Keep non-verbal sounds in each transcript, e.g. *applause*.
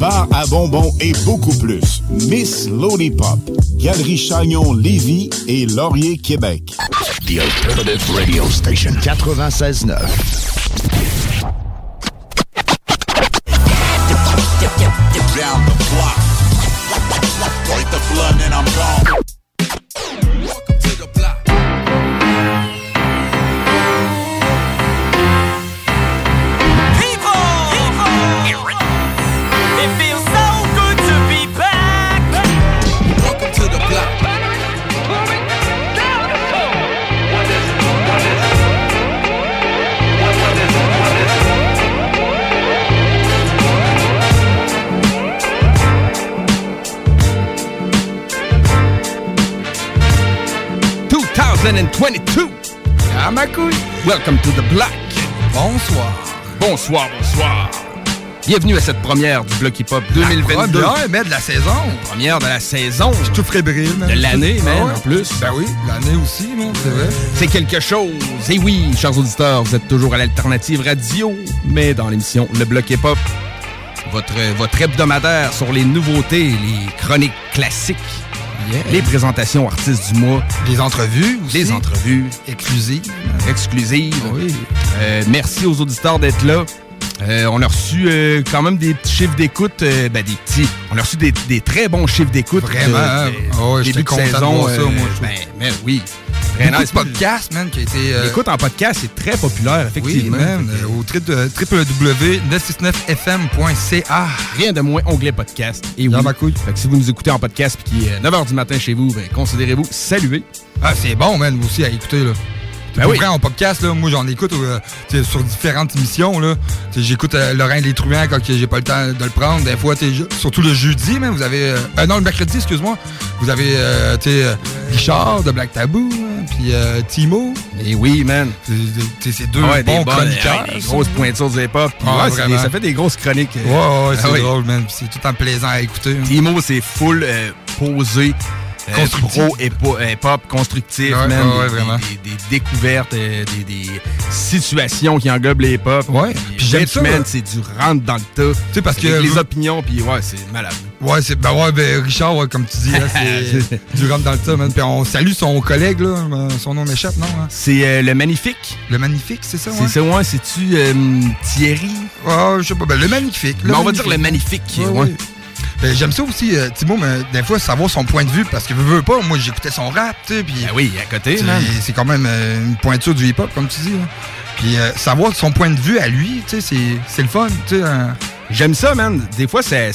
bar à bonbons et beaucoup plus. Miss Lollipop, Galerie Chagnon Lévis et Laurier Québec. The Alternative Radio Station 96.9. 2022. À ma couille. Welcome to the Black. Bonsoir. Bonsoir, bonsoir. Bienvenue à cette première du Bloc Hip Hop 2022. première, mais de la saison. Première de la saison. Je suis tout fébrile, man. De l'année, man, Ah ouais? en plus. Ben oui, l'année aussi, man, c'est vrai. C'est quelque chose. Et oui, chers auditeurs, vous êtes toujours à l'alternative radio, mais dans l'émission Le Bloc Hip Hop, votre, votre hebdomadaire sur les nouveautés, les chroniques classiques, les présentations artistes du mois, Les entrevues aussi. les entrevues exclusives. exclusives. Oui. Euh, merci aux auditeurs d'être là. Euh, on a reçu euh, quand même des petits chiffres d'écoute, euh, ben des petits. On a reçu des, des très bons chiffres d'écoute. Vraiment, hein? Ah début de content saison. ça, moi, ben, ben oui. Nice. de podcasts, man, qui a été... euh, L'écoute en podcast, c'est très populaire, oui, effectivement. man, Fait que, euh, au www.969fm.ca. Rien de moins onglet podcast. Et oui. Dans ma couille. Fait que si vous nous écoutez en podcast puis qu'il est 9h du matin chez vous, ben, considérez-vous salué. Ah, c'est bon, man, vous aussi, à écouter, là. Ben oui. en podcast, là, moi, j'en écoute euh, sur différentes émissions, là. J'écoute euh, Laurent Les Truands quand j'ai pas le temps de le prendre. Des fois, surtout le jeudi, vous avez... euh, euh, non, le mercredi, excuse-moi. Vous avez, Richard de Black Tabou, hein, puis Timo. Et oui, man. C'est- deux Ah ouais, bons des chroniqueurs. des grosses pointures hip-hop. Puis Ah, ouais, des- ça fait des grosses chroniques. Ouais, ouais, c'est Ah oui. drôle, man. C'est tout temps plaisant à écouter. hein. Timo, c'est full posé. Euh, pro et po- pop constructif, Ouais, man. ouais, Des- des, vraiment. Des, des découvertes, euh, des, des situations qui englobent les hip-hop. Ouais, Puis j'aime ça, c'est du rentre dans le tas. Tu sais, parce que- les opinions, puis ouais, c'est malade. Ouais, c'est ben ouais, ben Richard, ouais, comme tu dis, c'est *laughs* du rentre dans le tas, man. Puis on salue son collègue, là. euh, Son nom m'échappe, non? hein? C'est euh, le magnifique. Le magnifique, c'est ça, ouais? C'est ça, ouais. C'est-tu Thierry? Ouais, je sais pas. Ben, le magnifique. Mais on va dire le magnifique. Ouais. Ben, j'aime ça aussi, euh, Timo, mais des fois, savoir son point de vue, parce que veux, veux pas, moi, j'écoutais son rap, tu sais, puis... Ben oui, à côté, c'est- quand même euh, une pointure du hip-hop, comme tu dis, là. Puis euh, savoir son point de vue à lui, tu sais, c'est- le fun. tu sais, un- J'aime ça, man. Des fois, c'est.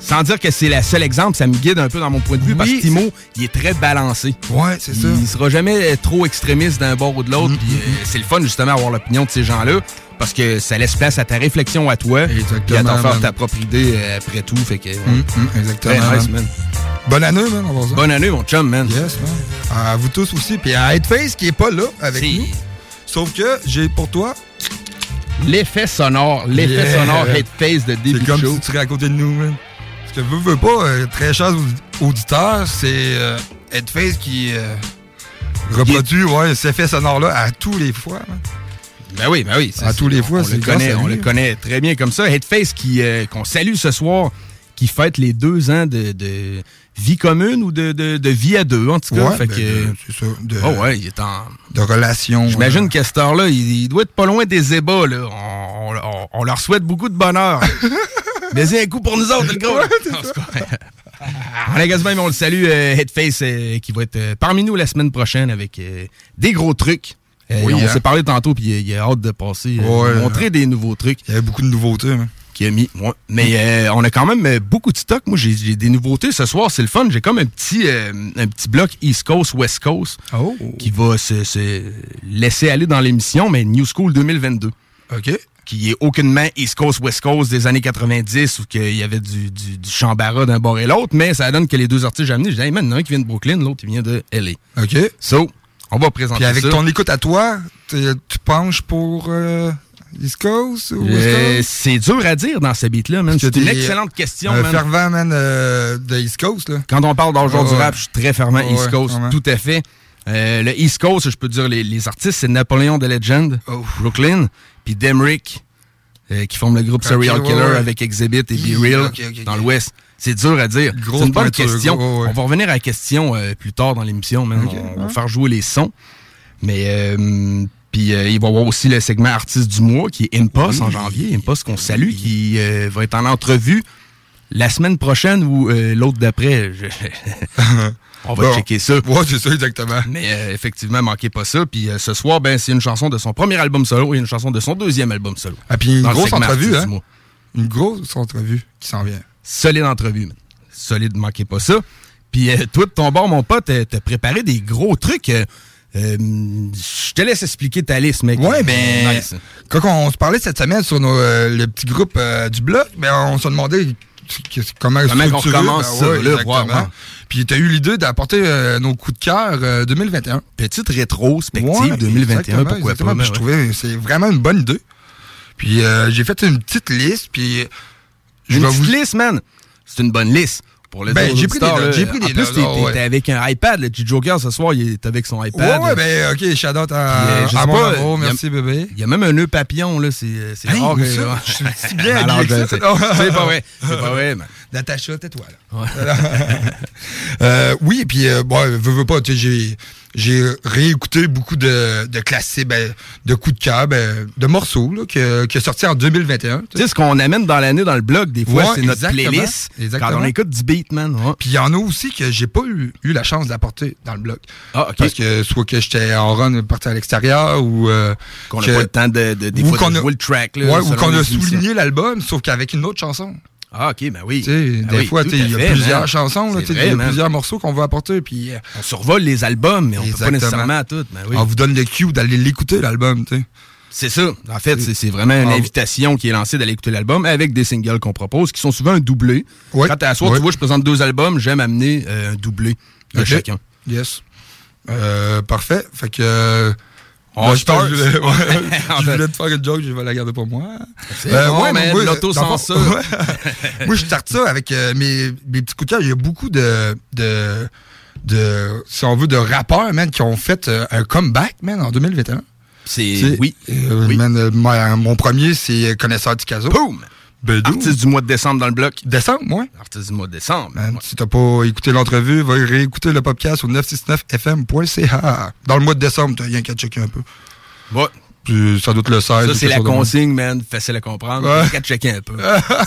Sans dire que c'est le seul exemple, ça me guide un peu dans mon point de vue parce que Timo, il est très balancé. Ouais, c'est ça. Il sera jamais trop extrémiste d'un bord ou de l'autre. puis, euh, c'est le fun, justement, avoir l'opinion de ces gens-là parce que ça laisse place à ta réflexion à toi. Puis à t'en faire ta propre idée euh, après tout. Fait que. ouais. Hum, hum, exactement. Très nice, man. Bonne année, man, on va voir ça. Bonne année, mon chum, man. Yes, man. À vous tous aussi. Puis à Headface qui est pas là avec nous. Sauf que j'ai pour toi. L'effet sonore, l'effet Yeah. sonore Headface de début C'est comme show. si tu serais à côté de nous, man. Parce que veux, veux pas, euh, très chers audi- auditeurs, c'est euh, Headface qui euh, reproduit ouais, cet effet sonore-là à tous les fois. man. Ben oui, ben oui. À tous les fois, on c'est le connaît, on lui. le connaît très bien comme ça. Headface qui euh, qu'on salue ce soir, qui fête les deux ans de, de vie commune ou de, de, de vie à deux en tout cas. Ouais, fait ben, que, de- c'est ça. De, oh ouais, il est en. de relation. J'imagine qu'à cette heure-là, il, il doit être pas loin des ébats. Là. On, on- on leur souhaite beaucoup de bonheur. *laughs* Mais un coup pour nous autres, le gros. C'est pas- On a quasiment, mais on le salue, euh, Headface, euh, qui va être euh, parmi nous la semaine prochaine avec euh, des gros trucs. Euh, Oui, on hein. s'est parlé tantôt, puis il, il a hâte de passer, euh, Ouais, montrer des nouveaux trucs. Il y avait beaucoup de nouveautés. hein. Qui a mis, ouais. Mais euh, on a quand même beaucoup de stock. Moi, j'ai j'ai des nouveautés ce soir. C'est le fun. J'ai comme un petit, un petit bloc East Coast, West Coast Oh. qui va se, se laisser aller dans l'émission, mais New School 2022 OK. qui est aucunement East Coast, West Coast des années 90 où qu'il y avait du, du, du chambara d'un bord et l'autre, mais ça donne que les deux artistes j'ai amenés, je dis, hey man, il y en a un qui vient de Brooklyn, l'autre il vient de LA. OK. So, on va présenter Puis avec ça. ton écoute à toi, tu penches pour euh, East Coast ou West Euh, Coast? c'est dur à dire dans ce beat-là, man. C'est une excellente question, Un man. fervent, man, euh, de East Coast, là. Quand on parle Ouais, du rap, je suis très fervent East Coast, tout à fait. Euh, le East Coast, je peux dire, les, les artistes, c'est Napoléon de Legend, Oh. Brooklyn, puis Demrick, euh, qui forment le groupe Ok, Serial ouais, Killer ouais. avec Exhibit et Be Real dans l'Ouest. C'est dur à dire. C'est une bonne question. gros, ouais. On va revenir à la question euh, plus tard dans l'émission, on, on va faire jouer les sons. Mais euh, puis euh, il va y avoir aussi le segment artiste du mois qui est Impost en janvier. Impost qu'on salue, qui va être en entrevue la semaine prochaine ou l'autre d'après. Je- *laughs* on va Bon. checker ça. Ouais, c'est ça, exactement. Mais euh, effectivement, manquez pas ça. Puis euh, ce soir, ben c'est une chanson de son premier album solo et une chanson de son deuxième album solo. Ah, puis une grosse entrevue, hein? Une grosse entrevue qui s'en vient. Solide entrevue. Solide, manquez pas ça. Puis euh, toi, de ton bord, mon pote, euh, t'as préparé des gros trucs. euh, Je te laisse expliquer ta liste, mec. Ouais, ben, Nice. quand on se parlait cette semaine sur nos, le petit groupe du blog, ben, on se demandait comment, Comment qu'on structurer. recommence Ben ça, ouais, là, exactement. ouais, ouais. Puis tu as eu l'idée d'apporter nos coups de cœur euh, 2021. Petite rétrospective Ouais, 2021, exactement, pourquoi exactement. pas. Ben je ouais. trouvais que c'est vraiment une bonne idée. Puis j'ai fait une petite liste, puis je Une petite vous... liste, man. C'est une bonne liste. Pour le Ben, j'ai pris j'ai pris des En plus, t'es- ouais. avec un iPad. Le petit Joker, ce soir, il est avec son iPad. Ouais, ouais, ben ok, shout out à, euh, à mon pas, amour, il y a- merci bébé. Il y a même un nœud papillon, là. C'est c'est Hey, rare? *laughs* Je suis si bien ça. *laughs* C'est pas vrai. C'est pas vrai, man. Natacha, tais-toi, là. *laughs* Euh, oui, puis, euh, bon, veux, veux pas, tu sais, j'ai, j'ai réécouté beaucoup de, de classiques, ben, de coups de cœur, ben, de morceaux, là, que, qui est sorti en 2021. tu sais. Ce qu'on amène dans l'année dans le blog, des fois, Ouais, c'est notre playlist. Exactement. Quand on écoute du beat, man. ouais. Puis il y en a aussi que j'ai pas eu, eu la chance d'apporter dans le blog. Ah, OK. Parce que soit que j'étais en run parti à l'extérieur ou euh, Qu'on n'a pas le temps de, de, des ou fois, qu'on de a- jouer le track. Là, ouais, ou qu'on a souligné l'album, sauf qu'avec une autre chanson. Ah, OK, ben oui. Tu sais, Ben des oui, fois, à il y a fait, plusieurs man. chansons, il y a man. plusieurs morceaux qu'on veut apporter, puis euh, On survole les albums, mais on peut pas Exactement. nécessairement tout. Ben oui. on vous donne le cue d'aller l'écouter, l'album, tu sais. C'est ça. En fait, c'est- vraiment une Ah, invitation qui est lancée d'aller écouter l'album avec des singles qu'on propose, qui sont souvent un doublé. Ouais. Quand t'es à soir, Ouais. tu vois, je présente deux albums, j'aime amener euh, un doublé de chacun. Yes. Euh, parfait. Fait que. On là, je pense je voulais, ouais, *laughs* je voulais te faire une joke, je vais la garder pour moi. Bon, ouais, moi, l'autocensure. *laughs* ouais. moi, je starte ça avec euh, mes, mes petits coups de cœur. Il y a beaucoup de, de, de, si on veut, de rappeurs, man, qui ont fait euh, un comeback, man, en 2021. C'est. Oui. euh, Oui. man, moi, mon premier, c'est Connaisseur du Caso. Boom! Bedou. Artiste du mois de décembre dans le bloc. Décembre, moi. Artiste du mois de décembre. Man, Ouais. Si t'as pas écouté l'entrevue, va réécouter le podcast au 969fm.ca. Dans le mois de décembre, t'as rien qu'à checker un peu. Ouais. Puis, sans doute le 16. Ça, c'est la consigne, man. Facile à comprendre. Ouais. Qu'à checker un peu.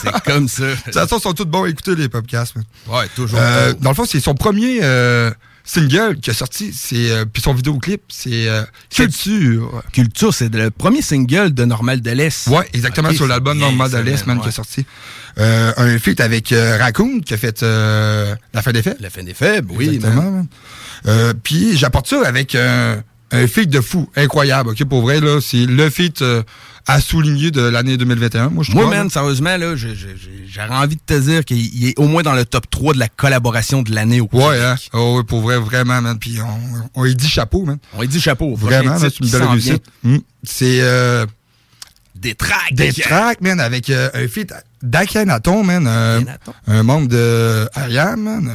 c'est *laughs* comme ça. De toute façon, ils sont tous bons à écouter les podcasts. man. Ouais, toujours. Euh, dans le fond, c'est son premier euh, single qui a sorti, c'est euh, puis son vidéoclip, c'est euh, Culture. Culture, c'est le premier single de Normal de l'Est. Ouais, exactement, sur l'album Normal de l'Est, man, qui est sorti. Euh, un feat avec euh, Raccoon, qui a fait euh, La fin des fêtes. La fin des faibles, oui. Exactement. Euh, puis j'apporte ça avec un feat de fou, incroyable, ok, pour vrai, là, c'est le feat euh, à souligner de l'année 2021, moi, je Moi, man, sérieusement, là, j'aurais envie de te dire qu'il il est au moins dans le top 3 de la collaboration de l'année au Québec. Ouais, hein? Oh, ouais, pour vrai, vraiment, man. Puis on, on lui dit chapeau, man. On lui dit chapeau. Vraiment, c'est une belle réussite. Mm. C'est euh, Des tracks. des tracks, man, avec euh, un feat d'Akhenaton, man. euh, Akhenaton. un membre de Ariane, man.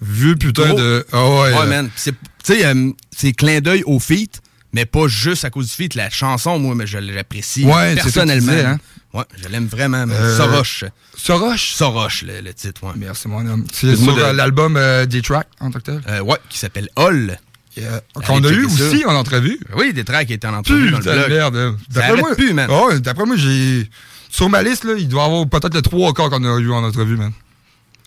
vu putain Gros. de. Oh, ouais, Ouais, man. C'est clin d'œil au feat, mais pas juste à cause du feat. La chanson, moi, mais je l'apprécie Ouais, personnellement. disais, hein. Ouais, je l'aime vraiment. Euh, Soroche. Soroche? Soroche, le, le titre, ouais. Merci, mon homme. C'est sur de- euh, l'album euh, D-Track, en tant que tel? Euh, ouais, qui s'appelle Hall. Euh, Qu'on a eu aussi en entrevue. Oui, des tracks qui étaient en entrevue dans le blog. merde. hein. Arrête moi, plus, man. Ouais, d'après moi, j'ai. Sur ma liste, là, il doit y avoir peut-être le 3 quarts qu'on a eu en entrevue, man.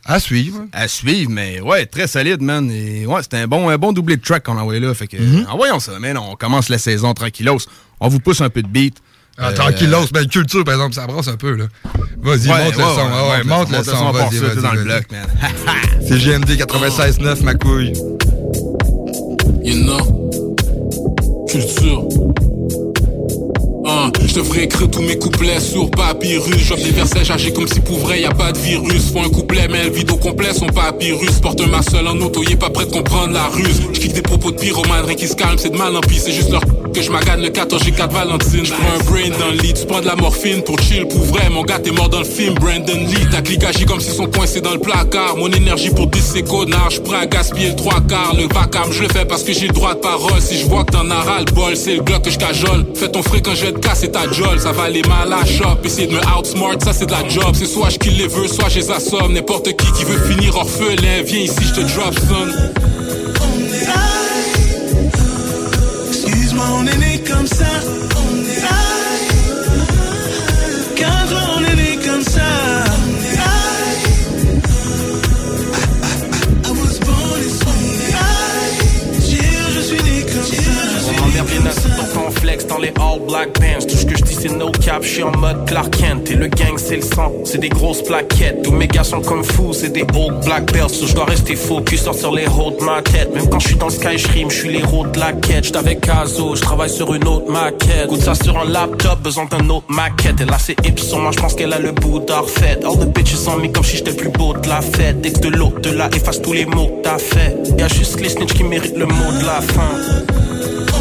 À suivre. À suivre, mais ouais, très solide, man. Et ouais, c'était un bon, un bon doublé de track qu'on a envoyé là. Fait que, Mhm. envoyons ça, man. On commence la saison tranquillos. On vous pousse un peu de beat. Ah, Euh, tranquillos, ben, culture, par exemple, ça brasse un peu, là. Vas-y, Ouais, monte le son. ouais, ah ouais, monte le monte son, le monte le son. son, on part Vas-y, ça, vas-y, t'es dans le bloc, man. *laughs* C'est GMD 96.9, ma couille. You know. Culture. Hein, je devrais écrire tous mes couplets sur papyrus. J'offre des versets, j'agis comme si pour vrai y a pas de virus. Font un couplet, mais le vide au complet, son papyrus. Porte un massel en auto, y est pas prêt de comprendre la ruse. Je des propos de pyromane, rien qui se calme, c'est de mal en pis. C'est juste leur que je magane le 14 G4 Valentine. Je prends un brain dans le lit, tu prends de la morphine pour chill. Pour vrai, mon gars, t'es mort dans le film. Brandon Lee, ta clique agit comme s'ils sont coincés dans le placard. Mon énergie pour 10 c'est connard. Je prends à gaspiller le trois quarts. Le vacarme, je le fais parce que j'ai le droit de parole. Si je vois que t'en as ras le bol, c'est le bloc que je cajole. Fais ton frais quand je te casser ta jolle. Ça va aller mal à shop. Essayer de me outsmart, ça c'est de la job. C'est soit je kill les vœux, soit je les assomme. N'importe qui qui veut finir orphelin, viens ici, je te drop son. Excuse-moi, on est né comme ça. Notes dans ton flex dans les all black bands. Tout ce que je dis c'est no cap, je suis en mode Clark Kent. Et le gang c'est le sang, c'est des grosses plaquettes. Tous mes gars sont comme fous, c'est des old black belts. So je dois rester focus sur les hauts de ma tête. Même quand je suis dans sky, je rime, je suis l'héros de la quête. J'suis avec Kazo, je travaille sur une autre maquette. Goûte ça sur un laptop, besoin d'un autre maquette. Et là c'est Ipson, moi je pense qu'elle a le bout d'arfait. All the bitches on me comme si j'étais plus beau de la fête. Dès que de l'eau, de là efface tous les mots que t'as fait. Y'a juste les snitch qui méritent le mot de la fin.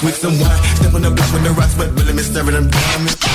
With some wine. Step on the block when the rocks, but really miss staring them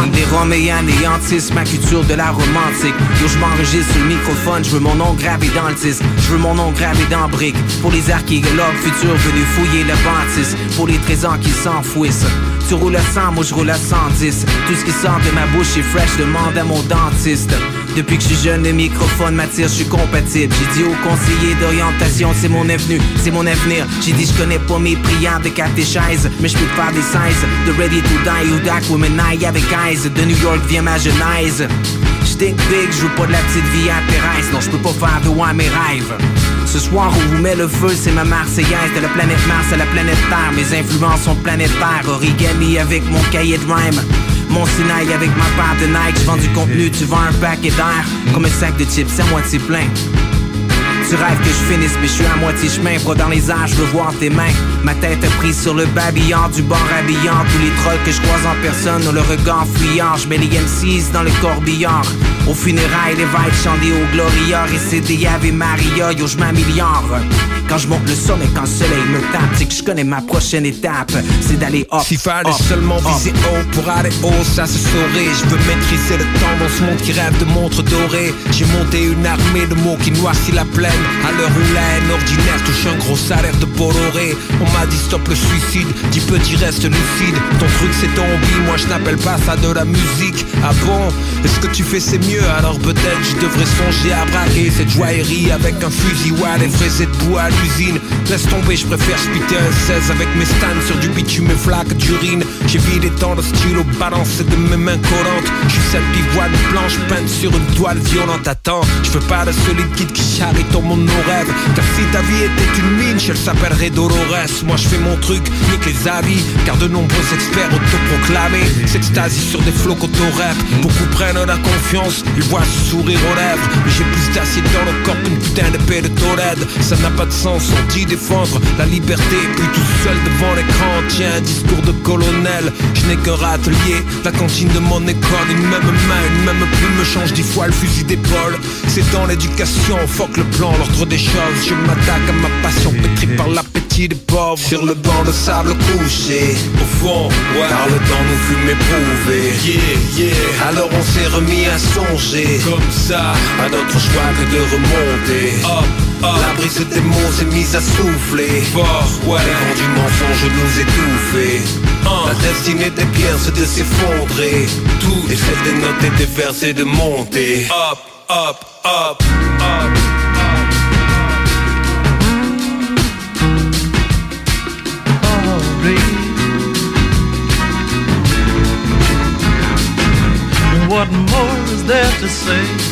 que des Roms anéantissent ma culture de la romantique. Yo je m'enregistre le microphone, je veux mon nom gravé dans le disque. Je veux mon nom gravé dans brique. Pour les archéologues futurs venus fouiller le bâtisse. Pour les trésors qui s'enfouissent. Tu roules à 100, moi je roule à 110 Tout ce qui sort de ma bouche est fresh, demande à mon dentiste depuis que je suis jeune, le microphone m'attire, je suis compatible. J'ai dit au conseiller d'orientation, c'est mon avenue, c'est mon avenir. J'ai dit, je connais pas mes prières de catéchèse, mais je peux faire des 16. De Ready to Die, Udak, Womenai avec eyes. De New York vient ma genèse. J'tink big, je veux pas de la petite vie à Pérez. Non, je peux pas faire de ouais mes rêves. Ce soir, on vous met le feu, c'est ma Marseillaise. De la planète Mars à la planète Terre, mes influences sont planétaires. Origami avec mon cahier de rhyme. Mon Sinaï avec ma part de Nike, je vends du contenu, tu vends un paquet d'air. Comme un sac de chips à moitié plein Tu rêves que je finisse, mais je suis à moitié chemin. Bras dans les airs, je veux voir tes mains. Ma tête prise sur le babillard du bord habillant. Tous les trolls que je croise en personne ont le regard fuyant. Je mets les M6 dans le corbillard. Au funérailles, les vibes chantent au Gloria. Et c'est des Ave Maria, yo, je m'améliore. Quand je monte le son et quand le soleil me tape, c'est que je connais ma prochaine étape. C'est d'aller hop. S'il fallait hop, seulement viser haut pour aller haut, ça se saurait. Je veux maîtriser le temps dans ce monde qui rêve de montres dorées. J'ai monté une armée de mots qui noircit la plaine. À l'heure où la haine ordinaire touche un gros salaire de Bolloré. On m'a dit stop le suicide, dis petit reste lucide. Ton truc c'est ton hobby, moi je n'appelle pas ça de la musique. Ah bon? Est-ce que tu fais c'est mieux? Alors peut-être je devrais songer à braquer cette joaillerie avec un fusil ou à les fraises de bois à l'usine. Laisse tomber, je préfère un 16 avec mes stands sur du bitume et flaques d'urine. J'ai vidé tant de stylo balancé de mes mains collantes. Je suis cette pivoine blanche peinte sur une toile violente. Attends, je veux pas de solide guide qui charrie ton nos rêves. Car si ta vie était une mine, elle s'appellerait Dolores. Moi je fais mon truc, nique les avis. Car de nombreux experts autoproclamés s'extasient sur des flots rap Beaucoup prennent la confiance, ils voient ce sourire aux lèvres. Mais j'ai plus d'acier dans le corps qu'une putain d'épée de Tolède. Ça n'a pas de sens, on dit défendre la liberté. Puis tout seul devant l'écran, tiens un discours de colonel. Je n'ai qu'un râtelier, la cantine de mon école. Une même main, une même plume me change dix fois le fusil d'épaule. C'est dans l'éducation, fuck le plan, l'ordre des choses. Je m'attaque à ma passion, pétrie par l'appétit des pauvres. Sur le banc de sable couché, au fond, ouais. Par le temps nous fûmes éprouvés. Yeah, yeah. Alors on s'est remis à songer, comme ça, à notre choix que de remonter. Up, up. La brise des mots s'est mise à souffler. Fort, ouais. Les vents du mensonge nous étouffer. La destinée des pierres c'est de s'effondrer. Tout et celle des notes et des vers de monter. Up, up, up, up. What more is there to say?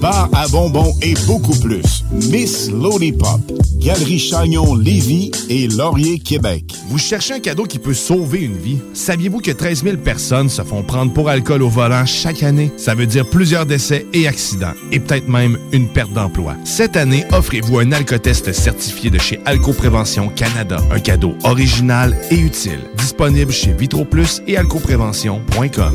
bar à bonbons et beaucoup plus. Miss Lollipop, Galerie Chagnon Lévis et Laurier Québec. Vous cherchez un cadeau qui peut sauver une vie? Saviez-vous que 13 000 personnes se font prendre pour alcool au volant chaque année? Ça veut dire plusieurs décès et accidents, et peut-être même une perte d'emploi. Cette année, offrez-vous un alcotest certifié de chez Alcoprévention Canada. Un cadeau original et utile. Disponible chez VitroPlus et alcoprévention.com.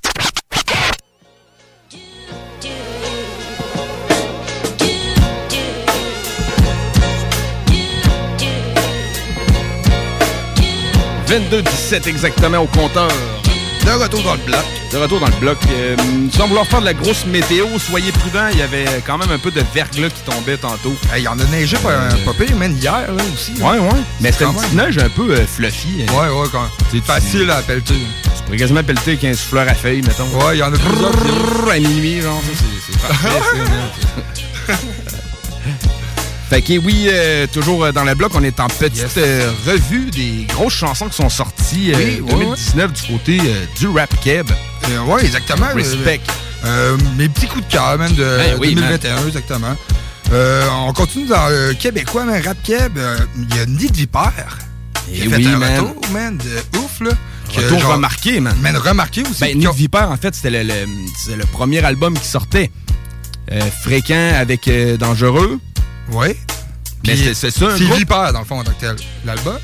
« 22-17 exactement au compteur. De retour dans le bloc. De retour dans le bloc. Euh, sans vouloir faire de la grosse météo, soyez prudents. Il y avait quand même un peu de verglas qui tombait tantôt. Il y en a neigé pas, pas pire, même hier là, aussi. Ouais, ouais. Mais c'était une petite neige un peu euh, fluffy. Ouais, ouais, quand. C'est facile à pelleter. Tu pourrais quasiment pelleter 15 fleurs à feuilles, mettons. Ouais, il y en a plusieurs. à minuit, genre. ça, C'est parfait, *laughs* man. *laughs* Fait que oui, euh, toujours euh, dans le bloc, on est en petite euh, revue des grosses chansons qui sont sorties euh, Oui, ouais, 2019 du côté euh, du rap keb. ouais, exactement. Respect. Euh, mes petits coups de cœur, man, de Ben oui, 2021, exactement. Euh, on continue dans le québécois, mais rap keb. euh, Il y a Nid Vipère. qui Eh a fait oui, un man. retour, man, de ouf, là. Que, Retour genre- remarqué, man. Man, remarqué aussi. Ben, Nick Viper, en fait, c'était le, le- premier album qui sortait. Euh, fréquent avec euh, Dangereux. Oui. Mais c'est ça, C'est? Viper, dans le fond, en tant que tel. L'album.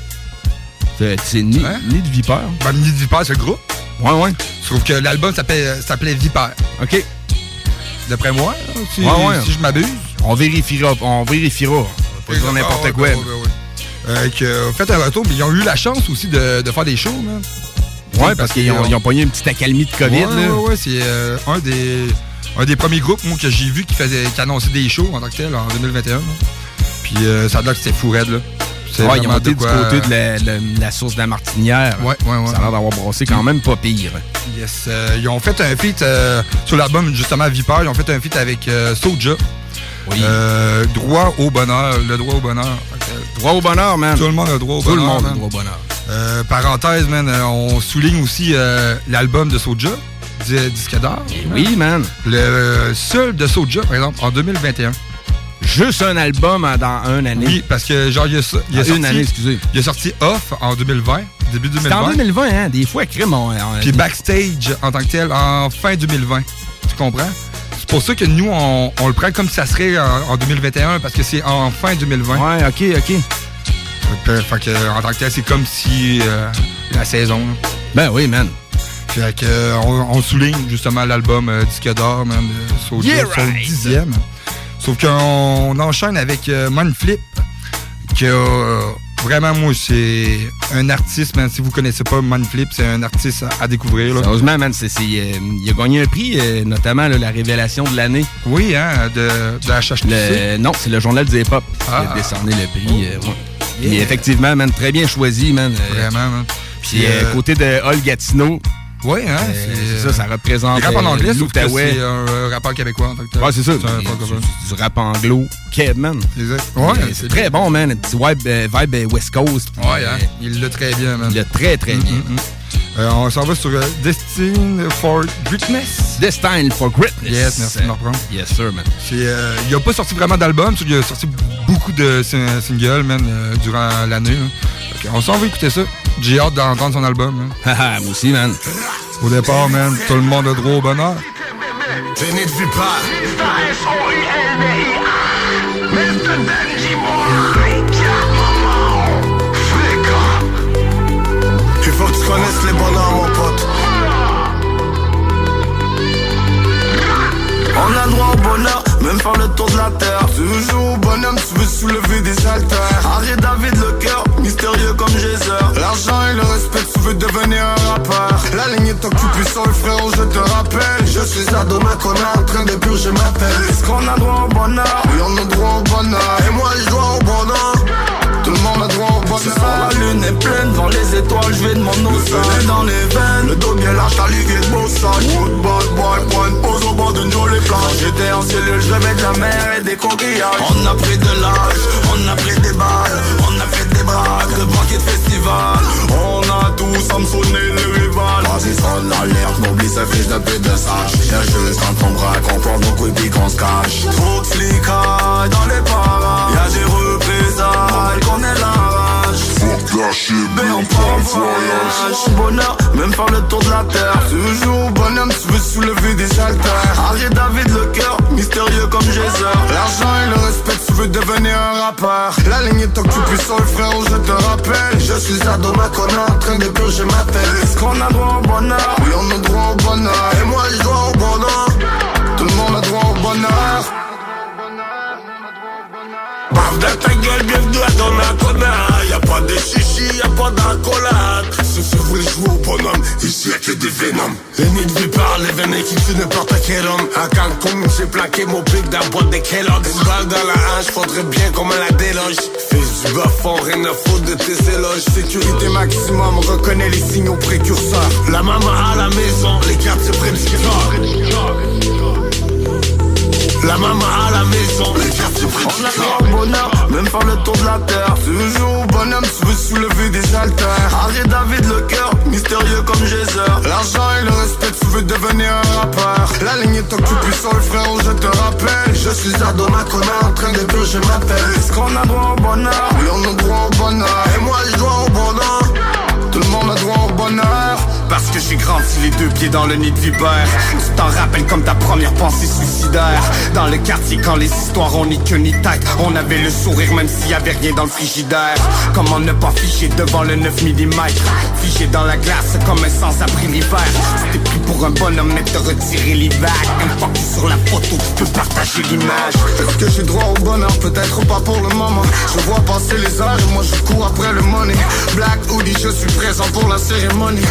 C'est ni, ni de Viper. Ben, Ni de Viper, c'est le groupe. Ouais, ouais. Je trouve que l'album s'appelait s'appelait Viper. OK. D'après moi, là, si, Ouais, ouais. si je m'abuse. On vérifiera. On vérifiera. Pas dire n'importe quoi. Euh, euh, fait un retour, mais ils ont eu la chance aussi de, de faire des shows, man. Ouais, parce qu'ils ont, ils ont pogné une petite accalmie de COVID. Ouais, là. ouais, ouais, c'est euh, un, des, un des premiers groupes, moi, que j'ai vu qui, faisait, qui annonçait des shows en tant que tel en 2021. là. Puis euh, ça a l'air que c'était fou raide, là. Ouais, ils ont de du quoi- côté de la, la- la source de la Martinière. Ouais, ouais, ouais. Ça a l'air d'avoir brossé quand même pas pire. Yes. euh, ils ont fait un feat euh, sur l'album, justement, Viper. Ils ont fait un feat avec euh, Soulja. Euh, droit au bonheur. Le droit au bonheur. Droit au bonheur, man. Tout le monde a le droit au Tout le bonheur. monde a droit au bonheur. Euh, parenthèse, man, euh, on souligne aussi euh, l'album de Soulja, di- Disque d'or. Oui, man. Le seul de Soulja, par exemple, en 2021. Juste un album dans une année. Oui, parce que genre, il a, il a Ah, sorti, une année, excusez. Il a sorti Off en 2020, début 2020. C'était en 2020, hein? Des fois, crime, on, on- Puis Backstage en tant que tel en fin 2020. Tu comprends? C'est pour ça que nous, on, on le prend comme si ça serait en, en 2021 parce que c'est en fin 2020. Ouais, ok, ok. Fait, que, en tant que tel, c'est comme si euh, la saison. Ben oui, man. Fait que, euh, on, on souligne justement l'album euh, Disque d'or, man, Yeah, son right. dixième. Sauf qu'on on enchaîne avec euh, Manflip, que euh, vraiment, moi, c'est un artiste, man. Si vous connaissez pas Manflip, c'est un artiste à, à découvrir. là. Sérieusement, man, c'est, c'est, euh, il a gagné un prix, notamment là, la révélation de l'année. Oui, hein, de, de HHTC. Le- non, c'est le journal du hip-hop qui Ah. a décerné le prix. ouais. Yeah. effectivement, man, très bien choisi, man. Vraiment, man. Puis euh, côté de Hall Gatineau. Oui, hein, euh, c'est ça, ça représente. Rappe en euh, anglais, c'est un rappeur québécois en tant que tel. Ouais, c'est ça. Du, rap anglo. Keb, man. Exact. Euh, Ouais, c'est très bon, man. Un petit vibe, West Coast. Ouais, hein, il l'a très bien, man. Il l'a très, très Mm, bien. mm, mm. Euh, on s'en va sur euh, Destined for Greatness. Destined for Greatness. Yes, merci de me reprendre. Yes, sir, man. Euh, il a pas sorti vraiment d'album, il a sorti beaucoup de sing- singles, man, durant l'année. que on s'en va écouter ça. J'ai hâte d'entendre son album. man. Haha, *laughs* moi aussi, man. Au départ, man, tout le monde a droit au bonheur. Il faut que tu connaisses les bonheurs, mon pote. On a le droit au bonheur, même faire le tour de la terre. Tu veux jouer au bonhomme, tu veux soulever des haltères. Harry David le cœur, mystérieux comme Geyser. L'argent et le respect, tu veux devenir un rappeur. La ligne est occupée sur le frérot, je te rappelle. Je suis Adoma Kona en train de purger ma peine. Est-ce qu'on a droit au bonheur? Oui, on a droit au bonheur. Et moi, je dois au bonheur. Ce soir, la lune est pleine, devant les étoiles, je vais de mon océan. dans les veines, le dos bien large, t'as de beau sang. Good boy, boy, point, pose au bord d'une jolie plage. J'étais en cellule, je rêvais de la mer et des coquillages. On a pris de l'âge, on a pris des balles, on a fait des braques, de banquets de festival. On a tous Samsonné les rivales. Vas-y, sonne l'alerte, n'oublie ce fils de pute de sage. Viens juste dans ton bras, qu'on porte nos couilles puis qu'on se cache. Trop de flicailles dans les parages. Y'a des représailles, qu'on est rage. Mais on part en voyage. Bonheur, même faire le tour de la terre. Toujours bonhomme, tu veux soulever des haltères. Harry David le cœur, mystérieux comme Geyser. L'argent et le respect, tu veux devenir un rappeur. La ligne est occupée sur le frérot, je te rappelle. Je suis Adoma Kona en train de purger ma tête. Est-ce qu'on a droit au bonheur? Oui, on a droit au bonheur. Et moi, je dois au bonheur. Tout le monde a droit au bonheur. Bave de ta gueule, bienvenue à ton Akona Y'a pas de chichi, y'a pas d'accolade Si tu voulais jouer au bonhomme, ici y'a que des vénoms L'ennemi de par les veines qui tue n'importe quel homme. À Cancun, j'ai plaqué mon pic la boîte de Kellogg's. Une balle dans la hanche, faudrait bien qu'on me la déloge. Fais du bas rien à foutre de tes éloges. Sécurité maximum, reconnais les signaux précurseurs. La maman à la maison, les quartiers près du La maman à la maison, les quartiers On a droit au bonheur, même faire le tour de la terre. Au bonhomme, tu veux soulever des haltères. Harry David le cœur, mystérieux comme Geyser. L'argent et le respect, tu veux devenir un rappeur. La ligne est occupée sur le frérot, je te rappelle. Je suis Ado Makona en train de purger ma peine Est-ce qu'on a droit au bonheur? Oui, on a droit au bonheur. Et moi, je dois au bonheur. Tout le monde a droit au bonheur parce que j'ai grandi les deux pieds dans le nid de vipère Tu t'en rappelles comme ta première pensée suicidaire. Dans le quartier quand les histoires ont ni queue ni tête. On avait le sourire même s'il y avait rien dans le frigidaire. Comment ne pas ficher devant le 9 mm Figé dans la glace comme un sans-abri l'hiver. C'était pris pour un bonhomme mais te retirer les vagues Un fuck sur la photo, tu partager l'image. Est-ce que j'ai droit au bonheur Peut-être pas pour le moment. Je vois passer les heures et moi je cours après le money. Black Hoodie, je suis présent pour la cérémonie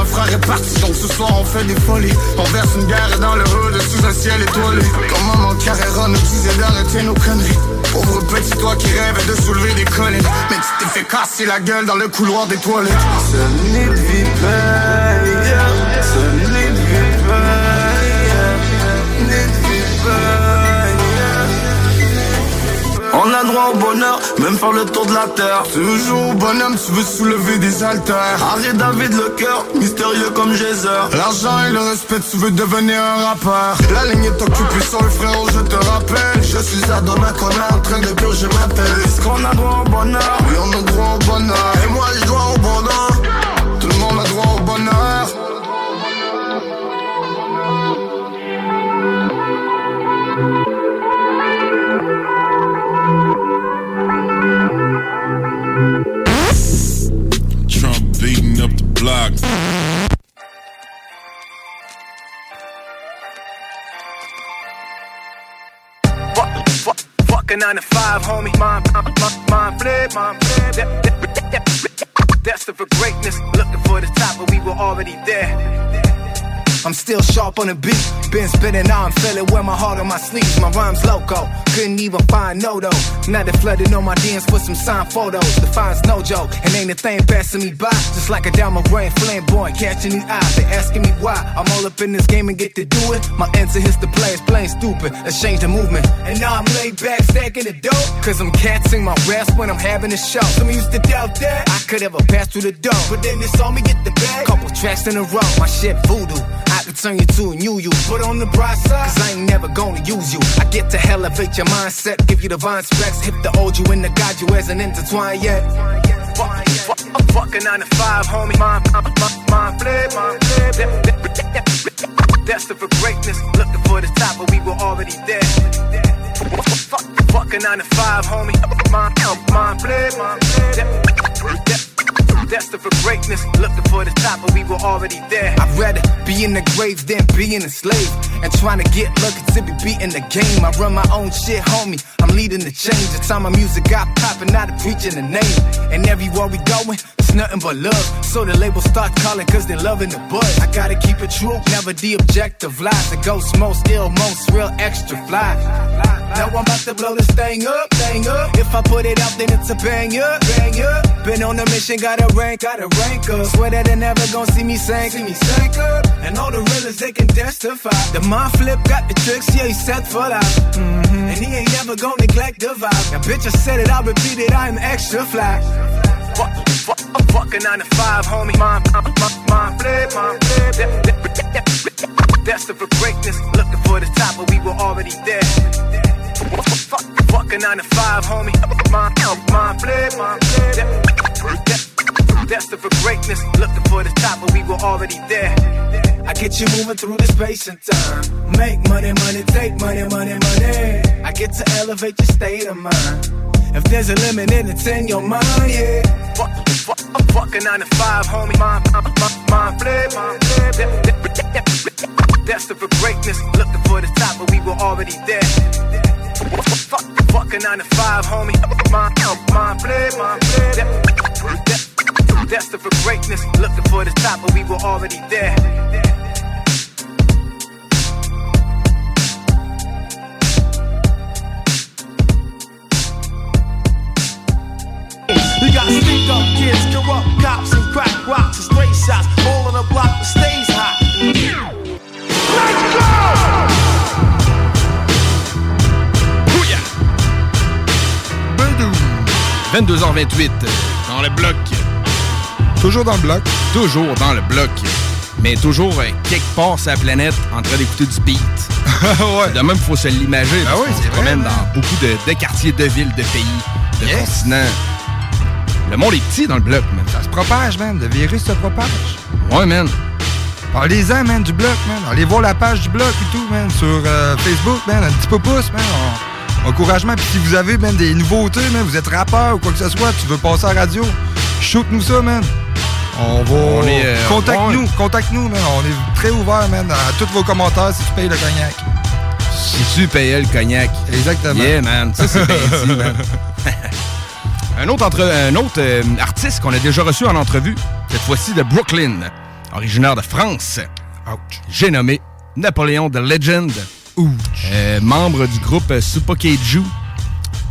un frère est parti, donc ce soir on fait des folies. On verse une guerre dans le hood sous un ciel étoilé. Comme maman Carrera nous disait d'arrêter nos conneries. Pauvre petit toi qui rêve de soulever des collines. Mais tu t'es fait casser la gueule dans le couloir des toilettes. On a droit au bonheur, même faire le tour de la terre. Au bonhomme, tu veux soulever des haltères. Harry David le cœur, mystérieux comme Geyser. L'argent et le respect, tu veux devenir un rappeur. La ligne est occupée sur le frérot, je te rappelle. Je suis Ado Makona en train de purger ma peine. Est-ce qu'on a droit au bonheur? Oui, on a droit au bonheur. Et moi, je dois au bonheur. A nine to five, homie. Mind, mind, mind, flip, mind flip. That- that- that- that- Destined for greatness, looking for the top, but we were already there. I'm still sharp on the beat. Been spinning, now I'm feeling wear my heart on my sleeves. My rhymes loco. Couldn't even find no though. Now they flooded on my DMs with some signed photos. The fine's no joke. And ain't a thing passing me by. Just like a diamond rain flamboyant catching these eyes. They asking me why. I'm all up in this game and get to do it. My answer hits the players playing stupid. Let's change the movement. And now I'm laid back stacking the dope. Cause I'm catching my rest when I'm having a show. Some used to doubt that I could ever pass through the door. But then they saw me get the bag. Couple tracks in a row. My shit voodoo. Could turn you to a new you. Put on the bright side, cause I ain't never gonna use you. I get to elevate your mindset, give you divine specs. Hit the old you and the God you hasn't intertwined yet. Fuck, fuck, I'm fucking 9 to 5, homie. Mind, mind, mind, flip, mind flip. Destined for greatness, looking for the top, but we were already there. Fuck, fucking 9 to 5, homie. Mind, mind flip, mind flip. Destined for greatness, looking for the top, but we were already there. I'd rather be in the grave than being a slave. And trying to get lucky to be beating the game. I run my own shit, homie. I'm leading the change. The time my music got popping, now they preaching the name. And everywhere we going, it's nothing but love. So the label start calling, cause they loving the buzz. I gotta keep it true, never the objective lies. The ghost most ill, most real extra fly. Now I'm about to blow this thing up, thing up. If I put it out, then it's a banger, banger. Been on a mission, gotta rank, gotta rank up. Swear that they never gonna see me sink, see me sink up. And all the realest they can testify. The mind flip got the tricks, yeah, he's set for life. Mhm. And he ain't never gonna neglect the vibe. Now, bitch, I said it, I'll repeat it, I'm extra fly. Fuck, fuck, I'm fucking 9 to 5, homie. Mind, mind, mind, flip, mind flip. That- that- that- that- Destined for greatness, looking for the top, but we were already there. Fuck, fucking 9 to 5, homie. Mind, mind flip, mind flip. That- that- Destined for greatness, looking for the top, but we were already there. I get you moving through the space and time. Make money, money, take money, money, money. I get to elevate your state of mind. If there's a limit, then it's in your mind, yeah. Fuck, fuck, I'm fucking 9 to 5, homie. Mind, mind, mind, mind flip, mind flip. That- Destined for greatness, looking for the top, but we were already there. Fuck, the fucking 9 to 5, homie. Mind, mind flip, mind flip. That- that- Destined for greatness, looking for the top, but we were already there. We got stick up kids, corrupt cops, and crack rocks and straight shots. All on the block that stays hot. 22h28 euh, dans le bloc. Toujours dans le bloc. Toujours dans le bloc. Mais toujours euh, quelque part sur la planète en train d'écouter du beat. *laughs* ouais. De même, il faut se l'imager. Ah oui, c'est vrai, man. dans beaucoup de, de quartiers, de villes, de pays, de Yes. continents. Le monde est petit dans le bloc, man. Ça se propage, man. Le virus se propage. Ouais, man. Parlez-en, man, du bloc, man. Allez voir la page du bloc et tout, man. Sur euh, Facebook, man. Un petit peu pouce, man. On- Encouragement. Puis si vous avez, man, des nouveautés, man, vous êtes rappeur ou quoi que ce soit, tu veux passer à la radio, shoot-nous ça, man. On va. On euh, Contacte-nous, ouais. contacte-nous, man. On est très ouvert, man, à tous vos commentaires si tu payes le cognac. Si tu payais le cognac. Exactement. Yeah, man. Ça, c'est bien dit, man. *laughs* un autre, entre, un autre euh, artiste qu'on a déjà reçu en entrevue, cette fois-ci de Brooklyn, originaire de France. J'ai nommé Napoléon the Legend, euh, membre du groupe euh, Super Keiju,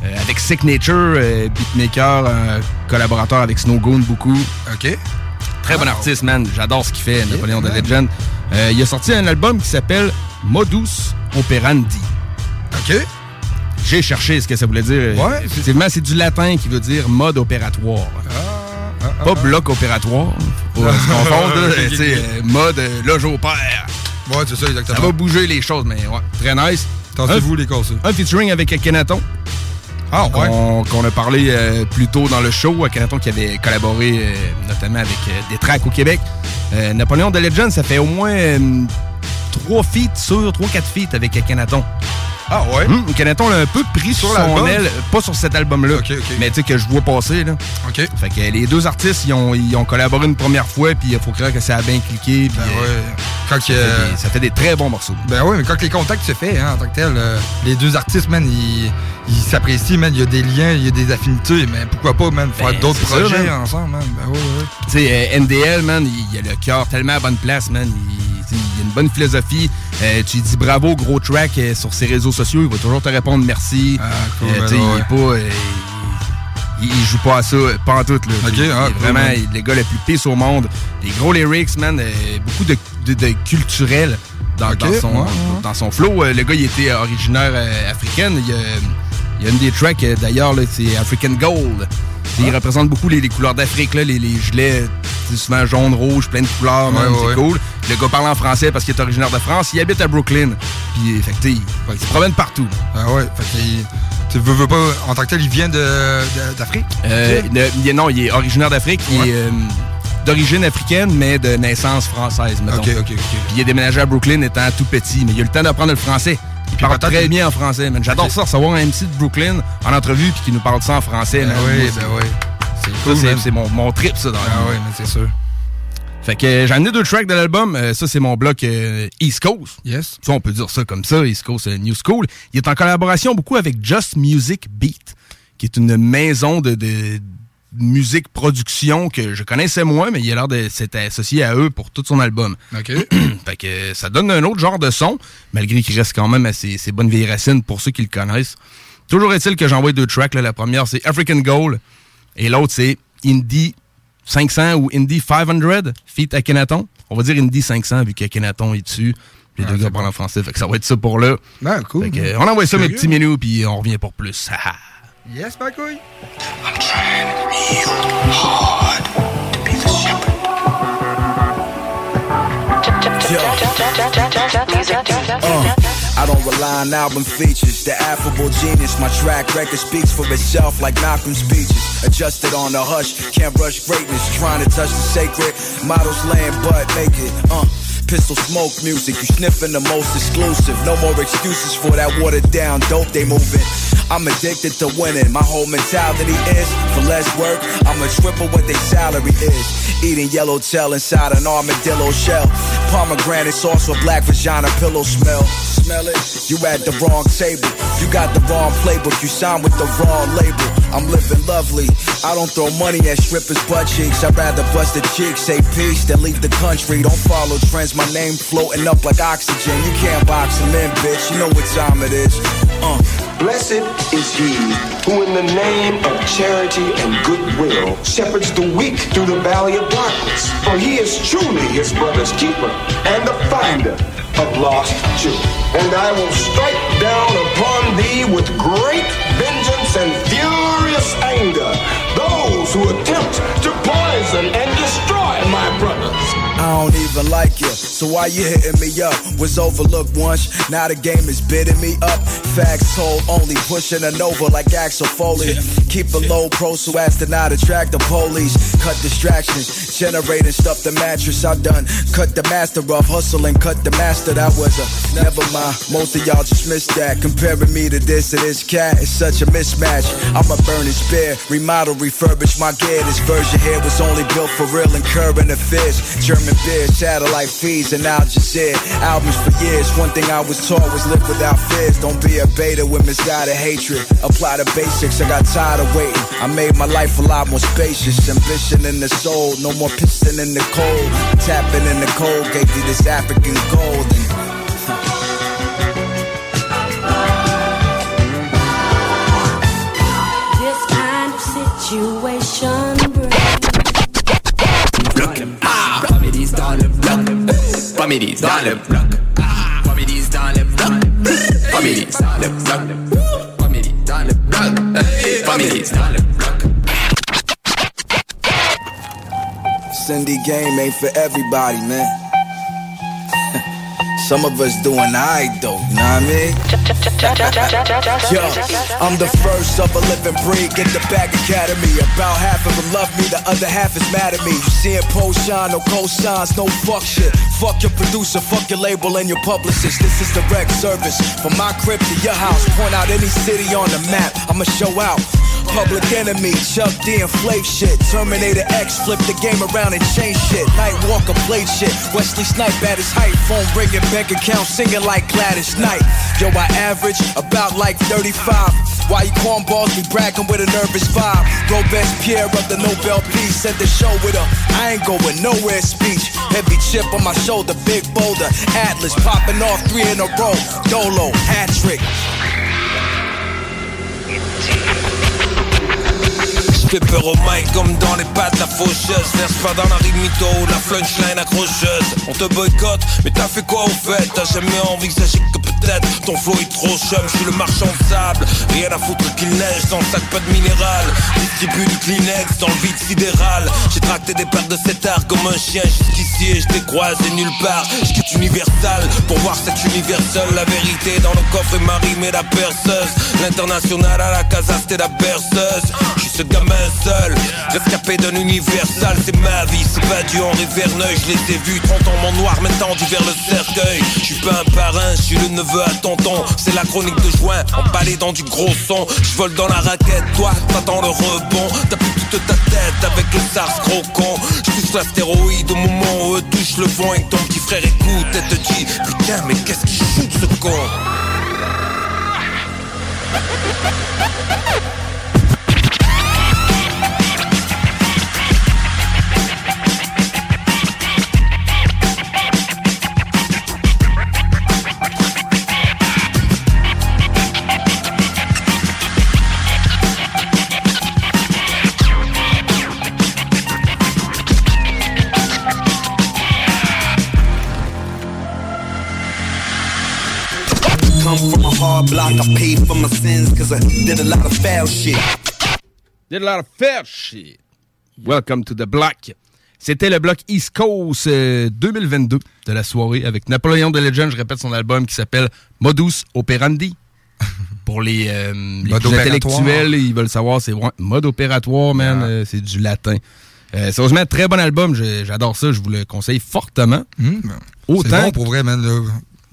euh, avec Sick Nature, euh, beatmaker, euh, collaborateur avec Snowgoon beaucoup. OK. Très bon artiste, man. J'adore ce qu'il fait, Napoléon the man. Legend. Il a sorti un album qui s'appelle Modus Operandi. OK. J'ai cherché ce que ça voulait dire. Ouais. Effectivement, c'est du latin qui veut dire mode opératoire. Ah, Pas bloc opératoire. Faut pas se confondre. *laughs* mode euh, là, j'opère. Ouais, c'est ça, exactement. Ça va bouger les choses, mais ouais, très nice. Tentez-vous les casser. Un featuring avec Akhenaton. Ah, ouais. Qu'on a parlé euh, plus tôt dans le show. Akhenaton qui avait collaboré euh, notamment avec euh, des tracks au Québec. Napoléon de Legend, ça fait au moins euh, trois feats sur, trois, quatre feats avec Akhenaton. Ah ouais? Hum, Akhenaton l'a un peu pris Sur son aile, pas sur cet album-là, mais tu sais que je vois passer. Là. OK. Fait que les deux artistes, ils ont, ils ont collaboré une première fois, puis il faut croire que ça a bien cliqué. puis, euh, Quand ça, que- fait des, ça fait des très bons morceaux. Ben oui, mais quand les contacts se fait, hein, en tant que tel, euh, les deux artistes, man, ils s'apprécient, man. Il y a des liens, il y a des affinités, mais pourquoi pas, man, faire Ben, d'autres projets man. ensemble, man? Ben oui, oui. Tu sais, euh, NDL, man, il, a le cœur tellement à bonne place, man. Il, il a une bonne philosophie. Euh, tu lui dis bravo, gros track euh, sur ses réseaux sociaux. Il va toujours te répondre merci. cool, Euh, ben ouais. il est pas. il, il joue pas à ça, pas en tout. Là. Ah, cool, vraiment man. est le gars le plus peace au monde. Des gros lyrics, man. beaucoup de, de, de culturel dans, son, ouais, ouais. dans son flow. Le gars, il était originaire africaine. Il y a, il y a une des tracks, d'ailleurs, c'est African Gold. Il Ah. représente beaucoup les, les couleurs d'Afrique, les, les gilets, souvent jaune, rouge, plein de couleurs, Ouais, c'est ouais. cool. Le gars parle en français parce qu'il est originaire de France. Il habite à Brooklyn. Puis, fait que, il, se promène partout. Ah ouais, fait tu veux, veux pas, en tant que tel, il vient de- de- d'Afrique? Euh, non, il est originaire d'Afrique. Il est euh, d'origine africaine, mais de naissance française, mettons. Ok, ok, ok. Puis il est déménagé à Brooklyn étant tout petit, mais il a eu le temps d'apprendre le français. Il parle très bien en français, man. J'adore ça, recevoir un MC de Brooklyn en entrevue puis qui nous parle de ça en français. Ben man. oui, ben oui. C'est cool, c'est- mon, mon trip, ça, dans Ah vie. oui, mais c'est sûr. Fait que euh, j'ai amené deux tracks de l'album. Euh, ça, c'est mon bloc euh, East Coast. Yes. Ça, on peut dire ça comme ça, East Coast New School. Il est en collaboration beaucoup avec Just Music Beat, qui est une maison de, de musique production que je connaissais moins, mais il a l'air de s'être associé à eux pour tout son album. OK. *clears throat* fait que ça donne un autre genre de son, malgré qu'il reste quand même à ses, ses bonnes vieilles racines pour ceux qui le connaissent. Toujours est-il que j'envoie deux tracks. là. La première, c'est African Goal, et l'autre, c'est Indie 500 ou Indie 500, feat Akhenaton. On va dire Indie 500 vu qu'Akhenaton est dessus. Les Ah, deux gars parlent en français, fait que ça va être ça pour là. Ben, cool. Fait que, on envoie ça mes petits menus, puis on revient pour plus. *laughs* Haha. Yes, ma couille. Uh, I don't rely on album features. The affable genius, my track record speaks for itself like Malcolm's speeches. Adjusted on the hush, can't rush greatness. Trying to touch the sacred. Models laying butt naked. Uh. Pistol smoke music, you sniffing the most exclusive. No more excuses for that watered down dope they moving. I'm addicted to winning. My whole mentality is for less work, I'ma triple what their salary is. Eating yellow tail inside an armadillo shell. Pomegranate sauce with black vagina pillow smell. Smell it? You at the wrong table. You got the wrong playbook. You signed with the wrong label. I'm living lovely. I don't throw money at strippers' butt cheeks. I'd rather bust a cheek, say peace, than leave the country. Don't follow trends. My name floating up like oxygen. You can't box him in, bitch. You know what time it is. Uh. Blessed is he who, in the name of charity and goodwill, shepherds the weak through the valley of darkness. For he is truly his brother's keeper and the finder of lost children. And I will strike down upon thee with great vengeance and furious anger those who attempt to poison and destroy my brothers. I don't even like you, so why you hitting me up? Was overlooked once, now the game is bidding me up. Facts told, only pushing a Nova like Axel Foley. Keep a low pro so as to not attract the police. Cut distractions, generating stuff the mattress. I done cut the master off, hustle and cut the master. That was a never mind. Most of y'all just missed that. Comparing me to this and this cat is such a mismatch. I'ma burn his bear, remodel, refurbish my gear. This version here was only built for real and current affairs. German beer, satellite feeds, and Al Jazeera. Albums for years. One thing I was taught was live without fears. Don't be a beta with misguided hatred. Apply the basics. I got tired of waiting. I made my life a lot more spacious. Ambition in the soul, no more pissing in the cold. Tapping in the cold, gave you this African gold. And This Families dans le bloc. Families dans le bloc. Families dans le bloc. Families dans le bloc. Families dans le bloc. Cindy game ain't for everybody, man. Some of us doing alright though, know what I mean? Yo, I'm the first of a living breed. Get the back academy. About half of them love me, the other half is mad at me. You seeing post shine, no cosigns, no fuck shit. Fuck your producer, fuck your label and your publicist. This is direct service from my crib to your house. Point out any city on the map, I'ma show out. Public enemy, Chuck D inflate shit. Terminator X flip the game around and change shit. Nightwalker played shit. Wesley Snipe at his height. Phone ringing, bank account singing like Gladys Knight. Yo, I average about like 35. Why you cornballs be bragging with a nervous vibe? Go best Pierre of the Nobel Peace said the show with a I ain't going nowhere speech. Heavy chip on my shoulder, big boulder. Atlas popping off three in a row. Dolo, hat trick. Je fais peur au mic comme dans les pattes la faucheuse. Verse pas dans la rime mytho ou la flunchline accrocheuse. On te boycotte, mais t'as fait quoi au fait? T'as jamais envie que ça que peut-être Ton flow est trop chum, je suis le marchand de sable Rien à foutre qu'il neige dans le sac pas de minéral. Distribue du Kleenex dans le vide sidéral. J'ai tracté des paires de cet art comme un chien jusqu'ici Et je t'ai croisé nulle part. Je quitte Universal pour voir cet univers seul La vérité dans le coffre et ma rime est la perceuse. L'international à la casa c'était la berceuse. Je suis ce gamin seul Rescapé d'un universal. C'est ma vie C'est pas du Henri Verneuil. Je les ai vus 30 ans mon noir maintenant du vers le cercueil. Je suis pas un parrain, je suis le neveu à tonton. C'est la chronique de juin emballé dans du gros son. Je vole dans la raquette, toi t'attends le rebond. T'as plus toute ta tête avec le SARS gros con. Je touche l'astéroïde au moment où eux touchent le fond Et ton petit frère écoute et te dit Putain mais qu'est-ce qu'il shoot ce con? Block, I paid for my sins cause I did a lot of foul shit. Did a lot of fair shit. Welcome to the block. C'était le bloc East Coast euh, 2022 de la soirée avec Napoléon de Legend. Je répète son album qui s'appelle Modus Operandi. *laughs* Pour les, euh, les plus intellectuels, ils veulent savoir, c'est ouais, mode opératoire, man. euh, c'est du latin. Euh, sérieusement, très bon album. J'adore ça. Je vous le conseille fortement. Autant. C'est bon pour vrai, man. là.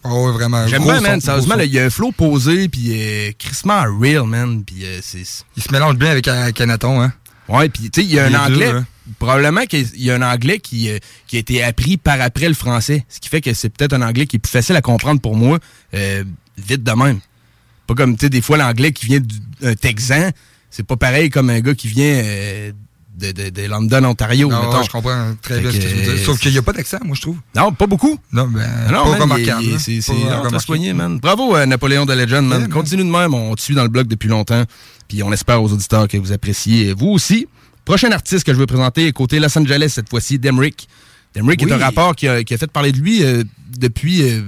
Oh, ouais, vraiment. J'aime bien, man. Sérieusement, il y a un flow posé, puis euh, crissement real, man. Puis euh, c'est. Il se mélange bien avec euh, Canaton, hein. Ouais, puis tu sais, il y a un deux, anglais. hein. Probablement qu'il y a un anglais qui, euh, qui a été appris par après le français. Ce qui fait que c'est peut-être un anglais qui est plus facile à comprendre pour moi, euh, vite de même. Pas comme, tu sais, des fois, l'anglais qui vient d'un Texan, c'est pas pareil comme un gars qui vient euh, de, de, de London, Ontario. Non, ouais, je comprends très bien ce que tu veux dire. Sauf qu'il n'y a pas d'accent, moi, je trouve. Non, pas beaucoup. Non, ben, Ah non, pas remarquable. hein. C'est soigné, man. Bravo, euh, Napoléon de Legend, man. Continue de même. On te suit dans le blog depuis longtemps. Puis on espère aux auditeurs que vous appréciez. Vous aussi. Prochain artiste que je veux présenter, côté Los Angeles cette fois-ci, Demrick. Demrick Oui. est un rappeur qui a, qui a fait parler de lui euh, depuis euh,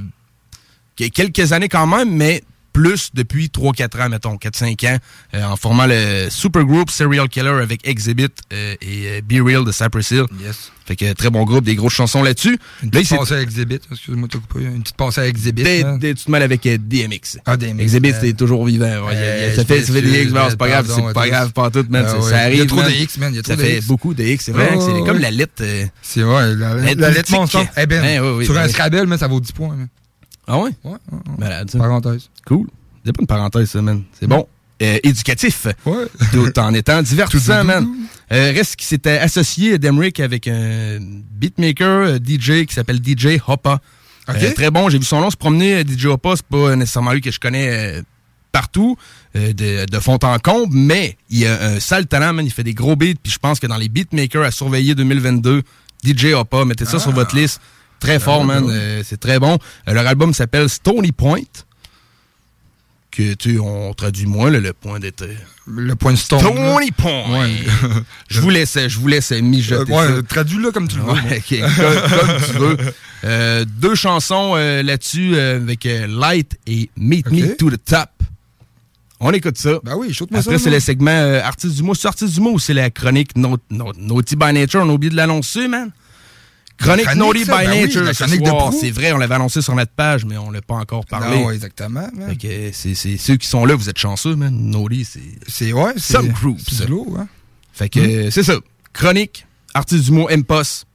que- quelques années quand même, mais plus depuis 3-4 ans, mettons, 4-5 ans, euh, en formant le supergroupe Serial Killer avec Exhibit euh, et euh, Be Real de Cypress Hill. Yes. Fait que très bon groupe, des grosses chansons là-dessus. Une Là, petite s'est- passée à Exhibit, excuse-moi, t'as coupé. Une petite passée à Exhibit. Des- là. des- tu te mêles avec euh, DMX. Ah, DMX, Exhibit, euh, c'est toujours vivant. ouais. Il ça, fait, fait des X, c'est pas grave, c'est pas grave, pas tout, man. Ah ça, ça Il y a arrive. trop de X, man, il y a trop Ça fait beaucoup de X, c'est vrai. hein, Oh, c'est comme la lettre. euh, C'est ouais, la, Lettre la lettre mystique. monstre. Eh ben, Ben, sur ben un. Scrabble, mais ça vaut 10 points. Ah ouais? Ouais. Malade, ça. Parenthèse. Cool. C'est pas une parenthèse, ça, man. C'est bon. Euh, éducatif. Ouais. *laughs* Tout en étant divertissant, man. Euh, reste qui s'était associé, Demrick, avec un beatmaker, euh, DJ, qui s'appelle DJ Hoppa. Ok. Euh, très bon. J'ai vu son nom se promener. DJ Hoppa, c'est pas nécessairement lui que je connais partout, de, de fond en comble, mais il a un sale talent, man. Il fait des gros beats, puis je pense que dans les beatmakers à surveiller 2022, DJ Hoppa, mettez ça Ah. sur votre liste. Très fort, man. Euh, c'est très bon. Euh, leur album s'appelle Stony Point. Que, tu sais, on traduit moins, là, le point d'être... Le point de stone. Stony. Point. Ouais. *laughs* je vous laisse, je vous laisse mijoter Euh, ouais, traduis-le comme tu veux. Ouais, *laughs* comme, comme tu veux. Euh, deux chansons là-dessus avec Light et Meet Me to the Top. On écoute ça. Ben oui, shoot-moi. Après, c'est le segment Artiste du mois. C'est Artiste du mois ou c'est la chronique No- No- Naughty by Nature? On a oublié de l'annoncer, man. Chronique, chronique, Naughty ça, by ben oui, Nature ce. C'est vrai, on l'avait annoncé sur notre page, mais on l'a pas encore parlé. Non, exactement. man. Fait que euh, c'est ceux qui sont là, vous êtes chanceux, man. Naughty, c'est... C'est ouais, c'est Some groups. hein. Fait que euh, c'est ça. Chronique, artiste du mois, M-Post.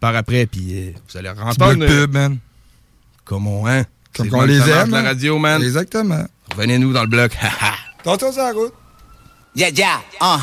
Par après, puis euh, vous allez rentrer. bloc pub, man. Comme on, hein? Comme même les aime, la hein. radio, man. Exactement. Revenez-nous dans le bloc. *laughs* Tonton sur la route. Yeah, yeah, uh.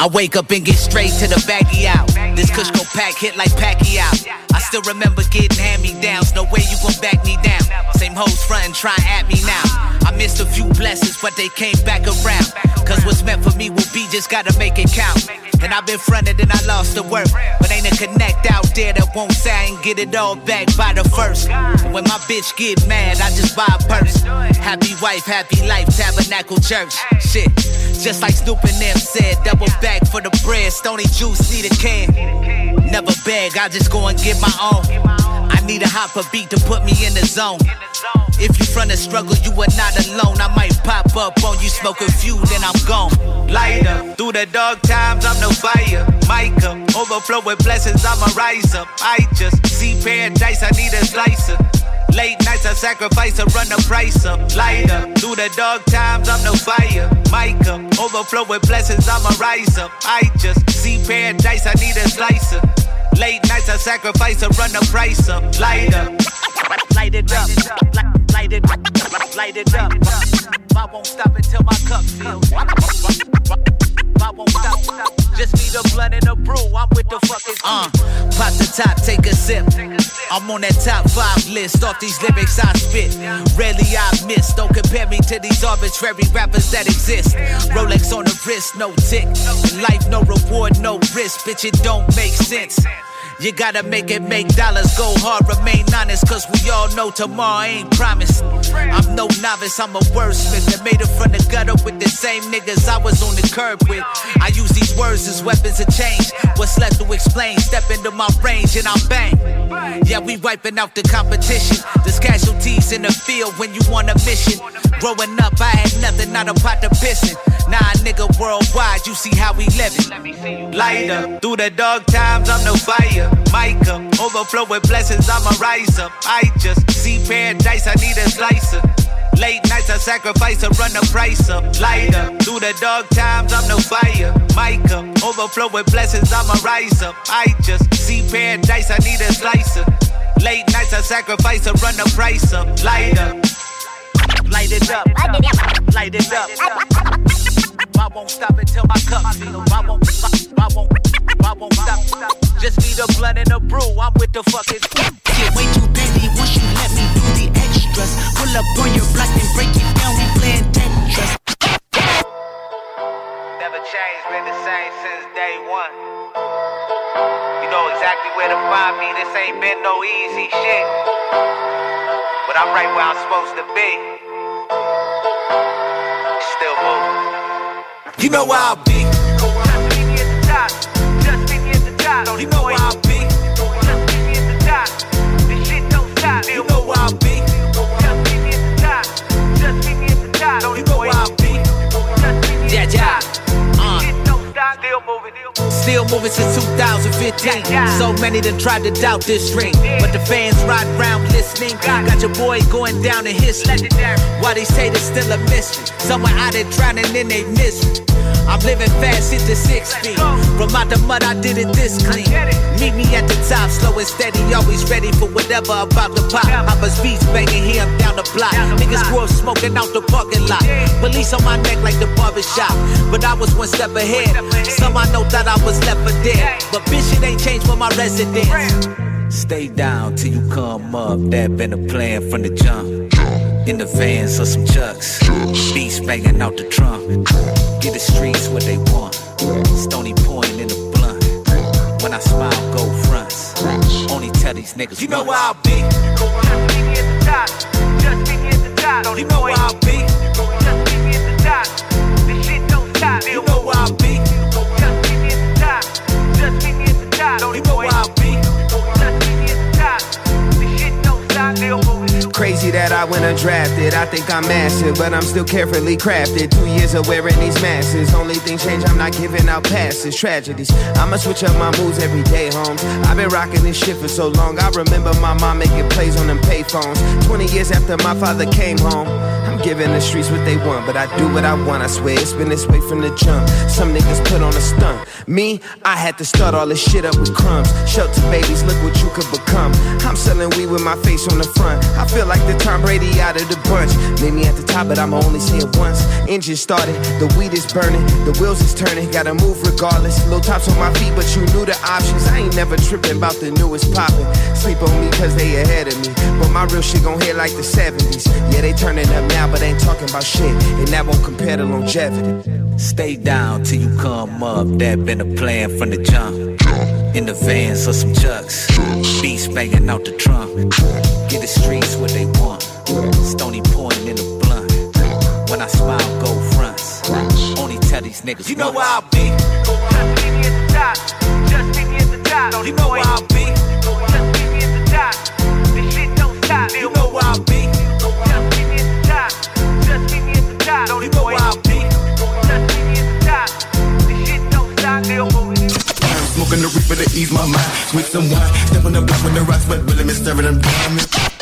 I wake up and get straight to the baggy out. This Kush go pack hit like Pacquiao. I still remember getting hand me downs. No way you gon' back me down. Same hoes frontin' try at me now. I missed a few blessings, but they came back around. Cause what's meant for me will be just gotta make it count. And I've been fronted and I lost the work. But ain't a connect out there that won't say I ain't get it all back by the first. And when my bitch get mad, I just buy a purse. Happy wife, happy life, tabernacle church. Shit, just like Snoop and them said, double back for the bread. Stony juice, need a can. Never beg, I just go and get my own. I need a hopper beat to put me in the zone. If you from the struggle, you are not alone. I might pop up on you smoke a few, then I'm gone. Light up through the dark times, I'm no fire. Micah, overflow with blessings, I'ma rise up. I just see paradise, I need a slicer. Late nights, I sacrifice to run the price up. Light up through the dark times, I'm no fire. Micah, overflow with blessings, I'ma rise up. I just see paradise, I need a slicer. Late nights, I sacrifice to run the price up. Light up. Light it up, light it, up, light it up. I won't stop until my cup fills. I won't stop. Just need a blunt and a brew. I'm with the fucking uh. Pop the top, take a sip. I'm on that top five list. Off these lyrics I spit. Rarely I miss. Don't compare me to these arbitrary rappers that exist. Rolex on the wrist, no tick. Life, no reward, no risk. Bitch, it don't make sense. You gotta make it make dollars go hard, remain honest, cause we all know tomorrow ain't promised. I'm no novice, I'm a wordsmith that made it from the gutter with the same niggas I was on the curb with. I use these words as weapons of change. What's left to explain? Step into my range and I'm bang. Yeah, we wiping out the competition. There's casualties in the field when you on a mission. Growing up, I had nothing, not a pot to pissin'. Nah, nigga, worldwide, you see how we living. Light up through the dark times, I'm no fire. Micah, overflow with blessings, I'ma rise up. I just see paradise, I need a slicer. Late nights, I sacrifice to run the price up. Light up through the dark times, I'm no fire. Micah, overflow with blessings, I'ma rise up. I just see paradise, I need a slicer. Late nights, I sacrifice to run the price up. Light up. Light it up, light it up. I won't stop until my cup. I won't, I won't, I won't stop. Just need a blunt and a brew. I'm with the fucking. Get way too busy once you let me do the extras. Pull up on your block and break it down. We playing Tetris. Never changed, been the same since day one. You know exactly where to find me. This ain't been no easy shit. But I'm right where I'm supposed to be. Still moving. You know where I'll be. over there. Still moving since 2015. So many that tried to doubt this dream. But the fans ride round listening. Got your boy going down in history. Why they say there's still a mystery. Somewhere out there drowning in they misery. I'm living fast, hit the six speed. From out the mud, I did it this clean. Meet me at the top, slow and steady, always ready for whatever about to pop. A speech banging here, I'm down the block. Niggas grew up smoking out the parking lot. Police on my neck like the barber shop. But I was one step ahead. Some I know thought I was left for dead. But bitch, it ain't changed for my residence. Stay down till you come up. That been a plan from the jump. In the vans or some chucks. Beats banging out the trunk. Get the streets what they want. Stony Point in the blunt. When I smile, go fronts. Only tell these niggas you know where I'll be. You know where I'll be. You Crazy that I went undrafted. I think I'm massive, but I'm still carefully crafted. Two years of wearing these masses. Only thing change, I'm not giving out passes. Tragedies. I'ma switch up my moves every day, Holmes. I've been rocking this shit for so long. I remember my mom making plays on them payphones. 20 years after my father came home. I'm giving the streets what they want, but I do what I want. I swear it's been this way from the jump. Some niggas put on a stunt. Me, I had to start all this shit up with crumbs. Shelter babies, look what you could become. I'm selling weed with my face on the front. I feel like Tom Brady out of the bunch. Made me at the top, but I'ma only say it once. Engine started, the weed is burning, the wheels is turning. Gotta move regardless. Low tops on my feet, but you knew the options. I ain't never tripping about the newest popping. Sleep on me cause they ahead of me. But my real shit gon' hit like the 70s. Yeah, they turning up now, but ain't talking about shit. And that won't compare to longevity. Stay down till you come up. That been a plan from the jump. In the vans or some chucks. Beats banging out the trunk. Get the streets what they want. Stony Point in the blunt. When I smile, go fronts. Only tell these niggas you know where I'll be. You know where I'll be. You know where I'll be. You know where I'll be. Smoking the reaper to ease my mind. With some wine, step on the block when the rocks, but really me staring them down.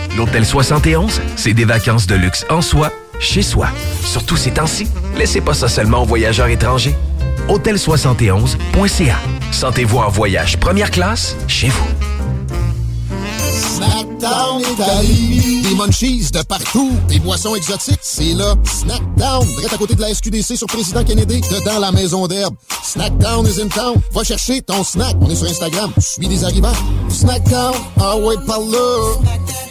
L'Hôtel 71, c'est des vacances de luxe en soi, chez soi. Surtout ces temps-ci, laissez pas ça seulement aux voyageurs étrangers. Hôtel71.ca. Sentez-vous en voyage première classe chez vous. Snackdown Italie. Des munchies de partout. Des boissons exotiques. C'est là. Snackdown. Direct à côté de la SQDC sur Président Kennedy. Dedans la maison d'herbe. Snackdown is in town. Va chercher ton snack. On est sur Instagram. Suis des arrivants. Snackdown. Ah ouais, par là.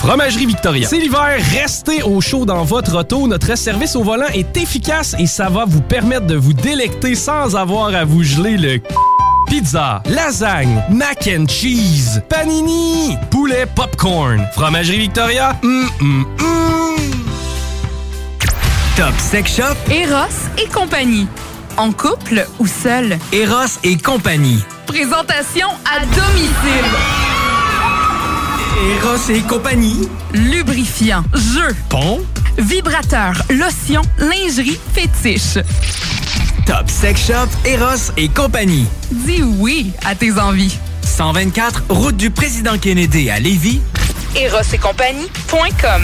Fromagerie Victoria. C'est l'hiver, restez au chaud dans votre auto. Notre service au volant est efficace et ça va vous permettre de vous délecter sans avoir à vous geler le c- Pizza, lasagne, mac and cheese, panini, poulet popcorn. Fromagerie Victoria, hum, hum, hum. Top Sex Shop, Eros et compagnie. En couple ou seul. Eros et compagnie. Présentation à domicile. Eros et compagnie. Lubrifiant, jeu, Pont. vibrateur, lotion, lingerie, fétiche. Top Sex Shop, Eros et compagnie. Dis oui à tes envies. 124, route du président Kennedy à Lévis. Eros et compagnie.com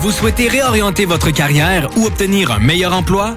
Vous souhaitez réorienter votre carrière ou obtenir un meilleur emploi?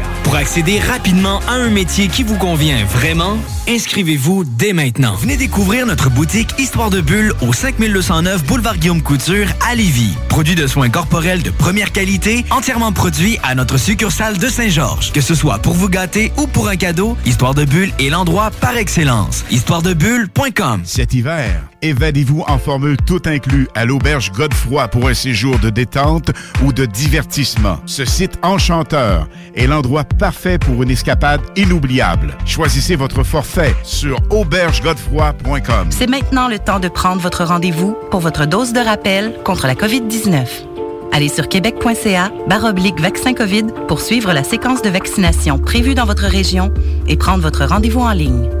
Pour accéder rapidement à un métier qui vous convient vraiment, inscrivez-vous dès maintenant. Venez découvrir notre boutique Histoire de Bulle au 5209 Boulevard Guillaume Couture à Lévis. Produit de soins corporels de première qualité, entièrement produit à notre succursale de Saint-Georges. Que ce soit pour vous gâter ou pour un cadeau, Histoire de Bulle est l'endroit par excellence. Histoiredebulle.com Cet hiver, évadez-vous en formule tout inclus à l'auberge Godefroy pour un séjour de détente ou de divertissement. Ce site enchanteur est l'endroit parfait pour une escapade inoubliable. Choisissez votre forfait sur aubergegodefroy.com. C'est maintenant le temps de prendre votre rendez-vous pour votre dose de rappel contre la COVID-19. Allez sur québec.ca baroblique vaccin COVID pour suivre la séquence de vaccination prévue dans votre région et prendre votre rendez-vous en ligne.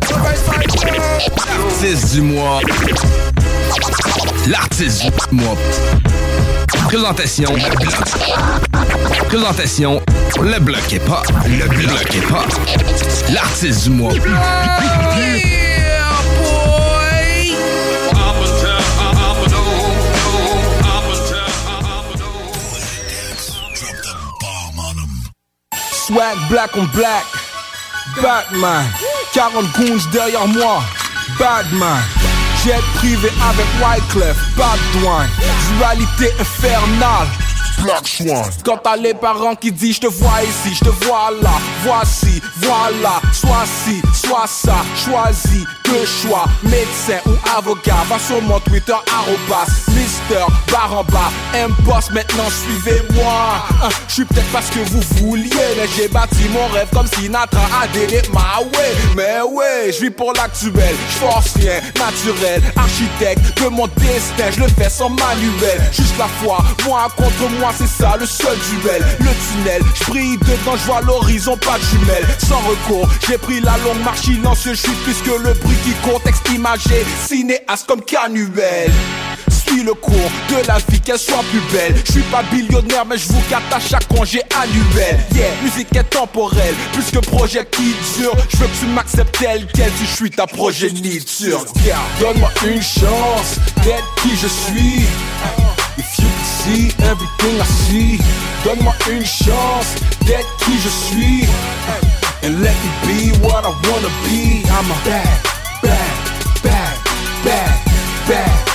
85 L'artiste du mois. L'artiste du mois. Présentation, le bloc. Présentation, le bloc est pas. Le bloc est pas. L'artiste du mois. Swag black on black. Batman. 40 goons derrière moi. Badman. Jet privé avec Wyclef. Bad douane. Dualité infernale. Black Swan. Quand t'as les parents qui disent je te vois ici, je te vois là, voici, voilà, soit ci, soit ça, choisis, deux choix, médecin ou avocat, va sur mon Twitter, arrobas, Mister, Baramba, M-Boss, maintenant suivez-moi. Hein, Je suis peut-être parce que vous vouliez, mais j'ai bâti mon rêve comme Sinatra a délé ma way. Mais ouais, je vis pour l'actuel, je rien, naturel, architecte de mon destin, je le fais sans manuel, juste la foi, moi contre moi, c'est ça le seul duel. Le tunnel, je brille dedans, je vois l'horizon, pas de jumelles. Sans recours, j'ai pris la longue marche silencieuse, je suis plus que le bruit qui contexte imagé, cinéaste comme Canuel. Le cours de la vie, qu'elle soit plus belle. Je suis pas billionnaire, mais je vous gâte à chaque congé annuel. Yeah, musique est temporelle, plus que projet qui dure. Je veux que tu m'acceptes tel quel, si je suis ta progéniture. Donne-moi une chance d'être qui je suis. If you could see everything I see, donne-moi une chance d'être qui je suis. And let me be what I wanna be. I'm a bad, bad, bad, bad, bad,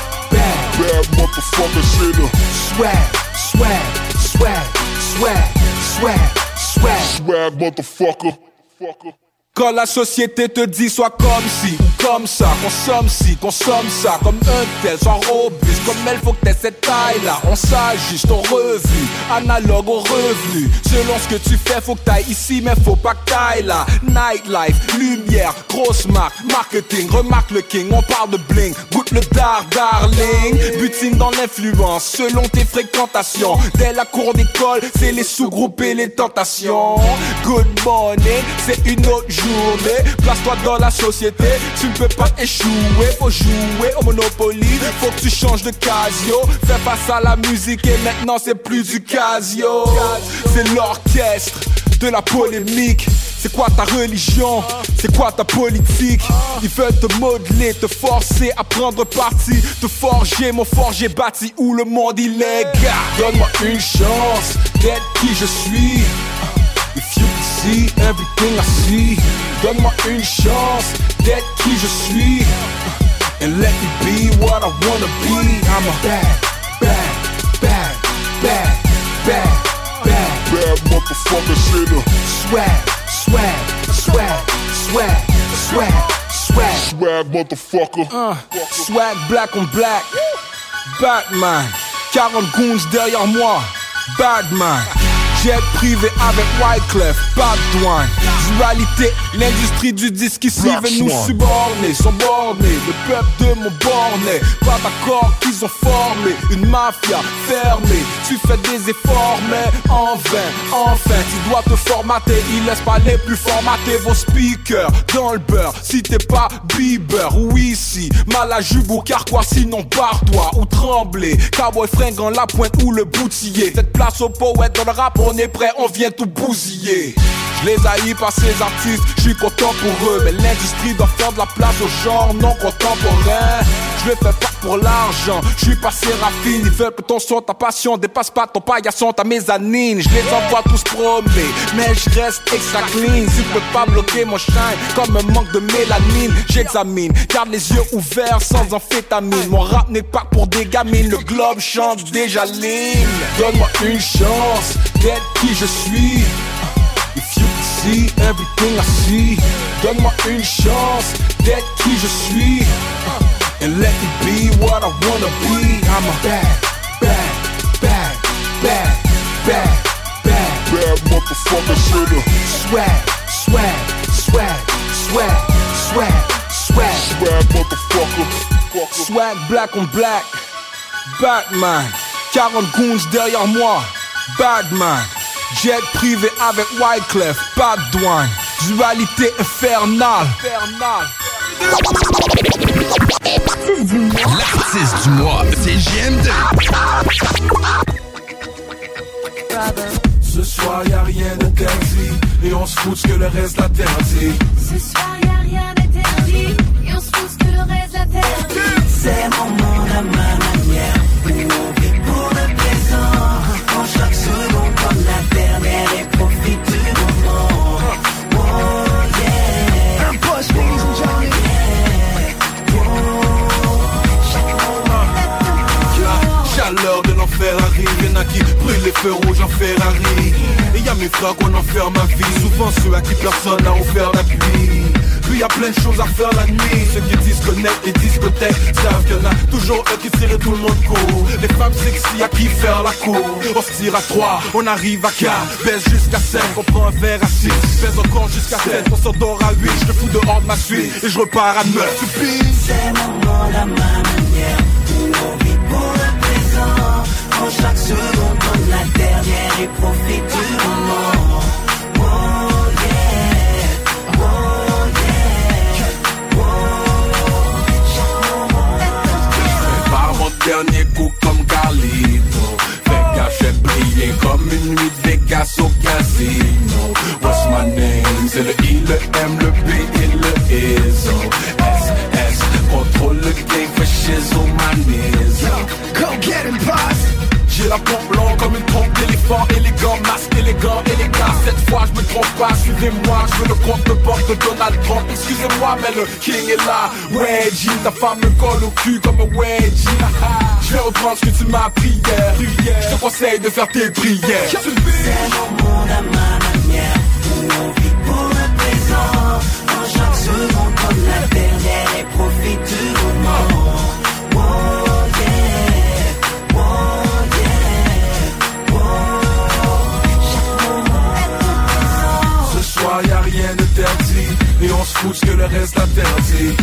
bad, motherfucker sinner. Swag, swag, swag, swag, swag, swag. Swag motherfucker. Quand la société te dit sois comme si comme ça, consomme ci, consomme ça, comme un tel, sois robuste, comme elle faut que t'aies cette taille là, on s'ajuste au revenu, analogue au revenu, selon ce que tu fais, faut que t'ailles ici, mais faut pas que t'ailles là, nightlife, lumière, grosse marque, marketing, remarque le king, on parle de bling, goûte le dar, darling, butine dans l'influence, selon tes fréquentations, dès la cour d'école, c'est les sous-groupes et les tentations, good morning, c'est une autre journée, place-toi dans la société, tu ne peux pas échouer, faut jouer au Monopoly, faut que tu changes de casio, fais face à la musique et maintenant c'est plus du casio, c'est l'orchestre de la polémique. C'est quoi ta religion? C'est quoi ta politique? Ils veulent te modeler, te forcer à prendre parti, te forger, mon forger bâti où le monde il est. Donne-moi une chance d'être qui je suis. If you could see everything I see, donne-moi une chance d'être qui je suis. And let me be what I wanna be. I'm a bad, bad, bad, bad, bad, bad, bad motherfucker sinner. Swag, swag, swag, swag, swag, swag. Swag motherfucker. Uh, swag black on black. Batman. 40 goons derrière moi. Badman. Jet privé avec Wyclef, pas de douane. Dualité, l'industrie du disque ici veut nous suborner, sont bornés. Le peuple de mon borné, pas d'accord qu'ils ont formé une mafia fermée. Tu fais des efforts, mais en vain, enfin, tu dois te formater. Ils laissent pas les plus formater vos speakers dans le beurre. Si t'es pas Bieber ou ici, mal à jubo, car quoi sinon barre-toi ou trembler. Cowboy fringant la pointe ou le boutiller. Cette place au poète dans le rap, on est prêt, on vient tout bousiller. Je les haïs par ces artistes, je suis content pour eux. Mais l'industrie doit faire de la place aux genre non contemporains. Je le fais pas pour l'argent, je suis passé raffine. Ils veulent que ton son, ta passion dépasse pas ton paillasson, ta mezzanine. Je les envoie tous promener, mais je reste extra clean. Tu peux pas bloquer mon shine, comme un manque de mélanine, j'examine. Garde les yeux ouverts sans amphétamine. Mon rap n'est pas pour des gamines, le globe chante déjà ligne. Donne-moi une chance d'être qui je suis. If you see everything I see, donne-moi une chance d'être qui je suis. And let me be what I wanna be. I'm a bad, bad, bad, bad, bad, bad, bad motherfucker, sinner. Swag, swag, swag, swag, swag, swag, swag motherfucker. Swag black on black. Batman, 40 goons derrière moi. Badman, jet privé avec Wyclef, pas de. Dualité infernale. L'artiste du mois, c'est JMD. Ce soir y a rien d'interdit et on se fout ce que le reste l'interdit. Ce soir y a rien d'interdit et on se fout ce que le reste interdit. C'est mon monde à ma manière. Qui les feux rouges en Ferrari. Et y a mes frères qu'on enferme ma vie, souvent ceux à qui personne n'a offert d'appui. Puis y a plein de choses à faire la nuit, ceux qui disconnectent les discothèques savent qu'il y en a toujours eux qui tirent tout le monde court. Les femmes sexy à qui faire la cour? On se tire à 3, on arrive à 4, baisse jusqu'à 5, on prend un verre à 6, baisse encore jusqu'à 7, on s'endort à 8, je te fous dehors de ma suite et je repars à 9. Tu pises C'est mon monde à ma manière. Chaque seconde comme la dernière et profite du moment. Oh yeah. Oh yeah. Par mon dernier coup comme Carlito Vegas fait briller comme une nuit de Vegas au casino What's my name? C'est le I, le M, le B et le ISO S, S, contrôle le game, fait shizzle manizo Go get him, boss j'ai la pompe longue comme une pompe d'éléphant Élégant, masque élégant, élégant Cette fois je me trompe pas, suivez-moi Je veux le compte de porte de Donald Trump. Excusez-moi mais le king est là. Wedgie, ta femme me colle au cul comme un wedgie *laughs* Je vais reprendre ce que tu m'as appris Je te conseille de faire tes prières. C'est mon monde à ma manière. On vit pour le présent. En chaque seconde comme la dernière profite du moment. Et on se fout ce que le reste a fout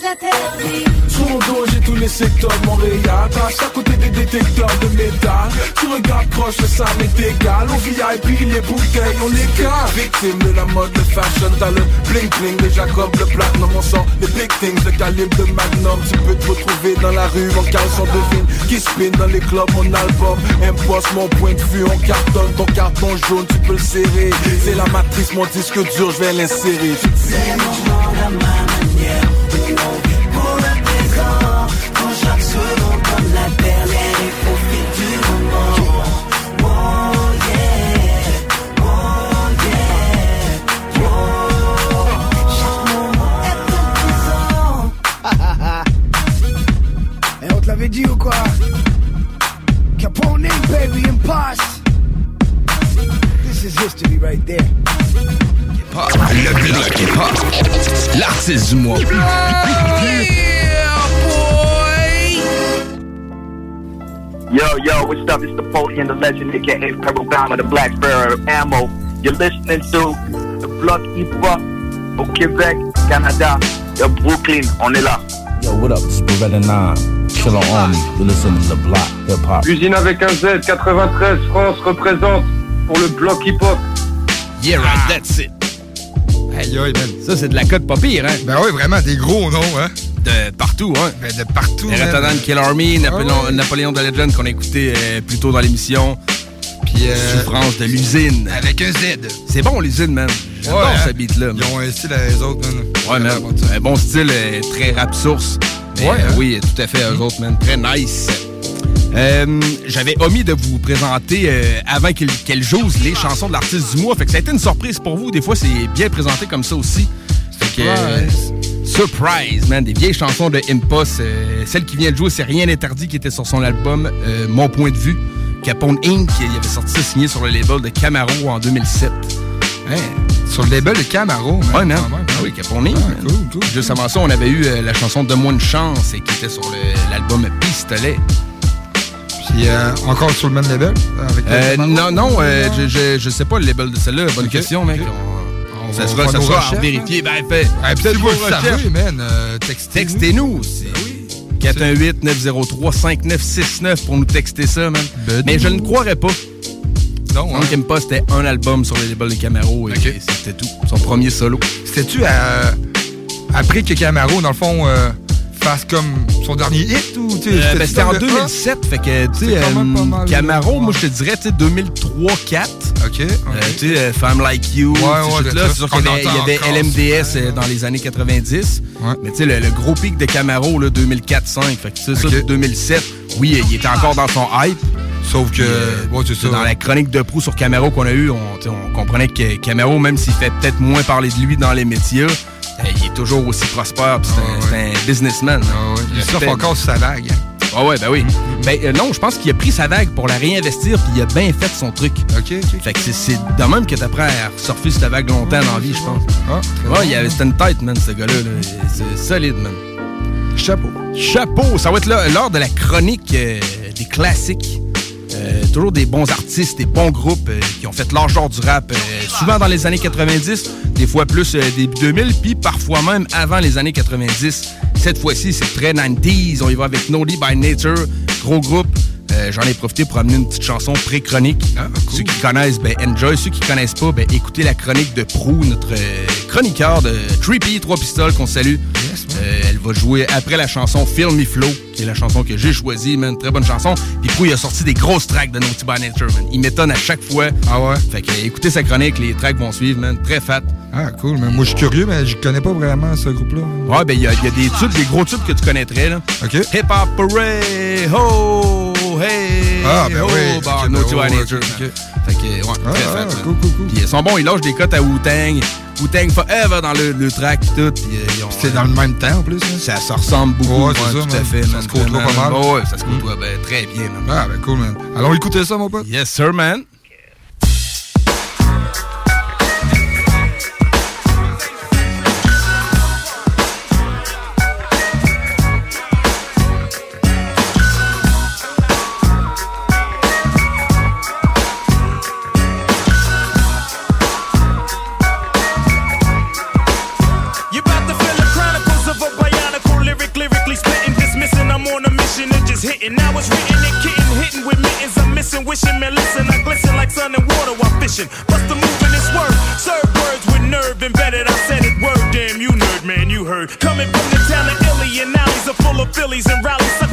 le. Sur mon dos j'ai tous les secteurs de Montréal à côté des détecteurs de métal. Tu regardes proche ça m'est égal. Au VIP les bouteilles on les calme Victime de la mode de fashion T'as le bling bling. De Jacob le platinum On sort les big things. Le calibre de Magnum Tu peux te retrouver dans la rue en caleçon de vigne. Qui spin dans les clubs mon album Imposte mon point de vue. On cartonne ton carton jaune tu peux le serrer. C'est la matrice mon disque dur je vais l'insérer. C'est mon monde à ma manière. Seconde comme la dernière et profite du moment. Oh yeah. Oh yeah. Oh. Chaque moment est un présent. Et on te l'avait dit ou quoi? Capone, baby, and Posh. This is history right there. Le bloc est pas. L'artiste du mois. Yo, yo, what's up? It's Napoleon, the legend, aka Bama, the Black Sparrow Ammo. You're listening to the Block Hip Hop au Québec, Canada. Yo, Brooklyn, on est là. Yo, what up? It's Beretta 9, Killer Army. You're listening to the Block Hip Hop. Usine avec un Z, 93 France représente pour le bloc hip-hop. Yeah, right, that's it. Aïe, aïe, man. Ça, c'est de la cote pas pire, hein? Ben oui, vraiment, des gros noms, hein? De partout, hein? Ben, de partout, Les Kill Army, Napoléon, Napoléon de Legend qu'on a écouté euh, plus tôt dans l'émission. Puis, euh, Souffrance de l'usine. Avec un Z. C'est bon, l'usine, man. J'adore Ouais, hein? ce beat-là. Ils ont un style à les autres, man. Ouais, man. Un bon style, euh, très rap source. Mais, Ouais, euh, hein? Oui, tout à fait, eux autres, man. Très nice. Euh, J'avais omis de vous présenter euh, avant qu'elle joue les chansons de l'artiste du mois. Fait que ça a été une surprise pour vous. Des fois, c'est bien présenté comme ça aussi. Fait que, euh, surprise, man. Des vieilles chansons de Impost. Euh, celle qui vient de jouer, c'est Rien d'interdit qui était sur son album euh, Mon point de vue. Capone Inc. Il avait sorti ça signé sur le label de Camaro en 2007. Sur le label de Camaro, man. Ouais, man. Quand même, Ah oui, Capone Inc. Juste avant ça, on avait eu euh, la chanson Donne-moi une chance et qui était sur l'album Pistolet. Puis, euh, encore sur le même label? Avec Euh, non, non, je, je, je sais pas le label de celle-là. Bonne question, mec. On- ça sera, ça sera à vérifier. hein. Ben, fait, Ah, puis faites si vous le savez, man, euh, textez-nous. Textez-nous. c'est 418-903-5969 pour nous texter ça, man. Mais je ne croirais pas. Non, On n'aime pas, c'était un album sur les labels de Camaro et c'était tout. Son premier solo. C'était-tu à- après que Camaro, dans le fond, euh, fasse comme son dernier hit ou tu sais, Euh, ben, c'était en le 2007, fait que, tu sais, euh, Camaro, ouais. moi, je te dirais, tu sais, 2003-4. OK. Euh, tu sais, Femme Like You, Ouais, ouais, c'est sûr qu'il y avait, y LMDS dans les années 90. Mais tu sais, le, le gros pic de Camaro, là, 2004-5. Fait que tu sais, ça, Ok. 2007, oui, il était encore dans son hype. Sauf que, ça. Dans la chronique de proue sur Camaro qu'on a eue, on, on comprenait que Camaro, même s'il fait peut-être moins parler de lui dans les médias, il est toujours aussi prospère. puis C'est un, businessman. Il Respect. surfe encore sur sa vague. hein. Ah ouais, ben oui. Ben euh, non, je pense qu'il a pris sa vague pour la réinvestir, puis il a bien fait son truc. OK, OK. Fait que c'est- de même que t'apprends à surfer sur ta vague longtemps dans la vie, je pense. Ah, ouais, il avait, c'était une tête, man, ce gars-là. là. C'est solide, man. Chapeau. Chapeau! Ça va être là- l'heure de la chronique euh, des classiques. Euh, toujours des bons artistes, des bons groupes euh, qui ont fait d'or du rap, euh, souvent dans les années 90, des fois plus euh, début 2000, puis parfois même avant les années 90. Cette fois-ci, c'est très 90s. On y va avec Naughty by Nature, gros groupe. Euh, J'en ai profité pour amener une petite chanson pré-chronique. Ceux qui connaissent, ben enjoy. Ceux qui connaissent pas, ben écoutez la chronique de Prou, notre euh, chroniqueur de Trippy, Trois Pistoles, qu'on salue. Euh, elle va jouer après la chanson Feel Me Flow, qui est la chanson que j'ai choisie, man. Très bonne chanson. Puis Prou, il a sorti des grosses tracks de Naughty by Nature, man. Il m'étonne à chaque fois. Ah ouais? Fait que écoutez sa chronique, les tracks vont suivre, man. Très fat. Ah, cool. Mais moi, je suis curieux, mais je connais pas vraiment ce groupe-là. Ouais, ben il y, y a des tubes, des gros tubes que tu connaîtrais, là. OK. Hip Hop Parade, ho, hey, Ah, ben ho, oui. Ok, Naughty ben. Fait que, ouais, Ah, très ah, fat, cool, cool, cool. Puis ils sont bons, ils lâchent des cotes à Wu-Tang. Wu-Tang Forever dans le, le track, tout. Puis, euh, ils ont- C'est dans le même temps, en plus. hein? Ça, ça ressemble beaucoup. Ouais, c'est ça, tout à man. fait. Ça se côtoie pas mal. Ouais, ça se côtoie ben, très bien, man. Ah, ben cool, man. Allons écouter ça, mon pote. Yes, sir, man. Like sun and water while fishing. Bust a move in this word. Serve words with nerve embedded. I said it word, damn you nerd, man, you heard. Coming from the town of Illy and alleys are full of Phillies and rallies.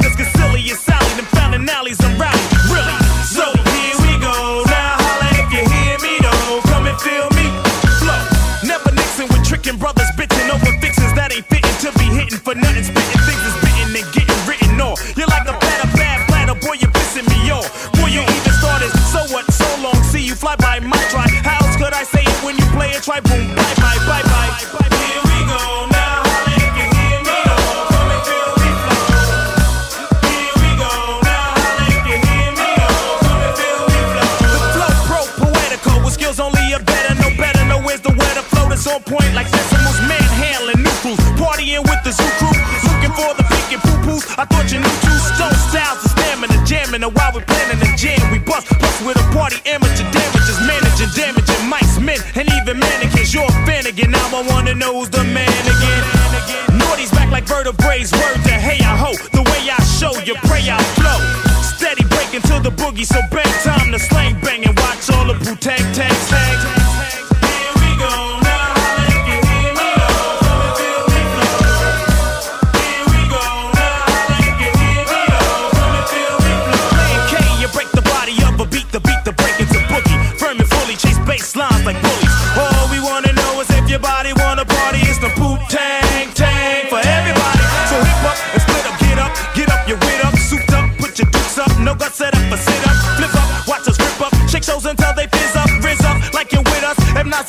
Mannequins. You're a fan again, now I wanna know who's the man again. Naughty's back like vertebrae, word to hey, I hope. The way I show you, pray I flow. Steady breaking to the boogie, so bang time to slang bang and watch all the boo tag tags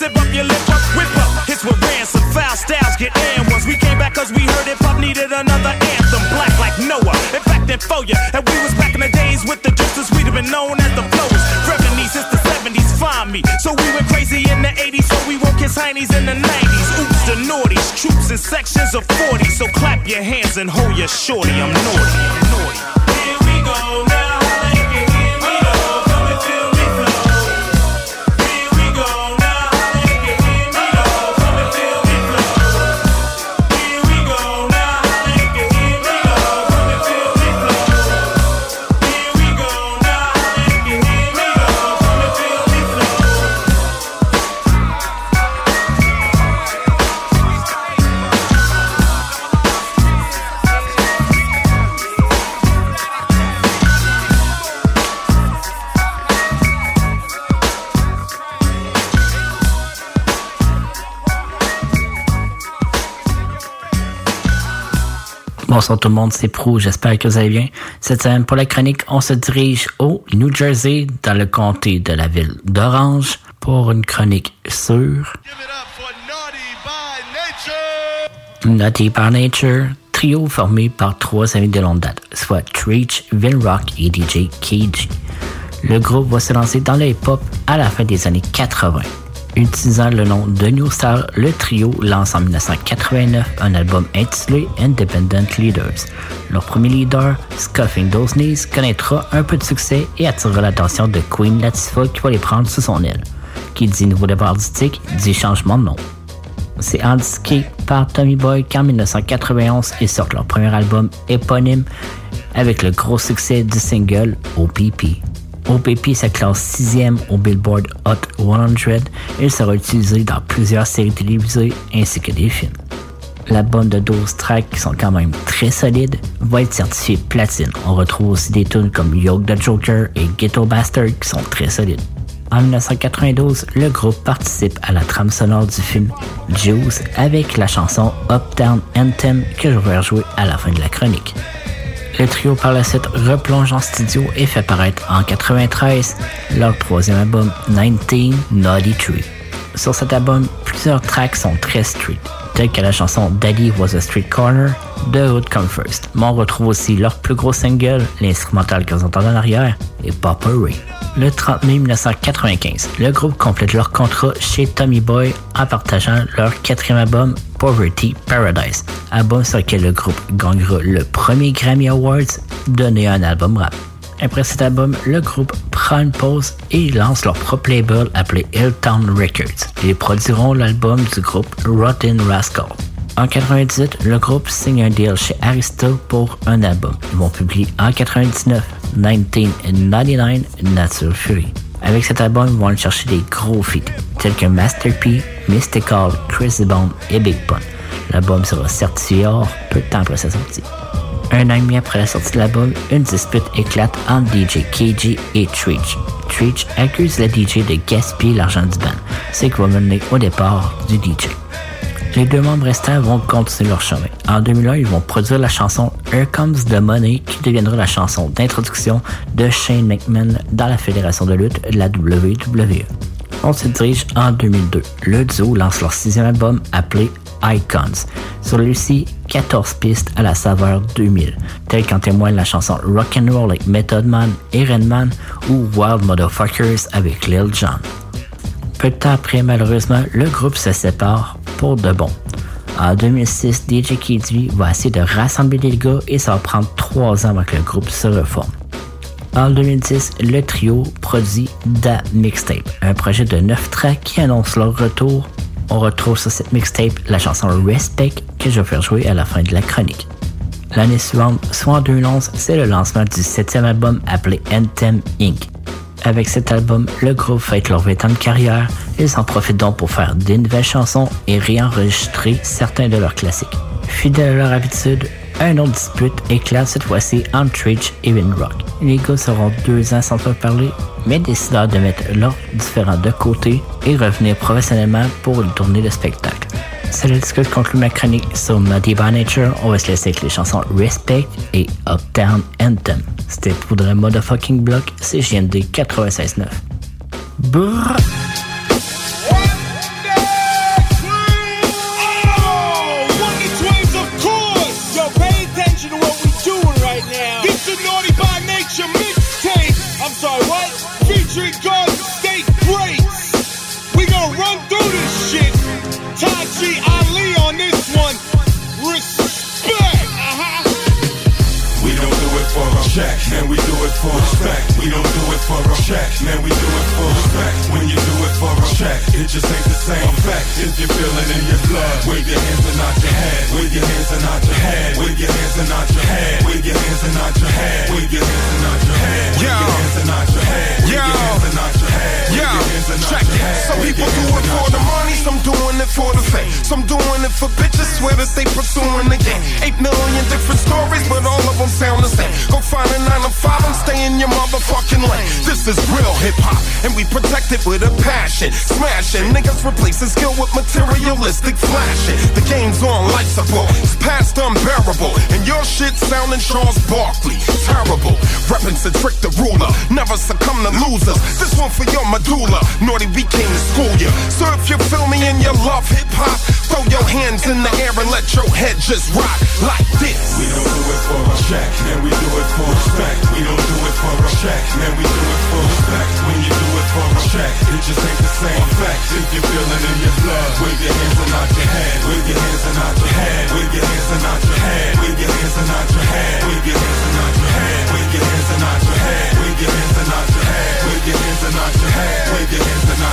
Zip up your lip up, whip up. Hits with ransom, foul styles get and once we came back cause we heard hip hop needed another anthem, black like Noah. In fact, in for ya, and we was back in the days with the juices, we'd have been known as the flowers. Revenue since the 70s, find me. So we went crazy in the 80s, so we won't kiss heinies in the 90s. Oops, the naughties, troops in sections of 40. So clap your hands and hold your shorty. I'm naughty. Bonsoir tout le monde, c'est Prou, j'espère que vous allez bien. Cette semaine, pour la chronique, on se dirige au New Jersey, dans le comté de la ville d'Orange, pour une chronique sur... Naughty by Nature, trio formé par trois amis de longue date, soit Treach, Rock et DJ KG. Le groupe va se lancer dans le hip-hop à la fin des années 80. Utilisant le nom de New Star, le trio lance en 1989 un album intitulé Independent Leaders. Leur premier leader, Scuffing Those Knees, connaîtra un peu de succès et attirera l'attention de Queen Latifah qui va les prendre sous son aile. Qui dit nouveau départ artistique, dit changement de nom. C'est indiqué par Tommy Boy qu'en 1991, ils sortent leur premier album éponyme avec le gros succès du single OPP. OPP se classe sixième au Billboard Hot 100 et sera utilisé dans plusieurs séries télévisées ainsi que des films. L'album de 12 tracks qui sont quand même très solides va être certifié platine. On retrouve aussi des tunes comme Yoke the Joker et Ghetto Bastard qui sont très solides. En 1992, le groupe participe à la trame sonore du film Juice avec la chanson Uptown Anthem que je vais rejouer à la fin de la chronique. Le trio par la suite replonge en studio et fait paraître en 93 leur troisième album 19 Naughty Tree. Sur cet album, plusieurs tracks sont très street, tels que la chanson Daddy Was a Street Corner de Hood Come First. Mais on retrouve aussi leur plus gros single, l'instrumental que vous entendez en arrière, et Papa Ray. Le 30 mai 1995, le groupe complète leur contrat chez Tommy Boy en partageant leur quatrième album Poverty Paradise, album sur lequel le groupe gagnera le premier Grammy Awards donné à un album rap. Après cet album, le groupe prend une pause et lance leur propre label appelé Hilltown Records. Ils produiront l'album du groupe Rotten Rascal. En 98, le groupe signe un deal chez Arista pour un album. Ils vont publier en 99 1999 Natural Fury. Avec cet album, ils vont aller chercher des gros feats, tels que Master P, Mystical, Chris Bond et Big Pun. L'album sera certifié or peu de temps après sa sortie. Un an et demi après la sortie de l'album, une dispute éclate entre DJ KG et Treach. Treach accuse le DJ de gaspiller l'argent du band, ce qui va mener au départ du DJ. Les deux membres restants vont continuer leur chemin. En 2001, ils vont produire la chanson Here Comes the Money qui deviendra la chanson d'introduction de Shane McMahon dans la fédération de lutte de la WWE. On se dirige en 2002. Le duo lance leur sixième album appelé Icons. Sur lui-ci, 14 pistes à la saveur 2000, telles qu'en témoigne la chanson Rock'n'Roll avec Method Man, Iron Man ou Wild Motherfuckers avec Lil Jon. Peu de temps après, malheureusement, le groupe se sépare pour de bon. En 2006, DJ KD va essayer de rassembler les gars et ça va prendre trois ans avant que le groupe se reforme. En 2010, le trio produit Da Mixtape, un projet de 9 tracks qui annonce leur retour. On retrouve sur cette mixtape la chanson Respect que je vais faire jouer à la fin de la chronique. L'année suivante, soit en 2011, c'est le lancement du septième album appelé Anthem Inc. Avec cet album, le groupe fête leur 20 ans de carrière. Ils en profitent donc pour faire des nouvelles chansons et réenregistrer certains de leurs classiques. Fidèles à leur habitude, un autre dispute éclate cette fois-ci entre Rich et Rock. Les gars seront deux ans sans se parler, mais décident de mettre leurs différends de côté et revenir professionnellement pour tourner le spectacle. C'est qui conclut ma chronique sur Naughty by Nature. On va se laisser avec les chansons Respect et Uptown Anthem. C'était pour le motherfucking block CGMD 96.9. Brrr. tracks, man, we do it full effect. When you do it for a check, it just ain't the same fact. If you feel it in your blood, wave your hands and nod your head. Wave your hands and nod your head. Wave your hands and nod your head. Wave your hands and nod your head. Wave your hands and nod your head. Wave your hands and nod your head. Wave your hands and nod your head. Wave your hands and nod check it. Some people do it for the money, some doing it for the fame. Some doing it for bitches, swear that they pursuing the game. Eight million different stories, but all of them sound the same. Go find a nine to five and stay in your motherfucking lane. This is real hip hop, and we protect it with a passion. Smashing niggas replacing skill with materialistic flashing. The game's on life support, it's past unbearable, and your shit sounding Charles Barkley. Terrible, reppin' to trick the ruler, never succumb to losers. This one for your medulla, naughty we came to school ya. So if you feel me and you love hip hop, throw your hands in the air and let your head just rock like this. We don't do it for a check, man, we do it for respect. We don't do it for a check, man, we do it for respect. When you do it for a check, it just ain't the same fact. If you feel it in your blood, wave your hands and nod your head. Wave your hands and nod your head. Wave your hands and nod your head. Wave your hands and nod your head. Wave your hands and nod your head. Wave your hands and nod your head.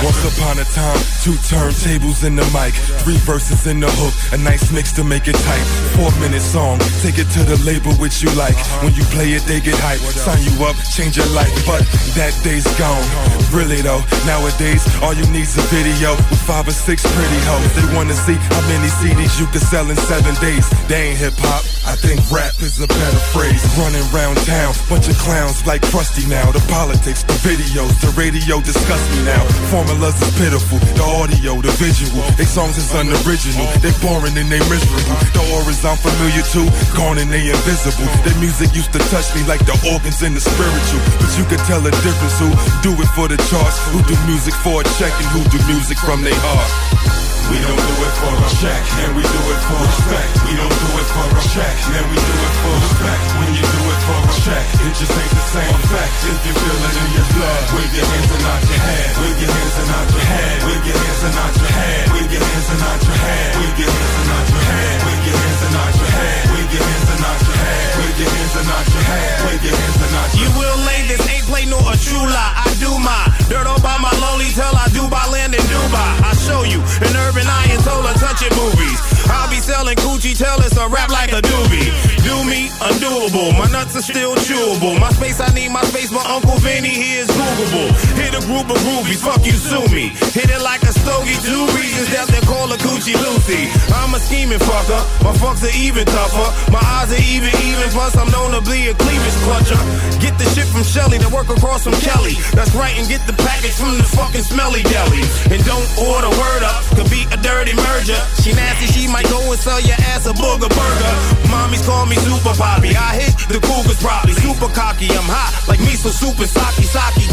Once upon a time, two turntables in the mic, three verses in the hook, a nice mix to make it tight. Four minute song, take it to the label which you like. When you play it, they get hype, sign you up, change your life. But that day's gone. Really though, nowadays all you need's a video with five or six pretty hoes. They wanna see how many CDs you can sell in seven days. They ain't hip hop. I think rap is a better phrase. Running round town, bunch of clowns like Krusty now. The politics, the videos, the radio disgust me now. Formulas is pitiful, the audio, the visual. They songs is unoriginal, they boring and they miserable. The auras I'm familiar to, gone and they invisible. Their music used to touch me like the organs in the spiritual. But you could tell the difference who do it for the charts, who do music for a check, and who do music from their heart. We don't do it for a check, man, we do it for respect. We don't do it for a check, man, we do it for respect. When you do it for a check, it just ain't the same fact. If you feel it in your blood, wave your hands and nod your head. Wave your hands and nod your head. Wave your hands and nod your head. Wave your hands and nod your head. Wave your hands and nod your head. Wave your hands and nod your head. Your hands and your your hands and your You will lay this ain't play nor a true lie. I do my dirt all by my lonely tell I do by land in Dubai. I show you an urban Ayatollah touching movies. I'll be selling Gucci, tell us a rap like a doobie. Do me undoable, my nuts are still chewable. My space, I need my space, but Uncle Vinny he is Googleable. Hit a group of groupies, fuck you, sue me. Hit it like a stogie, two reasons that they call a Gucci Lucy. I'm a scheming fucker, my fucks are even tougher. My eyes are even, even, plus I'm known to be a cleavage clutcher. Get the shit from Shelly that work across from Kelly. That's right, and get the package from the fucking smelly deli. And don't order word up, could be a dirty merger. She nasty, she might go and sell your ass a booger burger. Mommies call me Super Poppy. I hit the Cougars probably. Super cocky, I'm hot like miso soup and sake sake.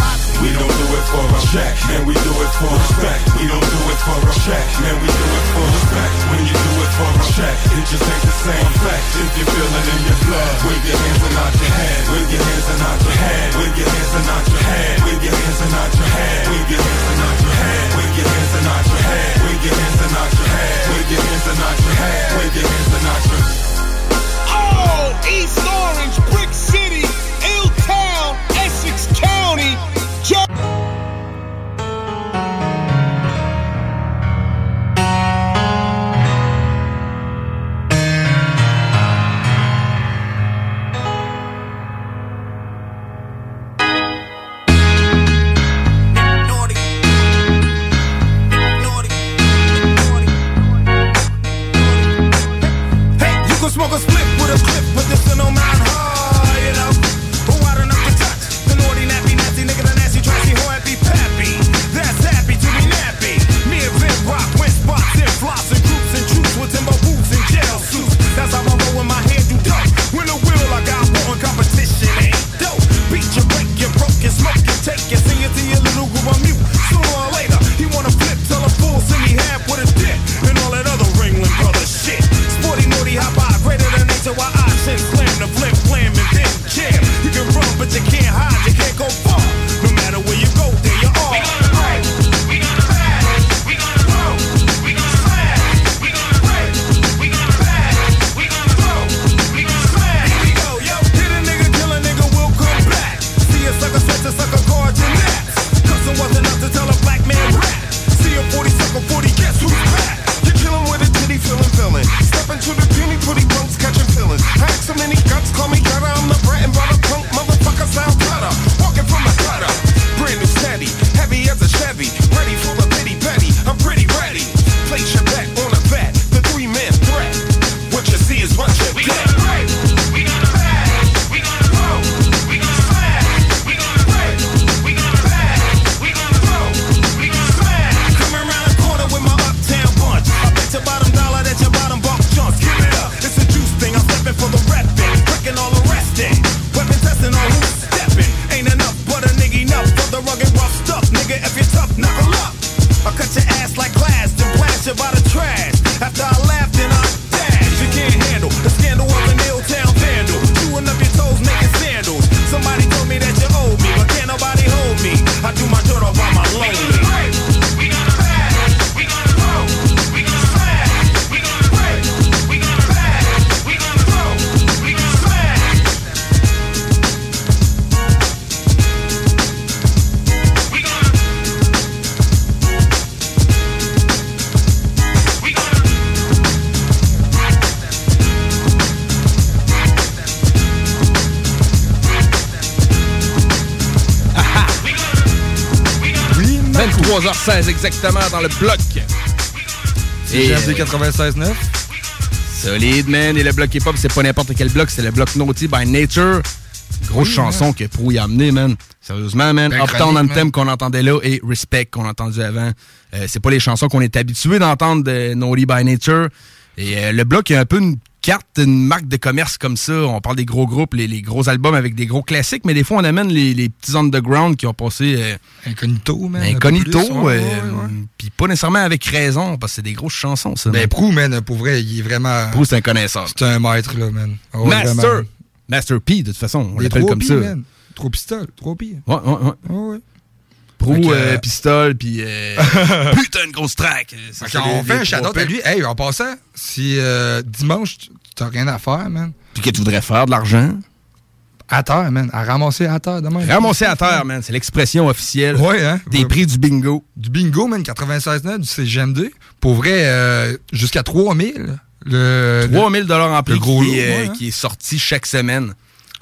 We don't do it for a check, man, we do it for respect. We don't do it for a check, man, we do it for respect. When you do it for a check, it just ain't the same fact. If you feel it in your blood, wave your hands and nod your head. Wave your hands and nod your head. Wave your hands and nod your head. Wave your hands and nod your head. Wave your hands and nod your head. Wave your hands and nod your head. Wave your hands and nod your head. Wave your hands and nod your head. Wave your hands and nod your Oh, East Orange, Brick City, Ill Town, smoke 23h16 exactement dans le bloc. C'est euh, GMD 96.9. Solide, man. Et le bloc hip-hop, c'est pas n'importe quel bloc, c'est le bloc Naughty by Nature. Grosse Oui, chanson man. que Prou y a amené, man. Sérieusement, man. Ben, Uptown Anthem qu'on entendait là et Respect qu'on a entendu avant. Euh, c'est pas les chansons qu'on est habitué d'entendre de Naughty by Nature. Et euh, le bloc a un peu une carte, une marque de commerce comme ça. On parle des gros groupes, les, les gros albums avec des gros classiques, mais des fois on amène les, les petits underground qui ont passé euh, Incognito, man. incognito, euh, ouais, ouais. puis pas nécessairement avec raison, parce que c'est des grosses chansons, ça. Ben. Prou, man, pour vrai, il est vraiment. Prou, c'est un connaisseur. C'est un maître, là, man. Ah Master. vraiment. Master P, de toute façon, on l'appelle comme ça. man. Trois pistoles, trois billes. Ouais, ouais, ouais. Ouais, ouais. Prou, euh, euh, pistole, puis euh, *laughs* putain de grosse track. Fait qu'on les- fait les un shout-out à lui. Hey, en passant, si euh, dimanche, tu- t'as rien à faire, man. Puis que tu voudrais faire de l'argent? À terre, man. À ramasser à terre demain. Ramasser à terre, man. C'est l'expression officielle Ouais, hein? des prix du bingo. Du bingo, man, 96 du CGM2. Pour vrai, euh, jusqu'à 3000. Le, 3000 dollars en prix le gros qui, lot, est, euh, ouais, hein? qui est sorti chaque semaine.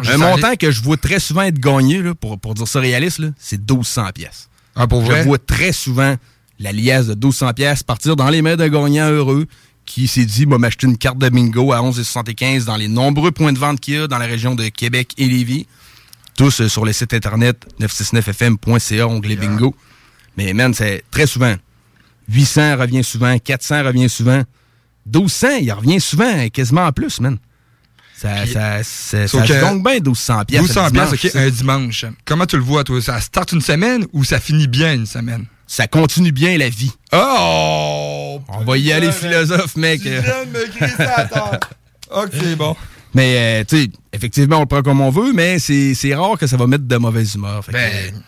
Je un montant que je vois très souvent être gagné, là, pour, pour dire ça réaliste, là, c'est 1200 pièces. Ah, pour vrai? Je vois très souvent la liasse de 1200 pièces partir dans les mains d'un gagnant heureux qui s'est dit, va m'acheter une carte de bingo à 11,75 dans les nombreux points de vente qu'il y a dans la région de Québec et Lévis. Tous euh, sur le site internet 969fm.ca, onglet bingo. Mais man, c'est très souvent. 800 revient souvent, 400 revient souvent. 1200, il revient souvent, quasiment en plus, man. Ça, ça, ça, ça se que- gagne bien 1200 pièces. 1200 le pièces, OK, ça. un dimanche. Comment tu le vois, toi? Ça start une semaine ou ça finit bien une semaine? Ça continue bien la vie. Oh! On va y aller philosophe, mec. Tu viens de me. *laughs* OK, bon. Mais, euh, tu sais, effectivement, on le prend comme on veut, mais c'est rare que ça va mettre de mauvaise humeur. Fait que, Ben,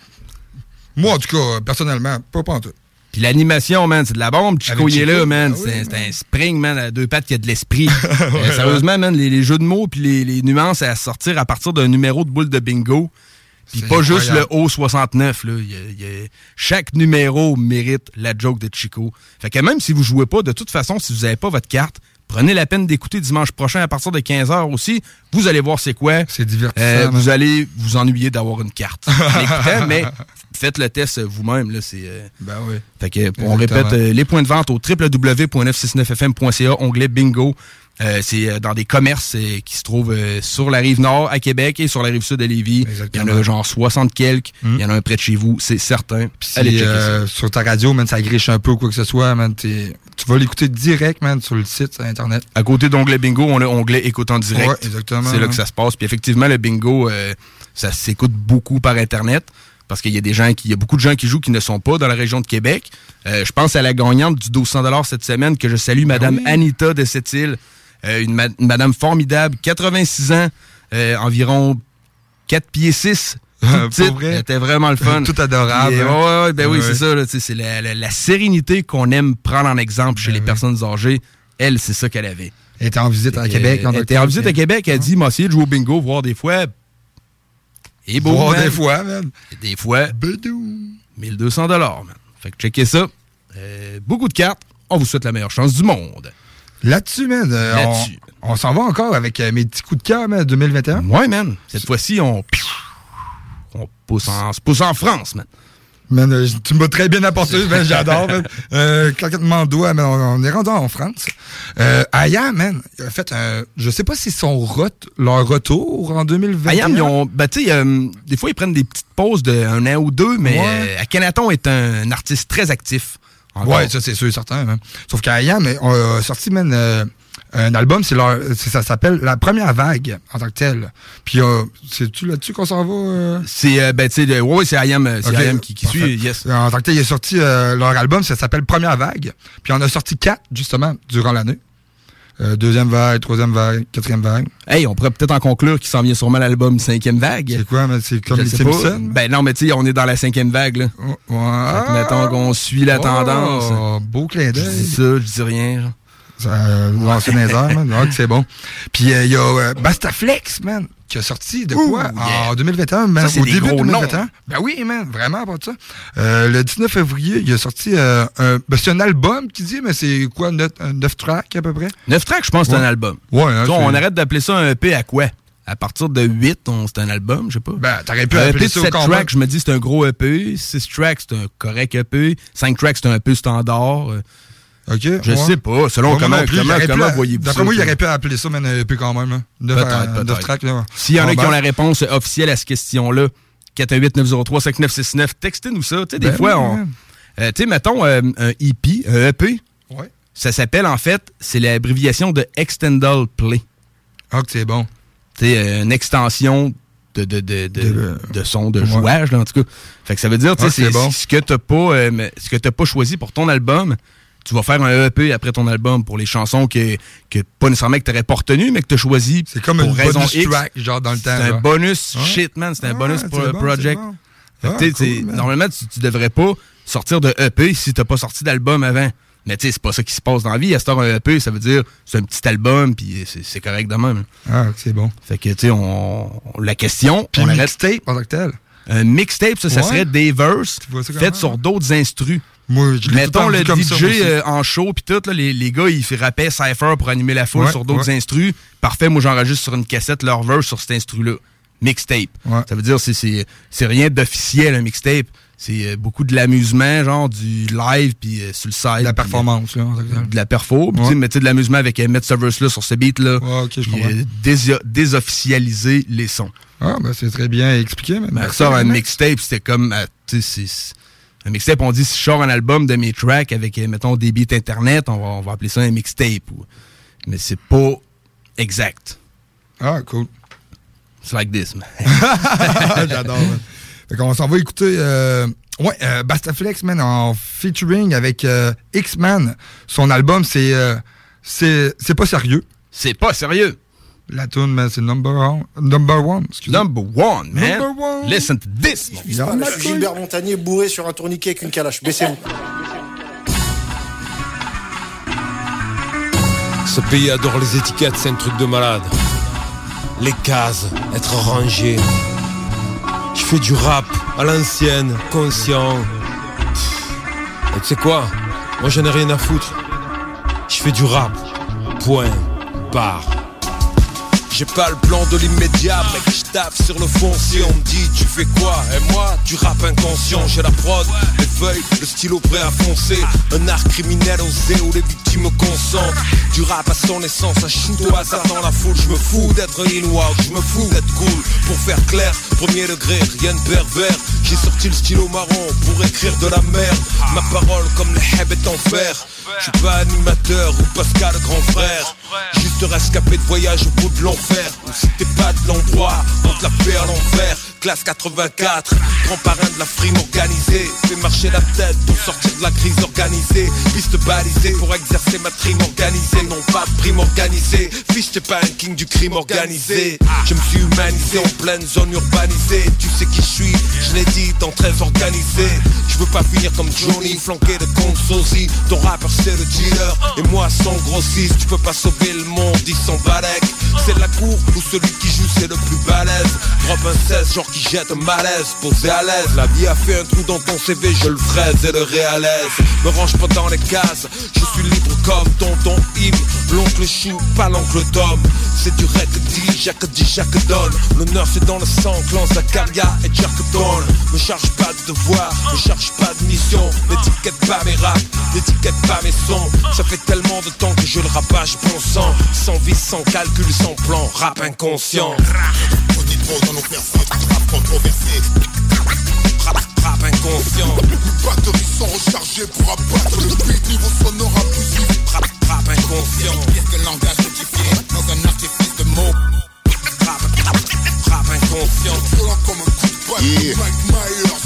Moi, en tout cas, personnellement, pas pas en tout. Puis l'animation, man, c'est de la bombe. Chico, il est là, man. ah oui, c'est un spring, man, à deux pattes qui a de l'esprit. *laughs* Euh, sérieusement, man, les, les jeux de mots puis les, les nuances à sortir à partir d'un numéro de boule de bingo. Puis pas juste le incroyable. O69, là. Il y a- il y a- chaque numéro mérite la joke de Chico. Fait que même si vous jouez pas, de toute façon, si vous n'avez pas votre carte, prenez la peine d'écouter dimanche prochain à partir de 15h aussi. Vous allez voir c'est quoi. C'est divertissant. Euh, vous allez vous ennuyer d'avoir une carte. *laughs* mais faites le test vous-même. Là, c'est, euh, Ben oui. fait que, on Exactement. répète euh, les points de vente au www.969fm.ca, onglet bingo. Euh, c'est euh, dans des commerces euh, qui se trouvent euh, sur la rive nord à Québec et sur la rive sud de Lévis. Il y en a genre 60 quelques. Il y en a un près de chez vous, c'est certain. Si, sur ta radio, man, ça griche un peu ou quoi que ce soit, man, tu vas l'écouter direct, man, sur le site, sur Internet. À côté d'onglet bingo, on a onglet écoute en direct. Ouais, exactement, C'est là que ça se passe. Puis effectivement, le bingo, ça s'écoute beaucoup par Internet. Parce qu'il y a des gens qui, il y a beaucoup de gens qui jouent qui ne sont pas dans la région de Québec. Euh, je pense à la gagnante du 1200 cette semaine que je salue, Madame Anita de cette île. Euh, une, ma- une madame formidable, 86 ans, euh, environ 4 pieds 6. Pour Toute petite. vrai? Elle était vraiment le fun. *laughs* Tout adorable, Et, hein? ouais, ouais, ben oui, c'est ça. C'est la, la- la sérénité qu'on aime prendre en exemple chez les personnes âgées. Elle, c'est ça qu'elle avait. Elle était en visite à Québec. Elle était en visite à Québec. Elle dit, m'a essayé de jouer au bingo, voir des fois. Et beau, Voir des fois, man. Des fois. 1200 dollars, man. Fait que checkez ça. Euh, beaucoup de cartes. On vous souhaite la meilleure chance du monde. Là-dessus, man, euh, Là-dessus. on, on s'en va encore avec euh, mes petits coups de cœur, man, 2021. Ouais, man. Cette fois-ci, on, on pousse en, se pousse en France, man. Man, euh, tu m'as très bien apporté, *laughs* man, j'adore, man. Euh, de man, on, on est rendu en France. Euh, Aya, man, il a fait un... Je sais pas si son rot, leur retour en 2021. Ayam, ils ont. Ben, tu sais, euh, des fois, ils prennent des petites pauses d'un an ou deux, mais Ouais. Akhenaton est un artiste très actif. Encore. Ouais, ça c'est sûr et certain. man. Sauf qu'Aya, mais on a sorti man, euh, un album, c'est leur, c'est- ça s'appelle La Première Vague en tant que tel. Puis euh, c'est-tu là-dessus qu'on s'en va? euh? C'est, euh, ben, tu sais, ouais, c'est Ayam, c'est Ok, Ayam qui, qui suit, yes. En tant que tel, il a sorti euh, leur album, ça s'appelle Première Vague. Puis on a sorti quatre, justement, durant l'année. Euh, deuxième vague, troisième vague, quatrième vague. Hey, on pourrait peut-être en conclure qu'il s'en vient sûrement l'album Cinquième Vague. C'est quoi, mais c'est comme Je les. Simpsons? Ben non, mais tu sais, on est dans la cinquième vague, là. Ouais. Que mettons qu'on suit la Oh, tendance. beau clin Je d'œil. dis ça, je dis rien. genre. Ça, euh, dans les airs, man. Ouais, que c'est bon. Puis euh, il y a euh, Bastaflex, man, qui a sorti de quoi? En 2021, man, Ça, c'est au des début de gros 2021. noms. Ben oui, man, vraiment pas de ça. Euh, le 19 février, il a sorti euh, un. Ben, c'est un album qui dit, mais c'est quoi, 9 tracks à peu près? 9 tracks, je pense que c'est Ouais. un album. Ouais, hein, c'est- on arrête d'appeler ça un EP à quoi? À partir de 8, on- c'est un album, je sais pas. Ben, t'aurais pu un appeler ça au 7 combat. tracks, je me dis c'est un gros EP. 6 tracks, c'est un correct EP. 5 tracks, c'est un peu standard. OK. Je ouais. sais pas. Selon Ouais, comment, plus, comment, il comment voyez-vous ça? D'après moi, il aurait pu appeler ça, un EP quand même. Neuf, Peut-être. S'il y en a qui ont bas. la réponse officielle à cette question-là, 418-903-5969, textez-nous ça. Tu sais, des Ben fois, on. Euh, tu sais, mettons euh, un EP, un EP. Ouais. Ça s'appelle, en fait, c'est l'abréviation de Extendal Play. Ah, que c'est bon. Sais, euh, une extension de, de, de, de, de son, de Ouais. jouage, là, en tout cas. Fait que ça veut dire, tu sais, Ah, c'est c'est bon. ce que t'as pas, mais ce que t'as pas choisi pour ton album, tu vas faire un EP après ton album pour les chansons que, que pas nécessairement que t'aurais pas retenues, mais que t'as choisi C'est comme pour une raison bonus X. track, genre dans le temps. C'est un bonus Ouais. shit, man. C'est un bonus pro- bon, project. bon. Ah, cool, normalement, tu, tu devrais pas sortir de EP si t'as pas sorti d'album avant. Mais tu sais, c'est pas ça qui se passe dans la vie. À ce temps, un EP, ça veut dire c'est un petit album, puis c'est correct de même. Ah, c'est bon. Fait que, tu sais, on, on- la question, Puis on mixtape en tant que tel? Un mixtape, ça, serait des verses faites sur d'autres instrus. Moi, je Mettons le comme DJ ça, euh, en show, puis tout, là, les, les gars, ils fait rapper Cypher pour animer la foule Ouais, sur d'autres ouais. instrus. Parfait, moi, j'enregistre sur une cassette leur verse sur cet instru-là. Mixtape. Ouais. Ça veut dire c'est rien d'officiel, un mixtape. C'est euh, beaucoup de l'amusement, genre du live, puis euh, sur le site. La puis, performance, là. De la perfo. Puis, tu sais, mais tu sais, de l'amusement avec euh, mettre ce verse-là sur ce beat-là. Ouais, euh, désofficialiser les sons. Ah, ben c'est très bien expliqué. Mais merci, ça, un mixtape, c'était comme. c'est- un mixtape, on dit si je sors un album de mes tracks avec, euh, mettons, des beats internet, on va, on va appeler ça un mixtape. ou- Mais c'est pas exact. Ah, cool. It's like this, man. *laughs* J'adore. man. Fait qu'on s'en va écouter. Euh, ouais, euh, Bastaflex, man, en featuring avec euh, X-Man. Son album, c'est. euh, c'est c'est pas sérieux. C'est pas sérieux. La tune, man, c'est number one. Number one, excusez. Number one, man. Number one. Listen to this. Je suis Gilbert Montagnier bourré sur un tourniquet avec une calache. Baissez-vous. Ce pays adore les étiquettes, c'est un truc de malade. Les cases, être rangé. Je fais du rap à l'ancienne, conscient. Et tu sais quoi? Moi j'en ai rien à foutre. Je fais du rap. Point. Barre. J'ai pas le plan de l'immédiat, mec, je tape sur le foncier. On me dit, tu fais quoi? Et moi, du rap inconscient. J'ai la prod, les feuilles, le stylo prêt à foncer. Un art criminel osé où les victimes consentent. Du rap à son essence, un shinto hasard dans la foule. Je me fous d'être in je me fous d'être cool. Pour faire clair, premier degré, rien de pervers. J'ai sorti le stylo marron pour écrire de la merde. Ma parole comme le heb est en fer. Je suis pas animateur ou Pascal grand frère. Juste rescapé de voyage au bout de l'enfer. Ou si t'es pas de l'endroit, on te la à l'envers. Classe 84, grand parrain de la frime organisée. Fais marcher la tête pour sortir de la crise organisée. Piste balisée pour exercer ma trime organisée. Non pas de prime organisée. Fiche, t'es pas un king du crime organisé. Je me suis humanisé en pleine zone urbanisée. Tu sais qui je suis, je l'ai dit dans très organisé. Je veux pas finir comme Johnny, flanqué de compte sosie. Ton rappeur c'est le dealer, et moi son grossiste. Tu peux pas sauver le monde, ils sont balèques. C'est la cour où celui qui joue c'est le plus balèze. Drop un 16, genre qui jette malaise, posé à l'aise. La vie a fait un trou dans ton CV, je le fraise et le réalaise. Me range pas dans les cases, je suis libre comme tonton Im. L'oncle Chou, pas l'oncle Tom. C'est du rec dit, Jacques dit, Jacques donne. L'honneur c'est dans le sang, clan Zakaria et Jack Donne. Me charge pas de devoir, me charge pas de mission. N'étiquette pas mes raps, n'étiquette pas mes sons. Ça fait tellement de temps que je le rabâche bon sang. Sans vie, sans calcul, sans plan, rap inconscient. On trop dans nos rap controversé. Rap, rap inconscient. Batteries sont rechargées pour abattre le beat niveau sonore abusif. Rap, rap inconscient. Pire que le langage modifié dans un artifice de mots. Rap, rap, rap inconscient. Violent comme un coup de balle. Yeah. Mike Myers,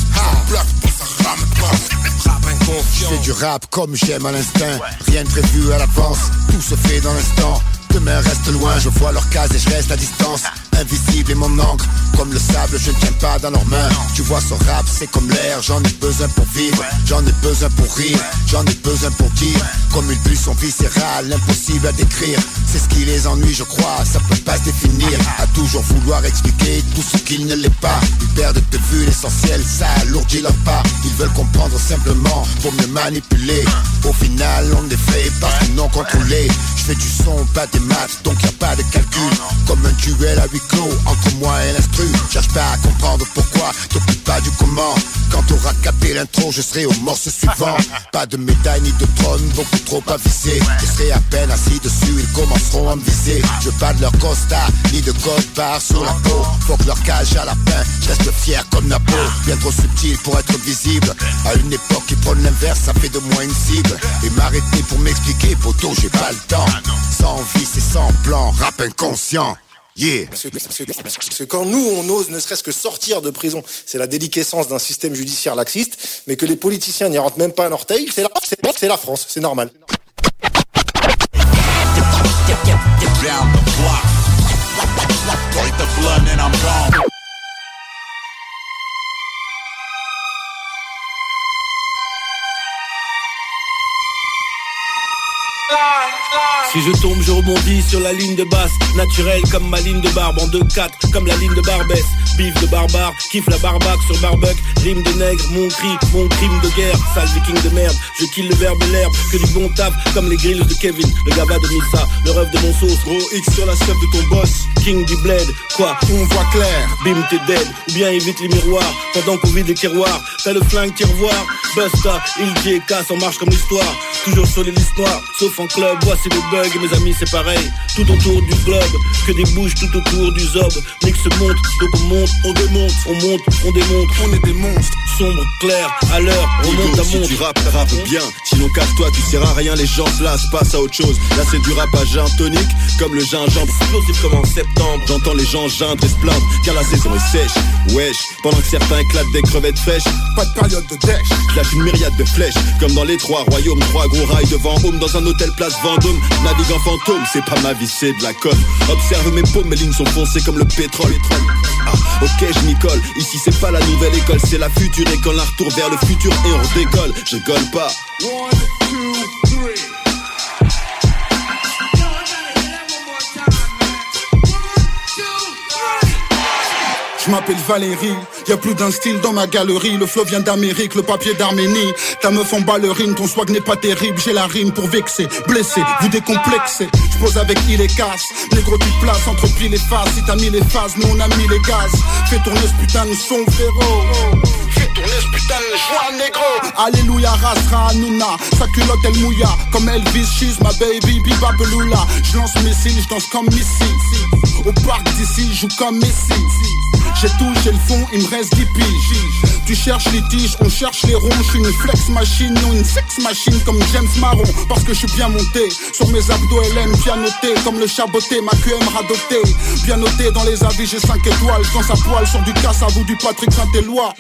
blague, ça rame pas. Rap inconscient. Fais du rap comme j'aime à l'instinct Rien de prévu à l'avance, tout se fait dans l'instant Demain reste loin, je vois leur case et je reste à distance. Invisible et mon encre, comme le sable, je ne tiens pas dans leurs mains. Tu vois ce rap, c'est comme l'air, j'en ai besoin pour vivre. J'en ai besoin pour rire, j'en ai besoin pour dire. Comme une pulsion viscérale, impossible à décrire. C'est ce qui les ennuie, je crois, ça peut pas se définir. À toujours vouloir expliquer tout ce qu'il ne l'est pas. Ils perdent de vue l'essentiel, ça alourdit leur pas. Ils veulent comprendre simplement pour me manipuler. Au final, on est fait parce qu'ils non contrôlé. Je fais du son, pas des donc y a pas de calcul. Comme un duel à huis clos entre moi et l'instru. Cherche pas à comprendre pourquoi, t'occupes pas du comment. Quand t'auras capé l'intro, je serai au morceau suivant. Pas de médaille ni de trône, beaucoup trop avisé. Je serai à peine assis dessus, ils commenceront à me viser. Je pas de leur costard, ni de code barre sur la peau. Faut que leur cage à la fin, je reste fier comme Napo. Bien trop subtil pour être visible. À une époque qui prône l'inverse, ça fait de moi une cible. Et m'arrêter pour m'expliquer, poteau, j'ai pas le temps. Sans vie, c'est sans plan, rap inconscient Yeah. Parce que, parce que- parce que quand nous, on ose ne serait-ce que sortir de prison, c'est la déliquescence d'un système judiciaire laxiste, mais que les politiciens n'y rentrent même pas un orteil, c'est la, c'est- c'est la France, c'est normal. Si je tombe, je rebondis sur la ligne de basse, naturelle comme ma ligne de barbe, en 2-4, comme la ligne de Barbès. Bif de barbare, kiffe la barbaque sur barbuck, rime de nègre, mon cri, mon crime de guerre, sale viking de merde. Je kill le verbe l'herbe, que du bon taf, comme les grilles de Kevin, le gaba de Missa, le rêve de mon sauce, gros X sur la chef de ton boss, king du bled, quoi, on voit clair, bim t'es dead, ou bien évite les miroirs, pendant qu'on vide les tiroirs, t'as le flingue tiroir, Busta, il dit casse, on marche comme l'histoire, toujours sur les listes noires, sauf en club, voici le bug, mes amis c'est pareil, tout autour du globe, que des bouches tout autour du zob, mix monte, donc on monte, on démonte, on monte, on démonte, on est des monstres, sombre, clair, à l'heure, on Hugo, monte à si monte. tu rappes, rappe bien. Sinon casse-toi, tu seras rien, les gens se lassent, passe à autre chose. Là c'est du rap à gin tonique, comme le gingembre. Explosif comme en septembre. J'entends les gens geindre et se plaindre, car la saison est sèche. Wesh, pendant que certains éclatent des crevettes fraîches. Pas de période de dèche. Lâche une myriade de flèches, comme dans les trois royaumes, trois gros rails devant home dans un hôtel place Vendôme. Fantôme, c'est pas ma vie, c'est de la conne. Observe mes paumes, mes lignes sont foncées comme le pétrole. Ah, ok, je m'y colle. Ici, c'est pas la nouvelle école, c'est la future école. Un retour vers le futur et on redécolle. Je rigole pas. Je m'appelle Valérie, y a plus d'un style dans ma galerie. Le flow vient d'Amérique, le papier d'Arménie. Ta meuf en ballerine, ton swag n'est pas terrible. J'ai la rime pour vexer, blesser, vous décomplexer. Je pose avec il et casse. Négro, tu places entre pile et face. Si t'as mis les phases, nous on a mis les gaz. Fais tourner ce putain de son, frérot. Fais tourner ce putain de joie, négro. Alléluia, rasra, Hanouna. Sa culotte, elle mouilla. Comme Elvis, she's my baby, biba beloula. Je lance missile, je danse comme Missy. Au parc d'ici, joue comme Messi. J'ai tout, j'ai le fond, il me reste 10 piges. Tu cherches les tiges, on cherche les ronds. Je une flex machine, non une sex machine comme James Marron. Parce que je suis bien monté. Sur mes abdos LM, bien noté. Comme le chaboté, ma QM radoté. Bien noté dans les avis, j'ai 5 étoiles. Quand ça poil sur du casse à vous du Patrick Saint-Éloi.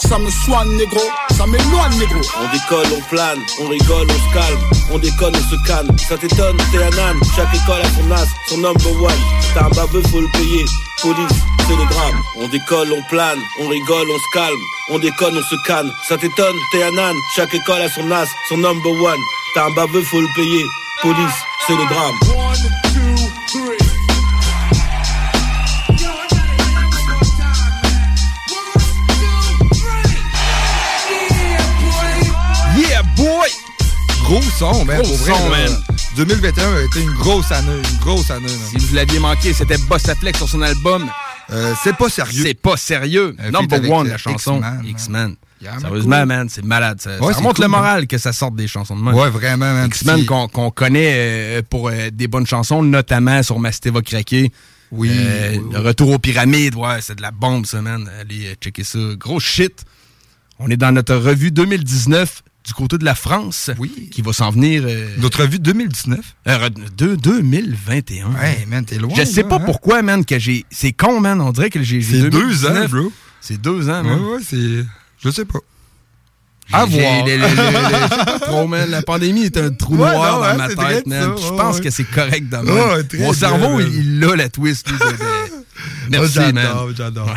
Ça me soigne, négro. Ça m'éloigne, négro. On décolle, on plane, on rigole, on se calme, on déconne, on se calme. Ça t'étonne, t'es un âne, chaque école a son as, son number one. T'as un baveux, faut le payer. Police, drame. On décolle, on plane, on rigole, on se calme, on déconne, on se calme. Ça t'étonne, t'es un âne, chaque école a son as, son number one. T'as un baveux, faut le payer. Police, c'est le drame. Yeah, boy! Gros son, man. Gros pour vrai, son, man. 2021 a été une grosse année, une grosse année. man. Si vous l'aviez manqué, c'était Boss Flex sur son album. Euh, c'est pas sérieux. C'est pas sérieux. Number one, la chanson. Man. Yeah, man, Sérieusement, cool. man, c'est malade. Ça, Ouais, ça c'est remonte cool, le man. moral que ça sorte des chansons de même. Ouais, vraiment, man. X-Men qu'on connaît euh, pour euh, des bonnes chansons, notamment sur Mastéva Craqué. Oui, Euh, oui, oui. Le retour aux pyramides, ouais, c'est de la bombe, ça, man. Allez checker ça. Gros shit. On est dans notre revue 2019 du côté de la France. Oui. Qui va s'en venir. euh, Notre revue 2019. euh, re- deux- 2021. Ouais, man, t'es loin. Je sais là, pas hein. pourquoi, man, que j'ai. C'est con, man. On dirait que j'ai. C'est deux 2019. ans, bro. C'est deux ans, Ouais, man. ouais, c'est. Je sais pas. À voir. le- le- le- le- je sais pas trop, *laughs* man. La pandémie est un trou Ouais, noir non, dans ouais, ma tête, man. ça, Je ouais, pense que c'est correct très Mon cerveau, il, il a la twist, lui, *laughs* Merci, Oh, man. j'adore, j'adore.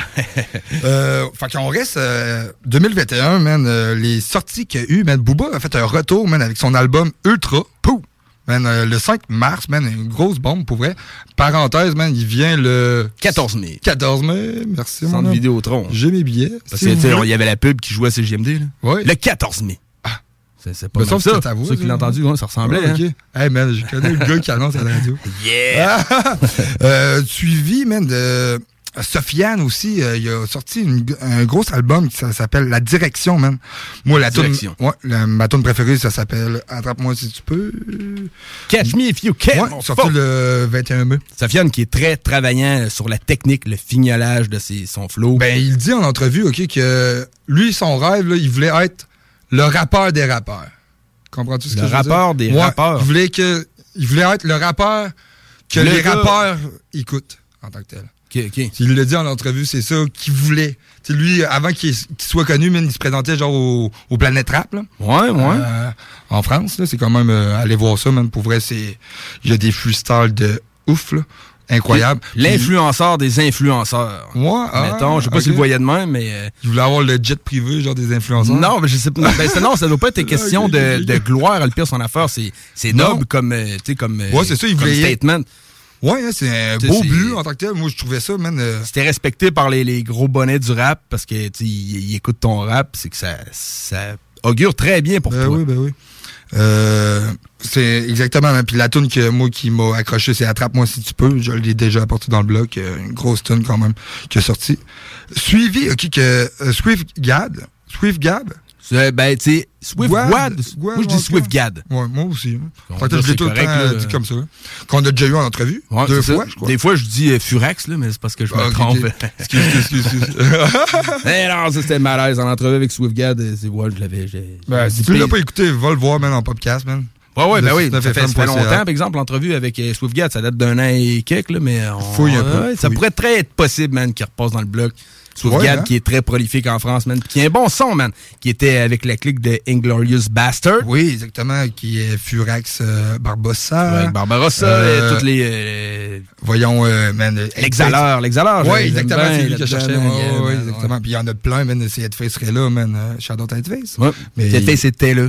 euh, fait qu'on reste euh, 2021, man. euh, les sorties qu'il y a eu, man. Booba a fait un retour, man, avec son album Ultra. Pou! Man, euh, le 5 mars, man, une grosse bombe pour vrai. Parenthèse, man, il vient le 14 mai. 14 mai, merci Centre. Vidéotron. J'ai mes billets. Parce Si que, il y avait la pub qui jouait à CGMD, là. Ouais. Le 14 mai. Ah. C'est pas semble que ça. c'est à vous, Ceux qui l'ont entendu, ouais, ça ressemblait, Ah, hein. ok. Hey, man, je connais le gars qui annonce à la radio. *laughs* Yeah! Ah, *laughs* euh, suivi, man, de Sofiane aussi, euh, il a sorti une- un gros album qui s'appelle La Direction, man. Moi, la tune, Direction. ouais, la- ma tune préférée, ça s'appelle Attrape-moi si tu peux. Catch me if you can. Ouais, sorti le 21 mai. Sofiane qui est très travaillant euh, sur la technique, le fignolage de ses, son flow. Ben, il dit en entrevue, OK, que lui, son rêve, là, il voulait être le rappeur des rappeurs. Comprends-tu ce Le que je veux rappeur des Ouais, rappeurs. Il voulait, que, il voulait être le rappeur que Le les gars- rappeurs écoutent en tant que tel. OK, OK. Il l'a dit en entrevue, c'est ça qu'il voulait. Tu sais, lui, avant qu'il soit connu, man, il se présentait genre au, au Planète Rap. Là. Ouais, ouais. Euh, en France, c'est quand même... euh, allez voir ça, man. Pour vrai, c'est... Il y a des freestyles de ouf, là. Incroyable. L'influenceur des influenceurs. Ouais, ah, Mettons, je sais pas ok. s'il le voyait de même, mais. euh, Il voulait avoir le jet privé, genre des influenceurs. Non, mais je sais pas. non, Ben, c'est- non, ça doit pas être *laughs* question de, de gloire. Le pire, son affaire, c'est, noble comme, euh, tu sais, comme, euh, Ouais, c'est ça, il comme voulait- statement. Ouais, hein, c'est un beau but en tant que tel. Moi, je trouvais ça, man. euh, t'es respecté par les, les gros bonnets du rap parce que, ils écoutent ton rap, c'est que ça, ça augure très bien pour Ben toi. oui, ben oui. Euh, c'est exactement. hein. Puis la tune que moi qui m'a accroché, c'est Attrape-moi si tu peux. Je l'ai déjà apporté dans le bloc. euh, Une grosse tune quand même qui est sortie. Suivi, ok, que euh, Swift Gad. Swift Gab. C'est- Ben, tu sais, Swift Wad, Wad. Wad, Moi, je dis Swift. Gad. Ouais, moi aussi. Je l'ai c'est tout le temps dit comme ça. Qu'on a déjà eu en entrevue. Ouais, deux fois, je crois. Des fois, je dis euh, Furax, là, mais c'est parce que je me Ah, trompe. Excuse, excuse, excuse. Eh *laughs* non, ça c'était malaise. En entrevue avec SwiftGad, euh, c'est ouais, je l'avais. j'ai- Ben, j'ai si tu l'as pas écouté, va le voir, man, en podcast, man. Ouais, ouais, ben oui. 69 Ça fait, ça fait longtemps, par exemple, l'entrevue avec euh, SwiftGad, ça date d'un an et quelques, là, mais. On, Fouille un peu, ça pourrait très être possible, man, qu'il repasse dans le bloc. SwiftGad, Ouais, hein? qui est très prolifique en France, man, qui a un bon son, man, qui était avec la clique de Inglorious Bastard. Oui, exactement, qui est Furax euh, Barbossa. Avec Barbarossa, Euh, et toutes les. euh, Voyons, euh, man. euh, L'exhaleur, l'exhaleur. Oui, exactement, c'est lui que je là-dedans, cherchais. man, Ouais, yeah, ouais, man, exactement. Puis il y en a plein, man. C'est Headface serait là, man. Euh, Shadow Headface. Ouais. Mais Headface était là.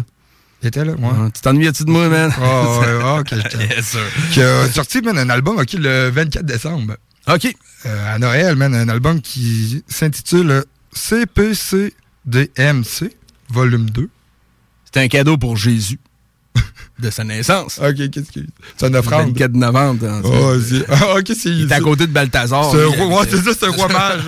Il était là, ouais. Ouais, Tu t'ennuies-tu de moi, man? Oh, ouais, ouais, ok. t'aime. Yes, sir. Qui a sorti, man, un album, ok, le 24 décembre. OK. à Noël, man, un album qui s'intitule CPCDMC, volume 2. C'était un cadeau pour Jésus. De sa naissance. *laughs* OK, qu'est-ce que c'est une offrande? Le 24 novembre. dans- Oh, c'est- *laughs* ah, OK, c'est... Il est à côté de Balthazar. C'est un lui, roi, ouais, c'est ça, c'est un roi *laughs* mage.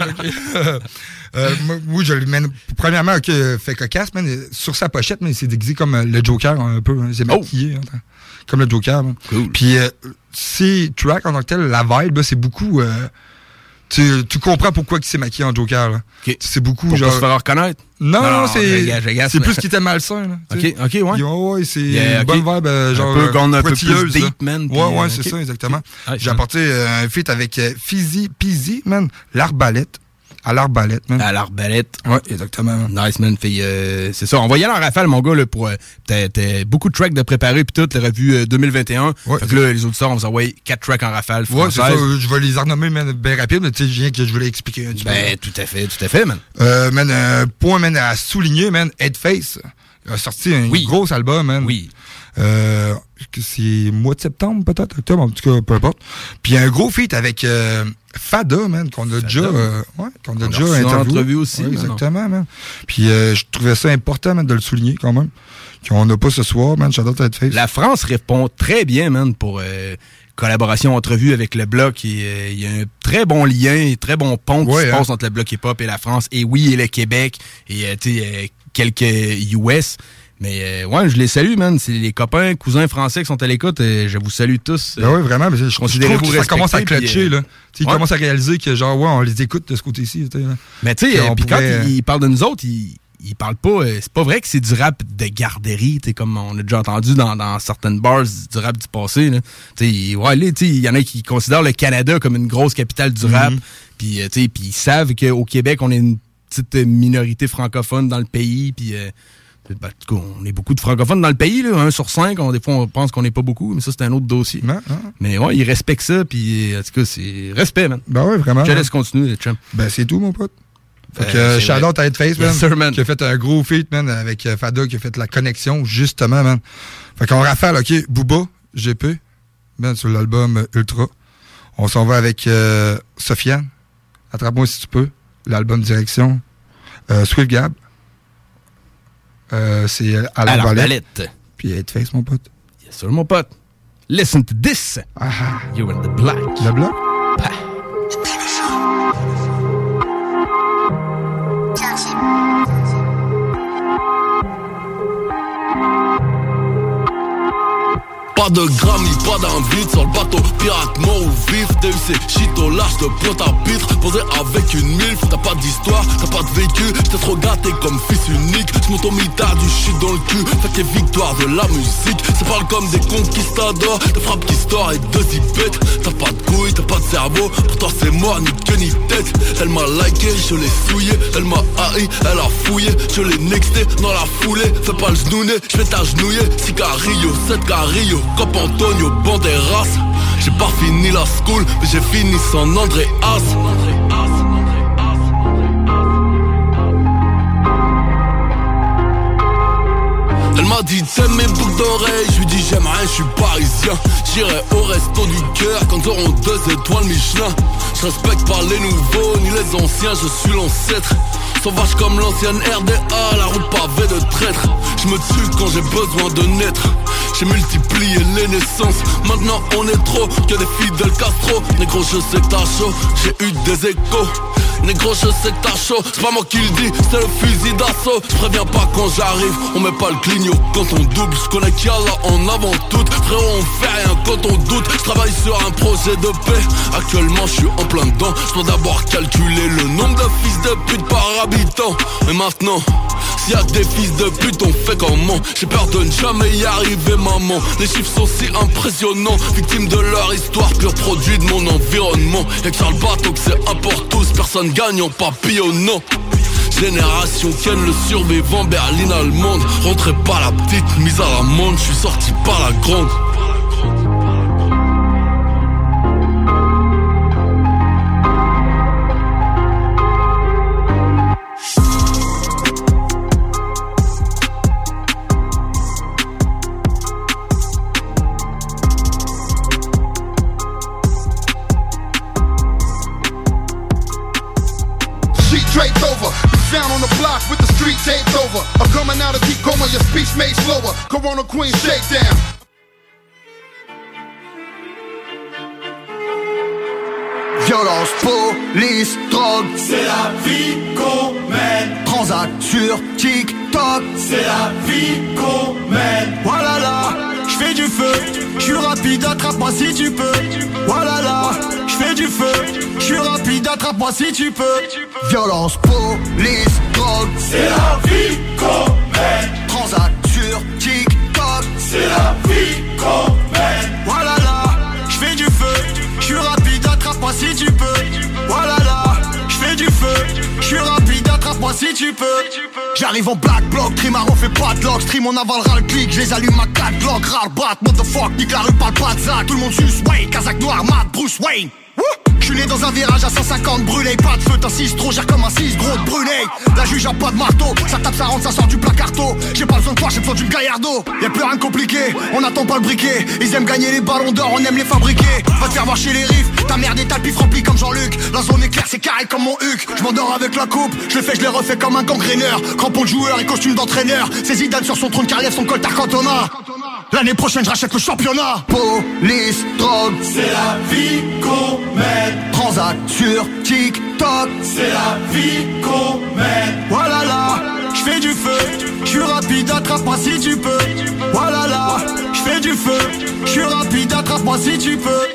Euh, moi, oui, je le mène. Premièrement, ok, euh, fait cocasse, man. Sur sa pochette, mais il s'est déguisé comme euh, le Joker un peu. hein. Il s'est maquillé, hein, comme le Joker. man. Puis, euh, ces tracks en tant que tel, la vibe, c'est beaucoup. euh, tu, tu comprends pourquoi il s'est maquillé en Joker. là. C'est beaucoup Pour genre. pas se faire reconnaître? Non, Non, non, c'est. C'est plus qu'il était malsain. Là. OK, OK, ouais. Ouais, c'est Yeah, une bonne vibe, euh, Un genre. peu- qu'on a un peu plus deep, man, puis, Ouais, ouais, euh, c'est ça, exactement. J'ai apporté euh, un feat avec euh, Fizzy Peasy, man. L'arbalète. À l'arbalète, man. À l'arbalète. Ouais, exactement. Nice, man. Fait, euh, c'est ça. On va y aller en rafale, mon gars, là, pour. euh, T'as t'as beaucoup de tracks de préparer, puis tout, la revue euh, 2021. fait que là, les auditeurs, on vous envoie quatre tracks en rafale. Ouais, c'est ça. Je vais les renommer, man, bien rapide, mais tu sais, rien que je voulais expliquer un petit Ben, peu. tout à fait, tout à fait, man. Euh, man, un point, man, à souligner, man, Headface a sorti un gros album, man. Oui. Euh, c'est mois de septembre, peut-être, octobre, en tout cas, peu importe. Puis un gros feat avec euh, Fada, man, qu'on a déjà, euh, ouais, qu'on a déjà interviewé. aussi, Ouais, exactement, man. Puis euh, je trouvais ça important, man, de le souligner quand même. Qu'on n'a pas ce soir, man, à Headface. La France répond très bien, man, pour euh, collaboration, entrevue avec le bloc. Euh, Il y a un très bon lien, très bon pont qui se hein. passe entre le bloc hip-hop et la France. Et oui, et le Québec. Et euh, tu sais, euh, quelques US. Mais euh, ouais, je les salue, man. C'est les copains, cousins français qui sont à l'écoute. et je vous salue tous. Ben oui, vraiment, mais je, trouve que ça commence à clutcher, puis, euh, là. Tu sais, Ils ouais. commencent à réaliser que, genre, ouais, on les écoute de ce côté-ci. là. Mais tu sais, Qu'on euh, puis quand pourrait- ils parlent de nous autres, ils, ils parlent pas. euh, c'est pas vrai que c'est du rap de garderie, comme on a déjà entendu dans, dans certaines bars du rap du passé. Là. Ouais, là, tu sais, il y en a qui considèrent le Canada comme une grosse capitale du rap. Puis, euh, tu sais, puis ils savent qu'au Québec, on est une petite minorité francophone dans le pays. Puis, en tout cas, on est beaucoup de francophones dans le pays, là, un sur cinq. On, des fois, on pense qu'on n'est pas beaucoup, mais ça, c'est un autre dossier. Mais ouais, ils respectent ça, puis euh, en tout cas, c'est respect, man. Ben oui, vraiment. Je te man. laisse continuer, chum. Ben, c'est tout, mon pote. Fait que, Euh, euh, out à Headface, Yes, man, sir, man. Qui a fait un gros feat, man, avec euh, Fada, qui a fait la connexion, justement, man. Fait qu'on rafale, OK, Booba, GP, man, sur l'album Ultra. On s'en va avec euh, Sofiane, Attrape-moi si tu peux, l'album Direction. Euh, Swift Gab, euh, c'est à À l'arbalète. l'arbalète. Puis Headface, mon pote. Yes, sir, mon pote. Listen to this. You're in the black. Le bloc? Pas de Grammy, pas d'invite sur le bateau. Pirate mort ou vif DUC, shit au large de pointe à pitre Posé avec une milf, t'as pas d'histoire, t'as pas de vécu. J'étais trop gâté comme fils unique. J'm'auto-mitard du shit dans le cul. Fait les victoires de la musique Ça parle comme des conquistadors. De frappes qui store et de zipettes. T'as pas de couilles, t'as pas de cerveau. Pourtant c'est moi, ni queue ni tête. Elle m'a liké, je l'ai souillé Elle m'a haï, elle a fouillé. Je l'ai nexté dans la foulée. Fais pas le genouiller, je vais t'agenouiller. Sicario, 7 Carillo Cop Antonio, Banderas. J'ai pas fini la school Mais j'ai fini sans Andréas Elle m'a dit t'aimes mes boucles d'oreilles. Je lui dis j'aime rien, je suis parisien. J'irai au resto du cœur quand auront deux étoiles Michelin. Je respecte pas les nouveaux ni les anciens, je suis l'ancêtre Sauvage comme l'ancienne RDA, la route pavée de traîtres. Je me tue quand j'ai besoin de naître. J'ai multiplié les naissances. Maintenant on est trop que des fidèles Castro. Négro je sais que t'as chaud, j'ai eu des échos. Négro je sais que t'as chaud, c'est pas moi qui le dis, c'est le fusil d'assaut. Je préviens pas quand j'arrive, on met pas le clignot quand on double. Je connais qu'il y a là en avant toute Frérot on fait rien quand on doute. Je travaille sur un projet de paix. Actuellement je suis en plein dedans. Je dois d'abord calculer le nombre de fils de pute par Mais maintenant s'il y a des fils de pute, on fait comment? J'ai peur de ne jamais y arriver, maman. Les chiffres sont si impressionnants. Victimes de leur histoire, pur produit de mon environnement. Y'a que le bateau que c'est un pour tous. Personne gagne en papillonnant. Génération Ken, le survivant, berline allemande. Rentrez pas la petite, mise à l'amende. Je suis sorti par la grande. Over. I'm coming out of deep coma, your speech made slower. Corona Queen shakedown. Violence, police, drogue, C'est la vie qu'on mène. transac sur TikTok, C'est la vie qu'on mène. Voilà là, je fais du feu, je suis rapide, attrape-moi si tu peux. Voilà là, je fais du feu, je suis rapide, attrape-moi si tu peux. Violence, police, drogue, C'est la vie qu'on mène. transac sur TikTok, C'est la vie qu'on mène. Voilà là, je fais du feu, je suis rapide, attrape-moi si tu peux. Voilà là, je fais du feu, je suis rapide, attrape-moi si tu peux. J'arrive en black block, Trimaro fait pas de lock, stream on avalera le clic, je les allume à 4 blocs, rare bat, motherfuck, nique la rue, parle pas de tout le monde suce, Wayne, Kazakh noir, Matt, Bruce Wayne. Né dans un virage à 150 brûlé, pas de feu, 6 trop, gère comme un 6 gros de brûlé. La juge a pas de marteau, ça tape, ça rentre, ça sort du placarto. J'ai pas besoin de toi, j'ai besoin d'une gaillardo. Y'a plus rien de compliqué, on attend pas le briquet. Ils aiment gagner les ballons d'or, on aime les fabriquer. Va te faire voir chez les riffs, ta merde est tapis rempli comme Jean-Luc. La zone est c'est carré comme mon huc. Je m'endors avec la coupe, je le fais, je les refais comme un gangréneur. Crampon de joueur et costume d'entraîneur. C'est Zidane sur son trône car lève son coltard cantona. L'année prochaine, je rachète le championnat. Police, drogue, C'est la vie qu'on mène. Transac sur TikTok. C'est la vie qu'on mène. Voilà là, je fais du feu, je suis rapide, attrape-moi si tu peux. Voilà là, je fais du feu, je suis rapide, attrape-moi si tu peux.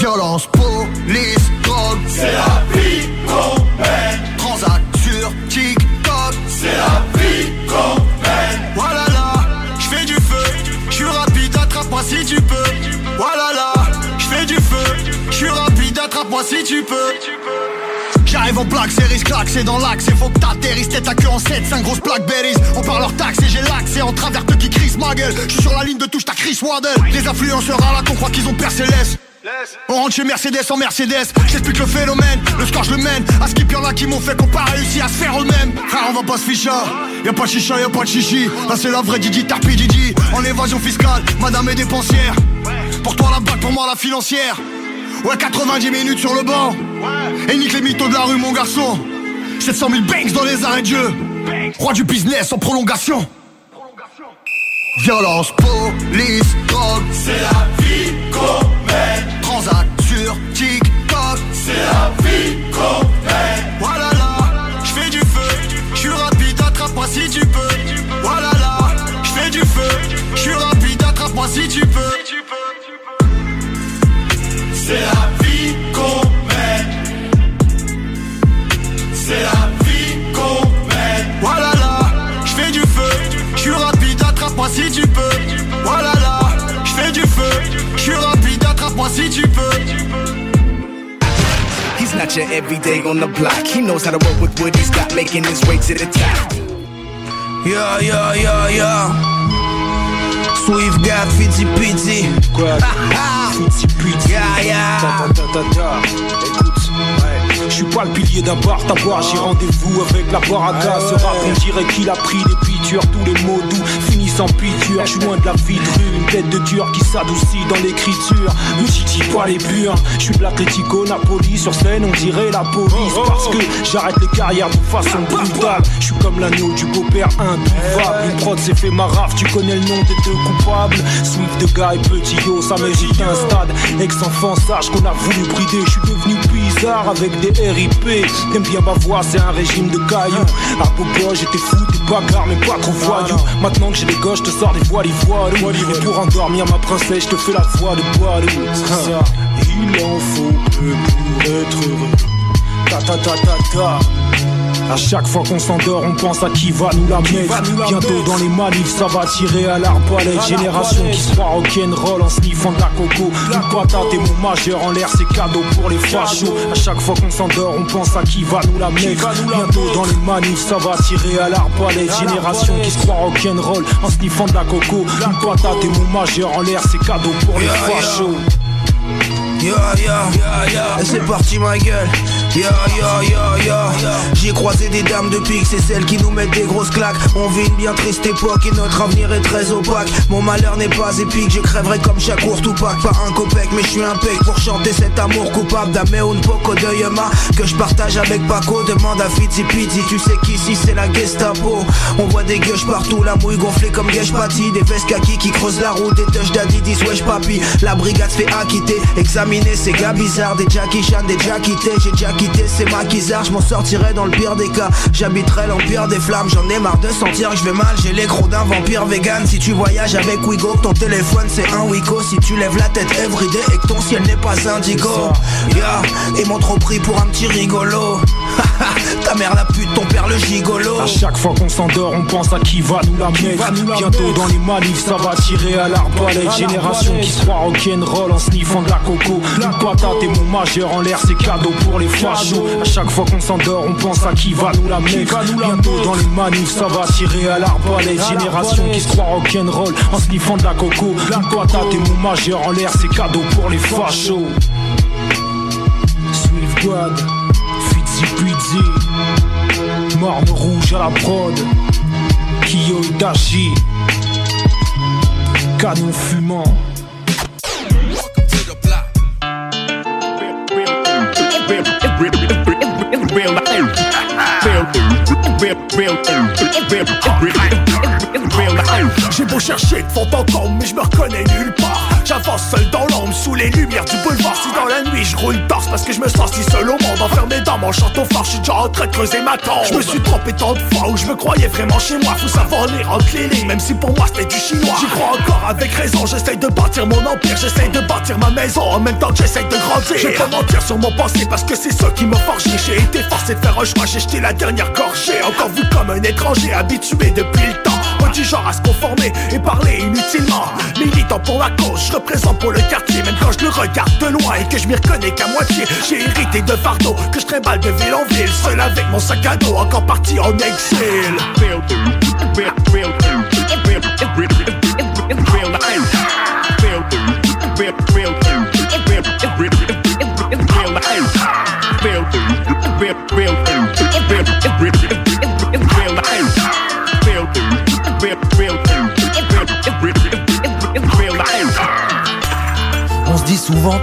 Violence, police, drogue, C'est la vie qu'on mène. transac sur TikTok. C'est la vie qu'on mène. Voilà là, je fais du feu, je suis rapide, attrape-moi si tu peux. Voilà là, si tu peux. J'arrive en plaque, c'est risque c'est dans l'axe, c'est faut que t'atterrisses, tête à queue en 7, 5 grosses berries. On parle leur taxe et j'ai l'accès en travers de qui crisse ma gueule. Je suis sur la ligne de touche, ta Chris Waddle. Les influenceurs à la con croient qu'ils ont percé l'Est. On rentre chez Mercedes en Mercedes, j'explique le phénomène, le score je le mène, à skip y'en a qui m'ont fait qu'on pas réussi à se faire eux-mêmes. Frère on va pas se ficher, y'a pas de chicha, y'a pas de chichi, là c'est la vraie Didi Tarpi Didi, en évasion fiscale, madame est dépensière. Pour toi la bague, pour moi la financière. Ouais 90 minutes sur le banc, et nique les mythos de la rue mon garçon. 700 000 banks dans les arrêts de jeu, roi du business en prolongation. Violence, police, drogue, C'est la vie qu'on mène. transac sur TikTok. C'est la vie qu'on si tu peux. Voilà là, je fais du feu, je suis rapide, attrape-moi si tu peux. He's not your everyday on the block. He knows how to work with what he's got, making his way to the top. Yeah, yeah, yeah, yeah. Swift God, Fitty Pitty. Quoi? Fitty Pitty. Yeah, yeah. Ta, ta, ta, ta, ta. Écoute, ouais. Je suis pas le pilier d'un bar tabac, j'ai rendez-vous avec la baraka. Ce rap, on dirait qu'il a pris des pitures, tous les mots doux en piqûre. Je suis loin de la vie de rue, une tête de dur qui s'adoucit dans l'écriture. Ne titille pas les purs, je suis de l'Atletico Napoli. Sur scène, on dirait la police parce que j'arrête les carrières de façon brutale. Je suis comme l'agneau du beau-père impouvable. Une prod s'est fait ma raf, tu connais le nom des deux coupables. Swift de gars et petit yo, ça mérite un stade. Ex-enfant sage qu'on a voulu brider, je suis devenu bizarre avec des RIP. T'aimes bien ma voix, c'est un régime de cailloux. À Bobo, j'étais fou, des bagarres, mais pas trop voyou. Maintenant que j'ai les je te sors des voiles, voiles. Et pour endormir ma princesse, je te fais la voix de Boilou. Ah, Il en faut peu pour être heureux. Ta ta ta ta ta. À chaque fois qu'on s'endort, on pense à qui va nous la mettre. Bientôt dans les manifs, ça va tirer à l'arbalète. Génération qui se croit rock'n'roll en sniffant de la coco. Une patate et mon majeur en l'air, c'est cadeau pour les fachos. À chaque fois qu'on s'endort, on pense à qui va nous la mettre. Bientôt dans les manifs, ça va tirer à l'arbalète. Génération qui se croit rock'n'roll en sniffant de la coco. Une patate et mon majeur en l'air, c'est cadeau pour les Yeah, yeah. fachos. Yeah, yeah, c'est parti ma gueule Yo yo yo yo J'ai croisé des dames de pique C'est celles qui nous mettent des grosses claques. On vit une bien triste époque Et notre avenir est très opaque. Mon malheur n'est pas épique Je crèverai comme chaque court ou Pas un copec mais je suis un pec Pour chanter cet amour coupable. D'Ameo un poco de Yama Que je partage avec Paco. Demande à Fitzy Pizzi Tu sais qu'ici c'est la Gestapo. On voit des gueuches partout La mouille gonflée comme Gage Patty. Des vestes kaki qui creusent la route Des touches d'Adidis Wesh papi. La brigade se fait acquitter. Examiner ces gars bizarres Des Jackie Chan, des Jackie T. J'ai déjà quitté ces maquisards Je m'en sortirai dans le pire des cas. J'habiterai l'empire des flammes J'en ai marre de sentir que je vais mal. J'ai les crocs d'un vampire vegan. Si tu voyages avec Wigo Ton téléphone c'est un Wico Si tu lèves la tête everyday Et que ton ciel n'est pas indigo. Yeah Et mon trop pris pour un petit rigolo. *laughs* Ta mère la pute, ton père le gigolo. À chaque fois qu'on s'endort, on pense à qui va nous la mettre. Bientôt dans les manifs, ça va tirer à l'arbalète. Génération qui se croit rock'n'roll en sniffant de la coco. Une patate et mon majeur en l'air, c'est cadeau pour les À chaque fois qu'on s'endort, on pense à qui va nous la mettre. Bientôt dans les manifs, ça va tirer à l'arbalète. Génération qui se croit rock'n'roll en sniffant de la coco. Une patate et mon majeur en l'air, c'est cadeau pour les fachos. Swift God, Fitzy Pizzy, Marne rouge à la prod, Kiyo Itachi, canon fumant. J'ai beau chercher de fond en comble, mais je me reconnais nulle part. J'avance seul dans l'ombre, sous les lumières du boulevard. Si dans la nuit je roule torse parce que je me sens si seul au monde, enfermé dans mon château fort, je suis déjà en train de creuser ma tombe. Je me suis trompé tant de fois où je me croyais vraiment chez moi. Faut savoir lire entre les lignes, même si pour moi c'était du chinois. J'y crois encore avec raison, j'essaye de bâtir mon empire, j'essaye de bâtir ma maison en même temps que j'essaye de grandir. Je vais pas mentir sur mon passé parce que c'est ça qui m'a forgé. J'ai été forcé de faire un choix, j'ai jeté la dernière gorgée. Encore vu comme un étranger, habitué depuis le du genre à se conformer et parler inutilement. Militant pour la cause, je représente pour le quartier. Même quand je le regarde de loin et que je m'y reconnais qu'à moitié. J'ai hérité de fardeau que je trimballe de ville en ville. Seul avec mon sac à dos, encore parti en exil.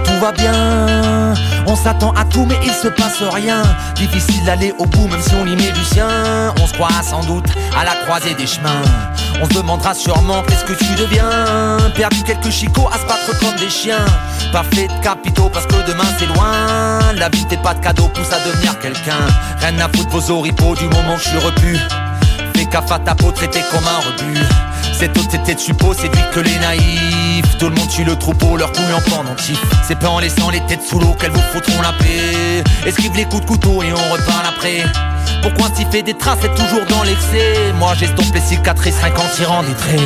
Tout va bien, on s'attend à tout mais il se passe rien. Difficile d'aller au bout même si on y met du sien. On se croit sans doute à la croisée des chemins. On se demandera sûrement qu'est-ce que tu deviens. Perdu quelques chicots à se battre comme des chiens. Pas fait de capitaux parce que demain c'est loin. La vie t'es pas de cadeau, pousse à devenir quelqu'un. Rien à foutre vos oripeaux du moment que je suis repu. Fais gaffe à ta peau traité comme un rebut. Cette autre c'était de suppos, séduit que les naïfs. Tout le monde suit le troupeau, leur couille en pendentif. C'est pas en laissant les têtes sous l'eau qu'elles vous foutront la paix. Esquive les coups de couteau et on reparle après. Pourquoi s'y fait des traces, c'est toujours dans l'excès. Moi j'estompe les cicatrices, rien qu'en tirant des traits.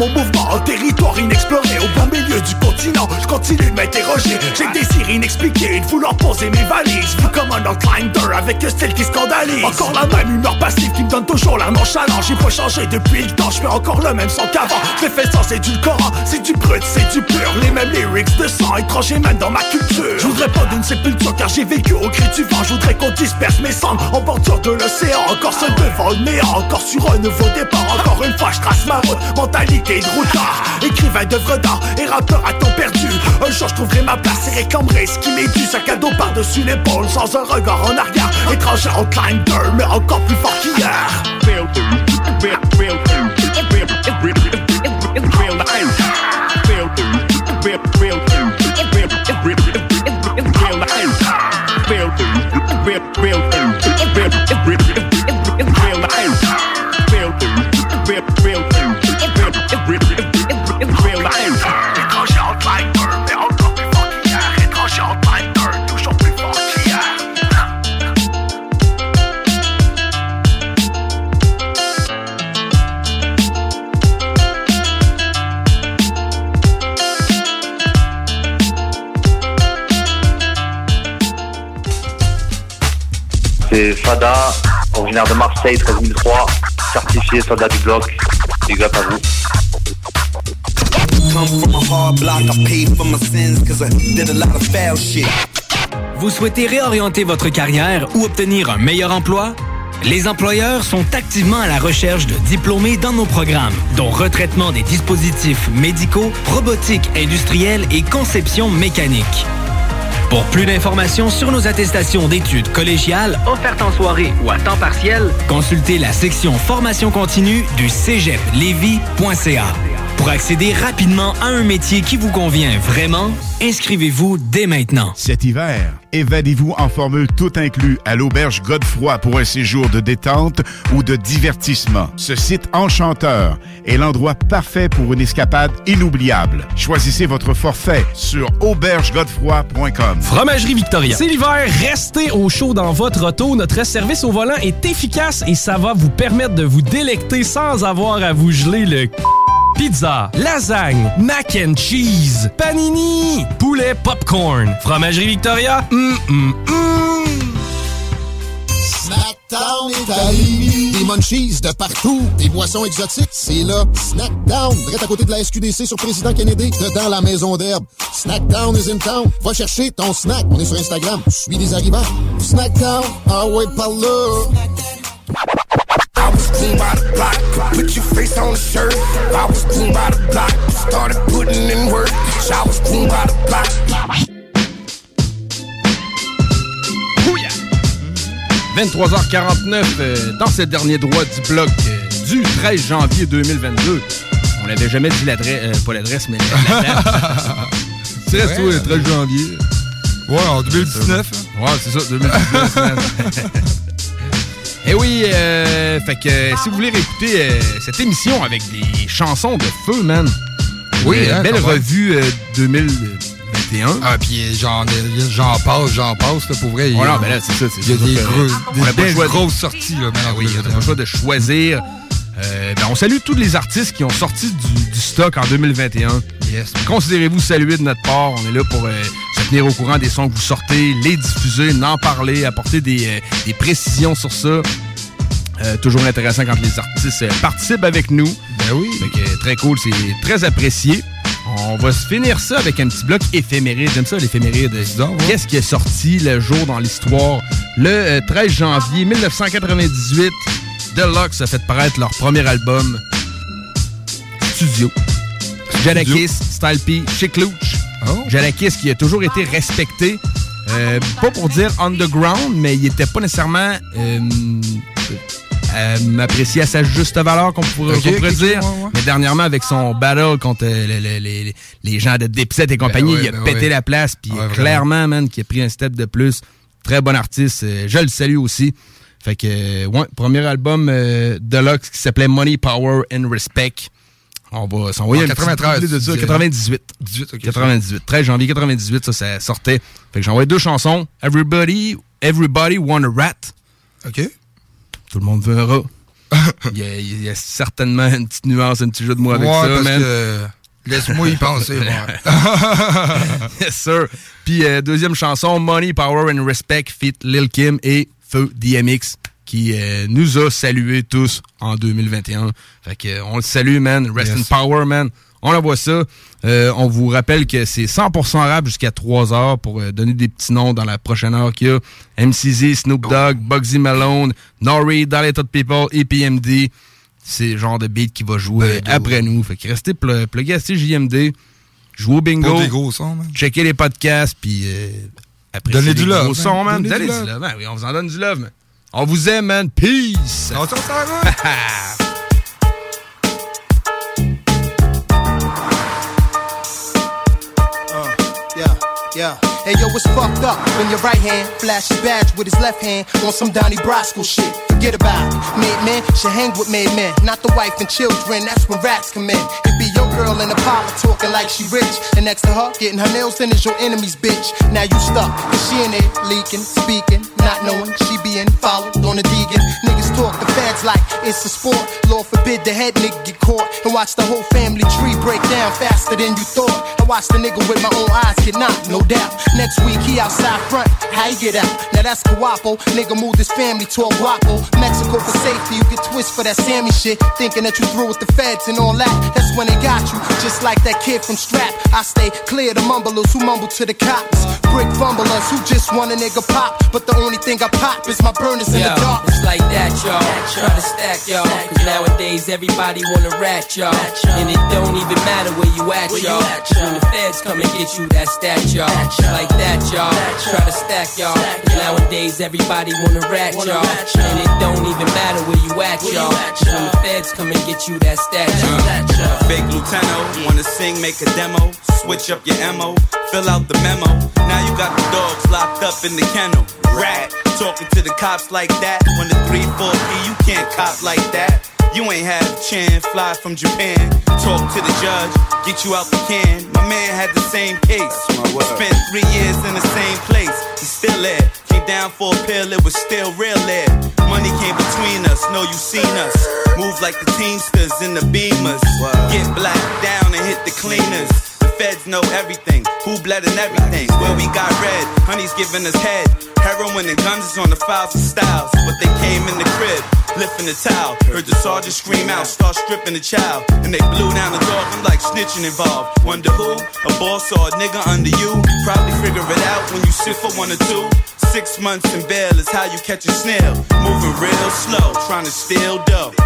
Mon mouvement, un territoire inexploré continent, je continue de m'interroger. J'ai des désirs inexpliqués, de vouloir poser mes valises. Vu comme un outlander avec style qui scandalise. Encore la même humeur passive qui me donne toujours la nonchalance. J'ai pas changé depuis le temps, je fais encore le même son qu'avant. Je fais sans édulcorant, c'est du brut, c'est du pur. Les mêmes lyrics de sang étranger même dans ma culture. Je voudrais pas d'une sépulture car j'ai vécu au cri du vent. Je voudrais qu'on disperse mes cendres en bordure de l'océan. Encore seul devant le néant, encore sur un nouveau départ. Encore une fois je trace ma route, mentalité de routard Écrivain d'œuvres d'art et rappeur à perdu Un jour je trouverai ma place et réclamerai ce qui m'est dû Sac à dos par-dessus l'épaule sans un regard en arrière Étranger en climber mais encore plus fort qu'hier Étranger Fada, originaire de Marseille, 13003, certifié soldat du bloc. Big up à vous. Come from a hard block, I paid for my sins cause I did a lot of foul shit. Vous souhaitez réorienter votre carrière ou obtenir un meilleur emploi? Les employeurs sont activement à la recherche de diplômés dans nos programmes, dont retraitement des dispositifs médicaux, robotique industrielle et conception mécanique. Pour plus d'informations sur nos attestations d'études collégiales offertes en soirée ou à temps partiel, consultez la section formation continue du cégeplevy.ca. Pour accéder rapidement à un métier qui vous convient vraiment, inscrivez-vous dès maintenant. Cet hiver, évadez-vous en formule tout inclus à l'auberge Godefroy pour un séjour de détente ou de divertissement. Ce site enchanteur est l'endroit parfait pour une escapade inoubliable. Choisissez votre forfait sur aubergegodefroy.com. Fromagerie Victoria. C'est l'hiver, restez au chaud dans votre auto. Notre service au volant est efficace et ça va vous permettre de vous délecter sans avoir à vous geler le Pizza, lasagne, mac and cheese, panini, poulet popcorn, fromagerie Victoria, hum hum hum. Snackdown Italie. Des munchies de partout. Des boissons exotiques. C'est là. Snackdown. Direct à côté de la SQDC sur Président Kennedy. Dedans la maison d'herbe. Snackdown is in town. Va chercher ton snack. On est sur Instagram. Suis des arrivants. Snackdown. Ah ouais, par là. I was clean by the block, put your face on the shirt. I was clean by the block, started putting in work. I was clean by the block. 23h49 euh, dans ce dernier droit du bloc euh, du 13 janvier 2022. On n'avait jamais dit l'adresse, euh, pas l'adresse, mais la date. *laughs* C'est Ouais, tout, le 13 janvier. Ouais, en 2019. Ouais, c'est ça, 2019. *laughs* man. Eh oui, euh, fait que euh, si vous voulez réécouter euh, cette émission avec des chansons de feu, man. Oui, euh, hein, belle revue euh, 2021. Ah, puis euh, j'en passe, j'en passe, là, pour vrai. il y a- Voilà, ben là, c'est ça. c'est Il y a des, gros, a grosses sorties, là, maintenant. Oui, on n'a pas le choix de choisir. Euh, ben, on salue tous les artistes qui ont sorti du, du stock en 2021. Yes. Considérez-vous salués de notre part. On est là pour euh, se tenir au courant des sons que vous sortez, les diffuser, en parler, apporter des, euh, des précisions sur ça. Toujours intéressant quand les artistes participent avec nous. Ben oui. très cool, c'est très apprécié. On va se finir ça avec un petit bloc éphéméride. J'aime ça, l'éphéméride. Qu'est-ce qui est sorti le jour dans l'histoire? Le euh, 13 janvier 1998, Deluxe a fait paraître leur premier album studio. Jadakis, Style P, Chic Luch. Jadakis qui a toujours été respecté. euh, pas pour dire underground, mais il était pas nécessairement euh, euh, apprécié à sa juste valeur, qu'on pourrait, pourrait dire. ouais, ouais. Mais dernièrement, avec son battle contre le- le- les, les gens de Dipset et compagnie, ouais, il a ben pété la place. Puis vraiment. clairement, man, qui a pris un step de plus. Très bon artiste. je le salue aussi. Fait que, ouais, premier album euh, Deluxe qui s'appelait Money, Power and Respect. On va s'envoyer En un petit 93, bout de ça. tu disais. 98. 18, ok. 98. 13 janvier 98, ça, ça sortait. Fait que j'ai envoyé deux chansons. Everybody, Everybody Want a Rat. OK. Tout le monde veut un rat. il, y a, il y a certainement une petite nuance, un petit jeu de mots avec Ouais, ça, parce man. que- Laisse-moi y penser, ouais. *laughs* yes, sir. Puis euh, deuxième chanson, Money, Power and Respect, fit Lil Kim et Feu DMX, qui euh, nous a salués tous en 2021. Fait que euh, on le salue, man. Rest Yes. in power, man. On envoie ça. Euh, on vous rappelle que c'est 100% rap jusqu'à 3 heures pour euh, donner des petits noms dans la prochaine heure qu'il y a. MCZ, Snoop Dogg, Bugsy Malone, Nori, Dilated People, EPMD. C'est le genre de beat qui va jouer après nous. Fait que restez pl plugués à CJMD. Jouez au bingo. Des gros sons, man. Checkez les podcasts, puis euh, Donnez du love, gros man. man. Donnez Donnez du love. Ben oui, on vous en donne du love, man. On vous aime, man. Peace. On s'en va. *laughs* Yeah, yeah. Hey yo, it's fucked up when your right hand flashes badge with his left hand on some Donnie Brasco shit. forget about it. Made men should hang with made men, not the wife and children. That's when rats come in. It be your girl in the parlor talking like she rich, and next to her getting her nails done is your enemy's bitch. Now you stuck, cause she in it leaking, speaking, not knowing she being followed on a deacon. Niggas talk the feds like it's a sport. Lord forbid the head nigga get caught and watch the whole family tree break down faster than you thought. I watched the nigga with my own eyes get knocked, no doubt. Next week he outside front, how you get out? Now that's Guapo. Nigga moved his family to a guapo. Mexico for safety, you get twist for that Sammy shit. Thinking that you through with the feds and all that. That's when they got you, just like that kid from Strap. I stay clear the mumblers who mumble to the cops. Brick fumblers who just want a nigga pop. But the only thing I pop is my burners in Yo, the dark. It's like that, y'all. Try to stack, y'all. Cause nowadays everybody wanna rat, y'all. And it don't even matter where you at, y'all. When the feds come and get you, that's that stat, y'all. Like that, y'all. Try to stack, y'all. Cause nowadays everybody wanna rat, y'all. And it don't even matter where you at, y'all. When the feds come and get you, that stat, y'all. Big Lieutenant, wanna sing, make a demo, switch up your MO, fill out the memo. Now you got the dogs locked up in the kennel. Rat, talking to the cops like that. When the 3 4 P, you can't cop like that. You ain't had a chance, fly from Japan. Talk to the judge, get you out the can. My man had the same case. Spent three years in the same place. He's still there. Came down for a pill, it was still real there. Money came between us, know you seen us. Move like the Teamsters in the Beamers. Get blacked down and hit the cleaners. Feds know everything, who bled and everything. Where we got red, honey's giving us head. Heroin and guns is on the files and styles. But they came in the crib, lifting the towel. Heard the sergeant scream out, start stripping the child. And they blew down the dog, I'm like snitching involved. Wonder who? A boss or a nigga under you? Probably figure it out when you sit for one or two. Six months in bail is how you catch a snail. Moving real slow, trying to steal dough.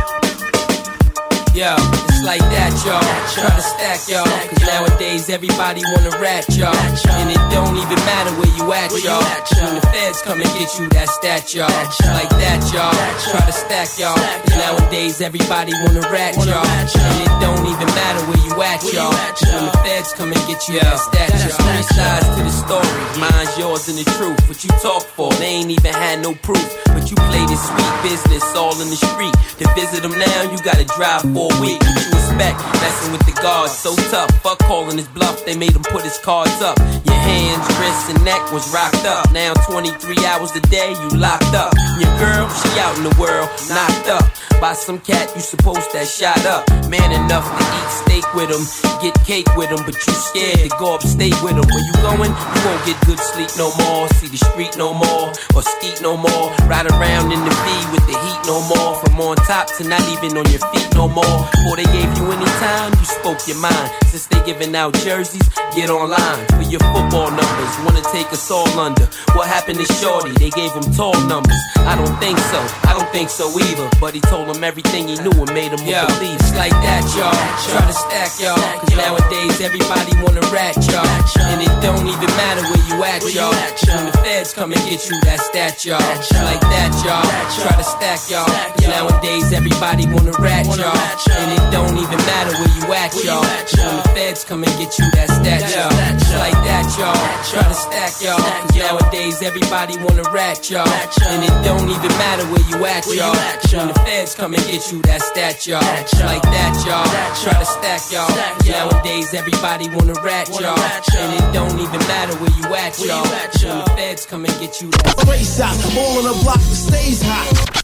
Yo, it's like that, y'all. Try to stack, y'all. Cause nowadays everybody wanna rat, y'all. And it don't even matter where you at, y'all. When the feds come and get you, that's that y'all. Like that, y'all. Try to stack, y'all. Cause nowadays everybody wanna rat, y'all. And it don't even matter where you at, y'all. When the feds come and get you, that's that y'all. Three sides to the story. Mine's yours and the truth. What you talk for, they ain't even had no proof. But you play this sweet business all in the street. To visit them now, you gotta drive for a week. What you expect? Messing with the guards, so tough. Fuck calling his bluff, they made him put his cards up. Your hands, wrists, and neck was rocked up. Now 23 hours a day, you locked up. Your girl, she out in the world, knocked up. By some cat you supposed that shot up. Man enough to eat steak with him, get cake with him, but you scared to go upstate with him. Where you going? You won't get good sleep no more, see the street no more, or skeet no more. Ride around in the V with the heat no more. From on top to not even on your feet no more. Before they gave you any time, you spoke your mind. Since they giving out jerseys, get online for your football numbers. Wanna take us all under? What happened to Shorty? They gave him tall numbers. I don't think so. I don't think so either. But he told him everything he knew and made him Yo, believe. it's like that, y'all. Try to stack, y'all. Cause nowadays everybody wanna rat, y'all. And it don't even matter where you at, y'all. When the feds come and get you, that's that y'all. Like that, y'all. Try to stack, y'all. Cause nowadays everybody wanna rat, y'all. And it don't even matter where you at, y'all. When the feds come and get you, that's that stat, y'all. Like that, y'all. Try to stack, y'all. Cause nowadays everybody wanna rat, y'all. And it don't even matter where you at, y'all. When the feds come and get you, that's that stat, y'all. Like that, y'all. Try to stack, y'all. Nowadays everybody wanna rat, y'all. And it don't even matter where you at, y'all. When the feds come and get you, that Race out, all on the block that stays hot.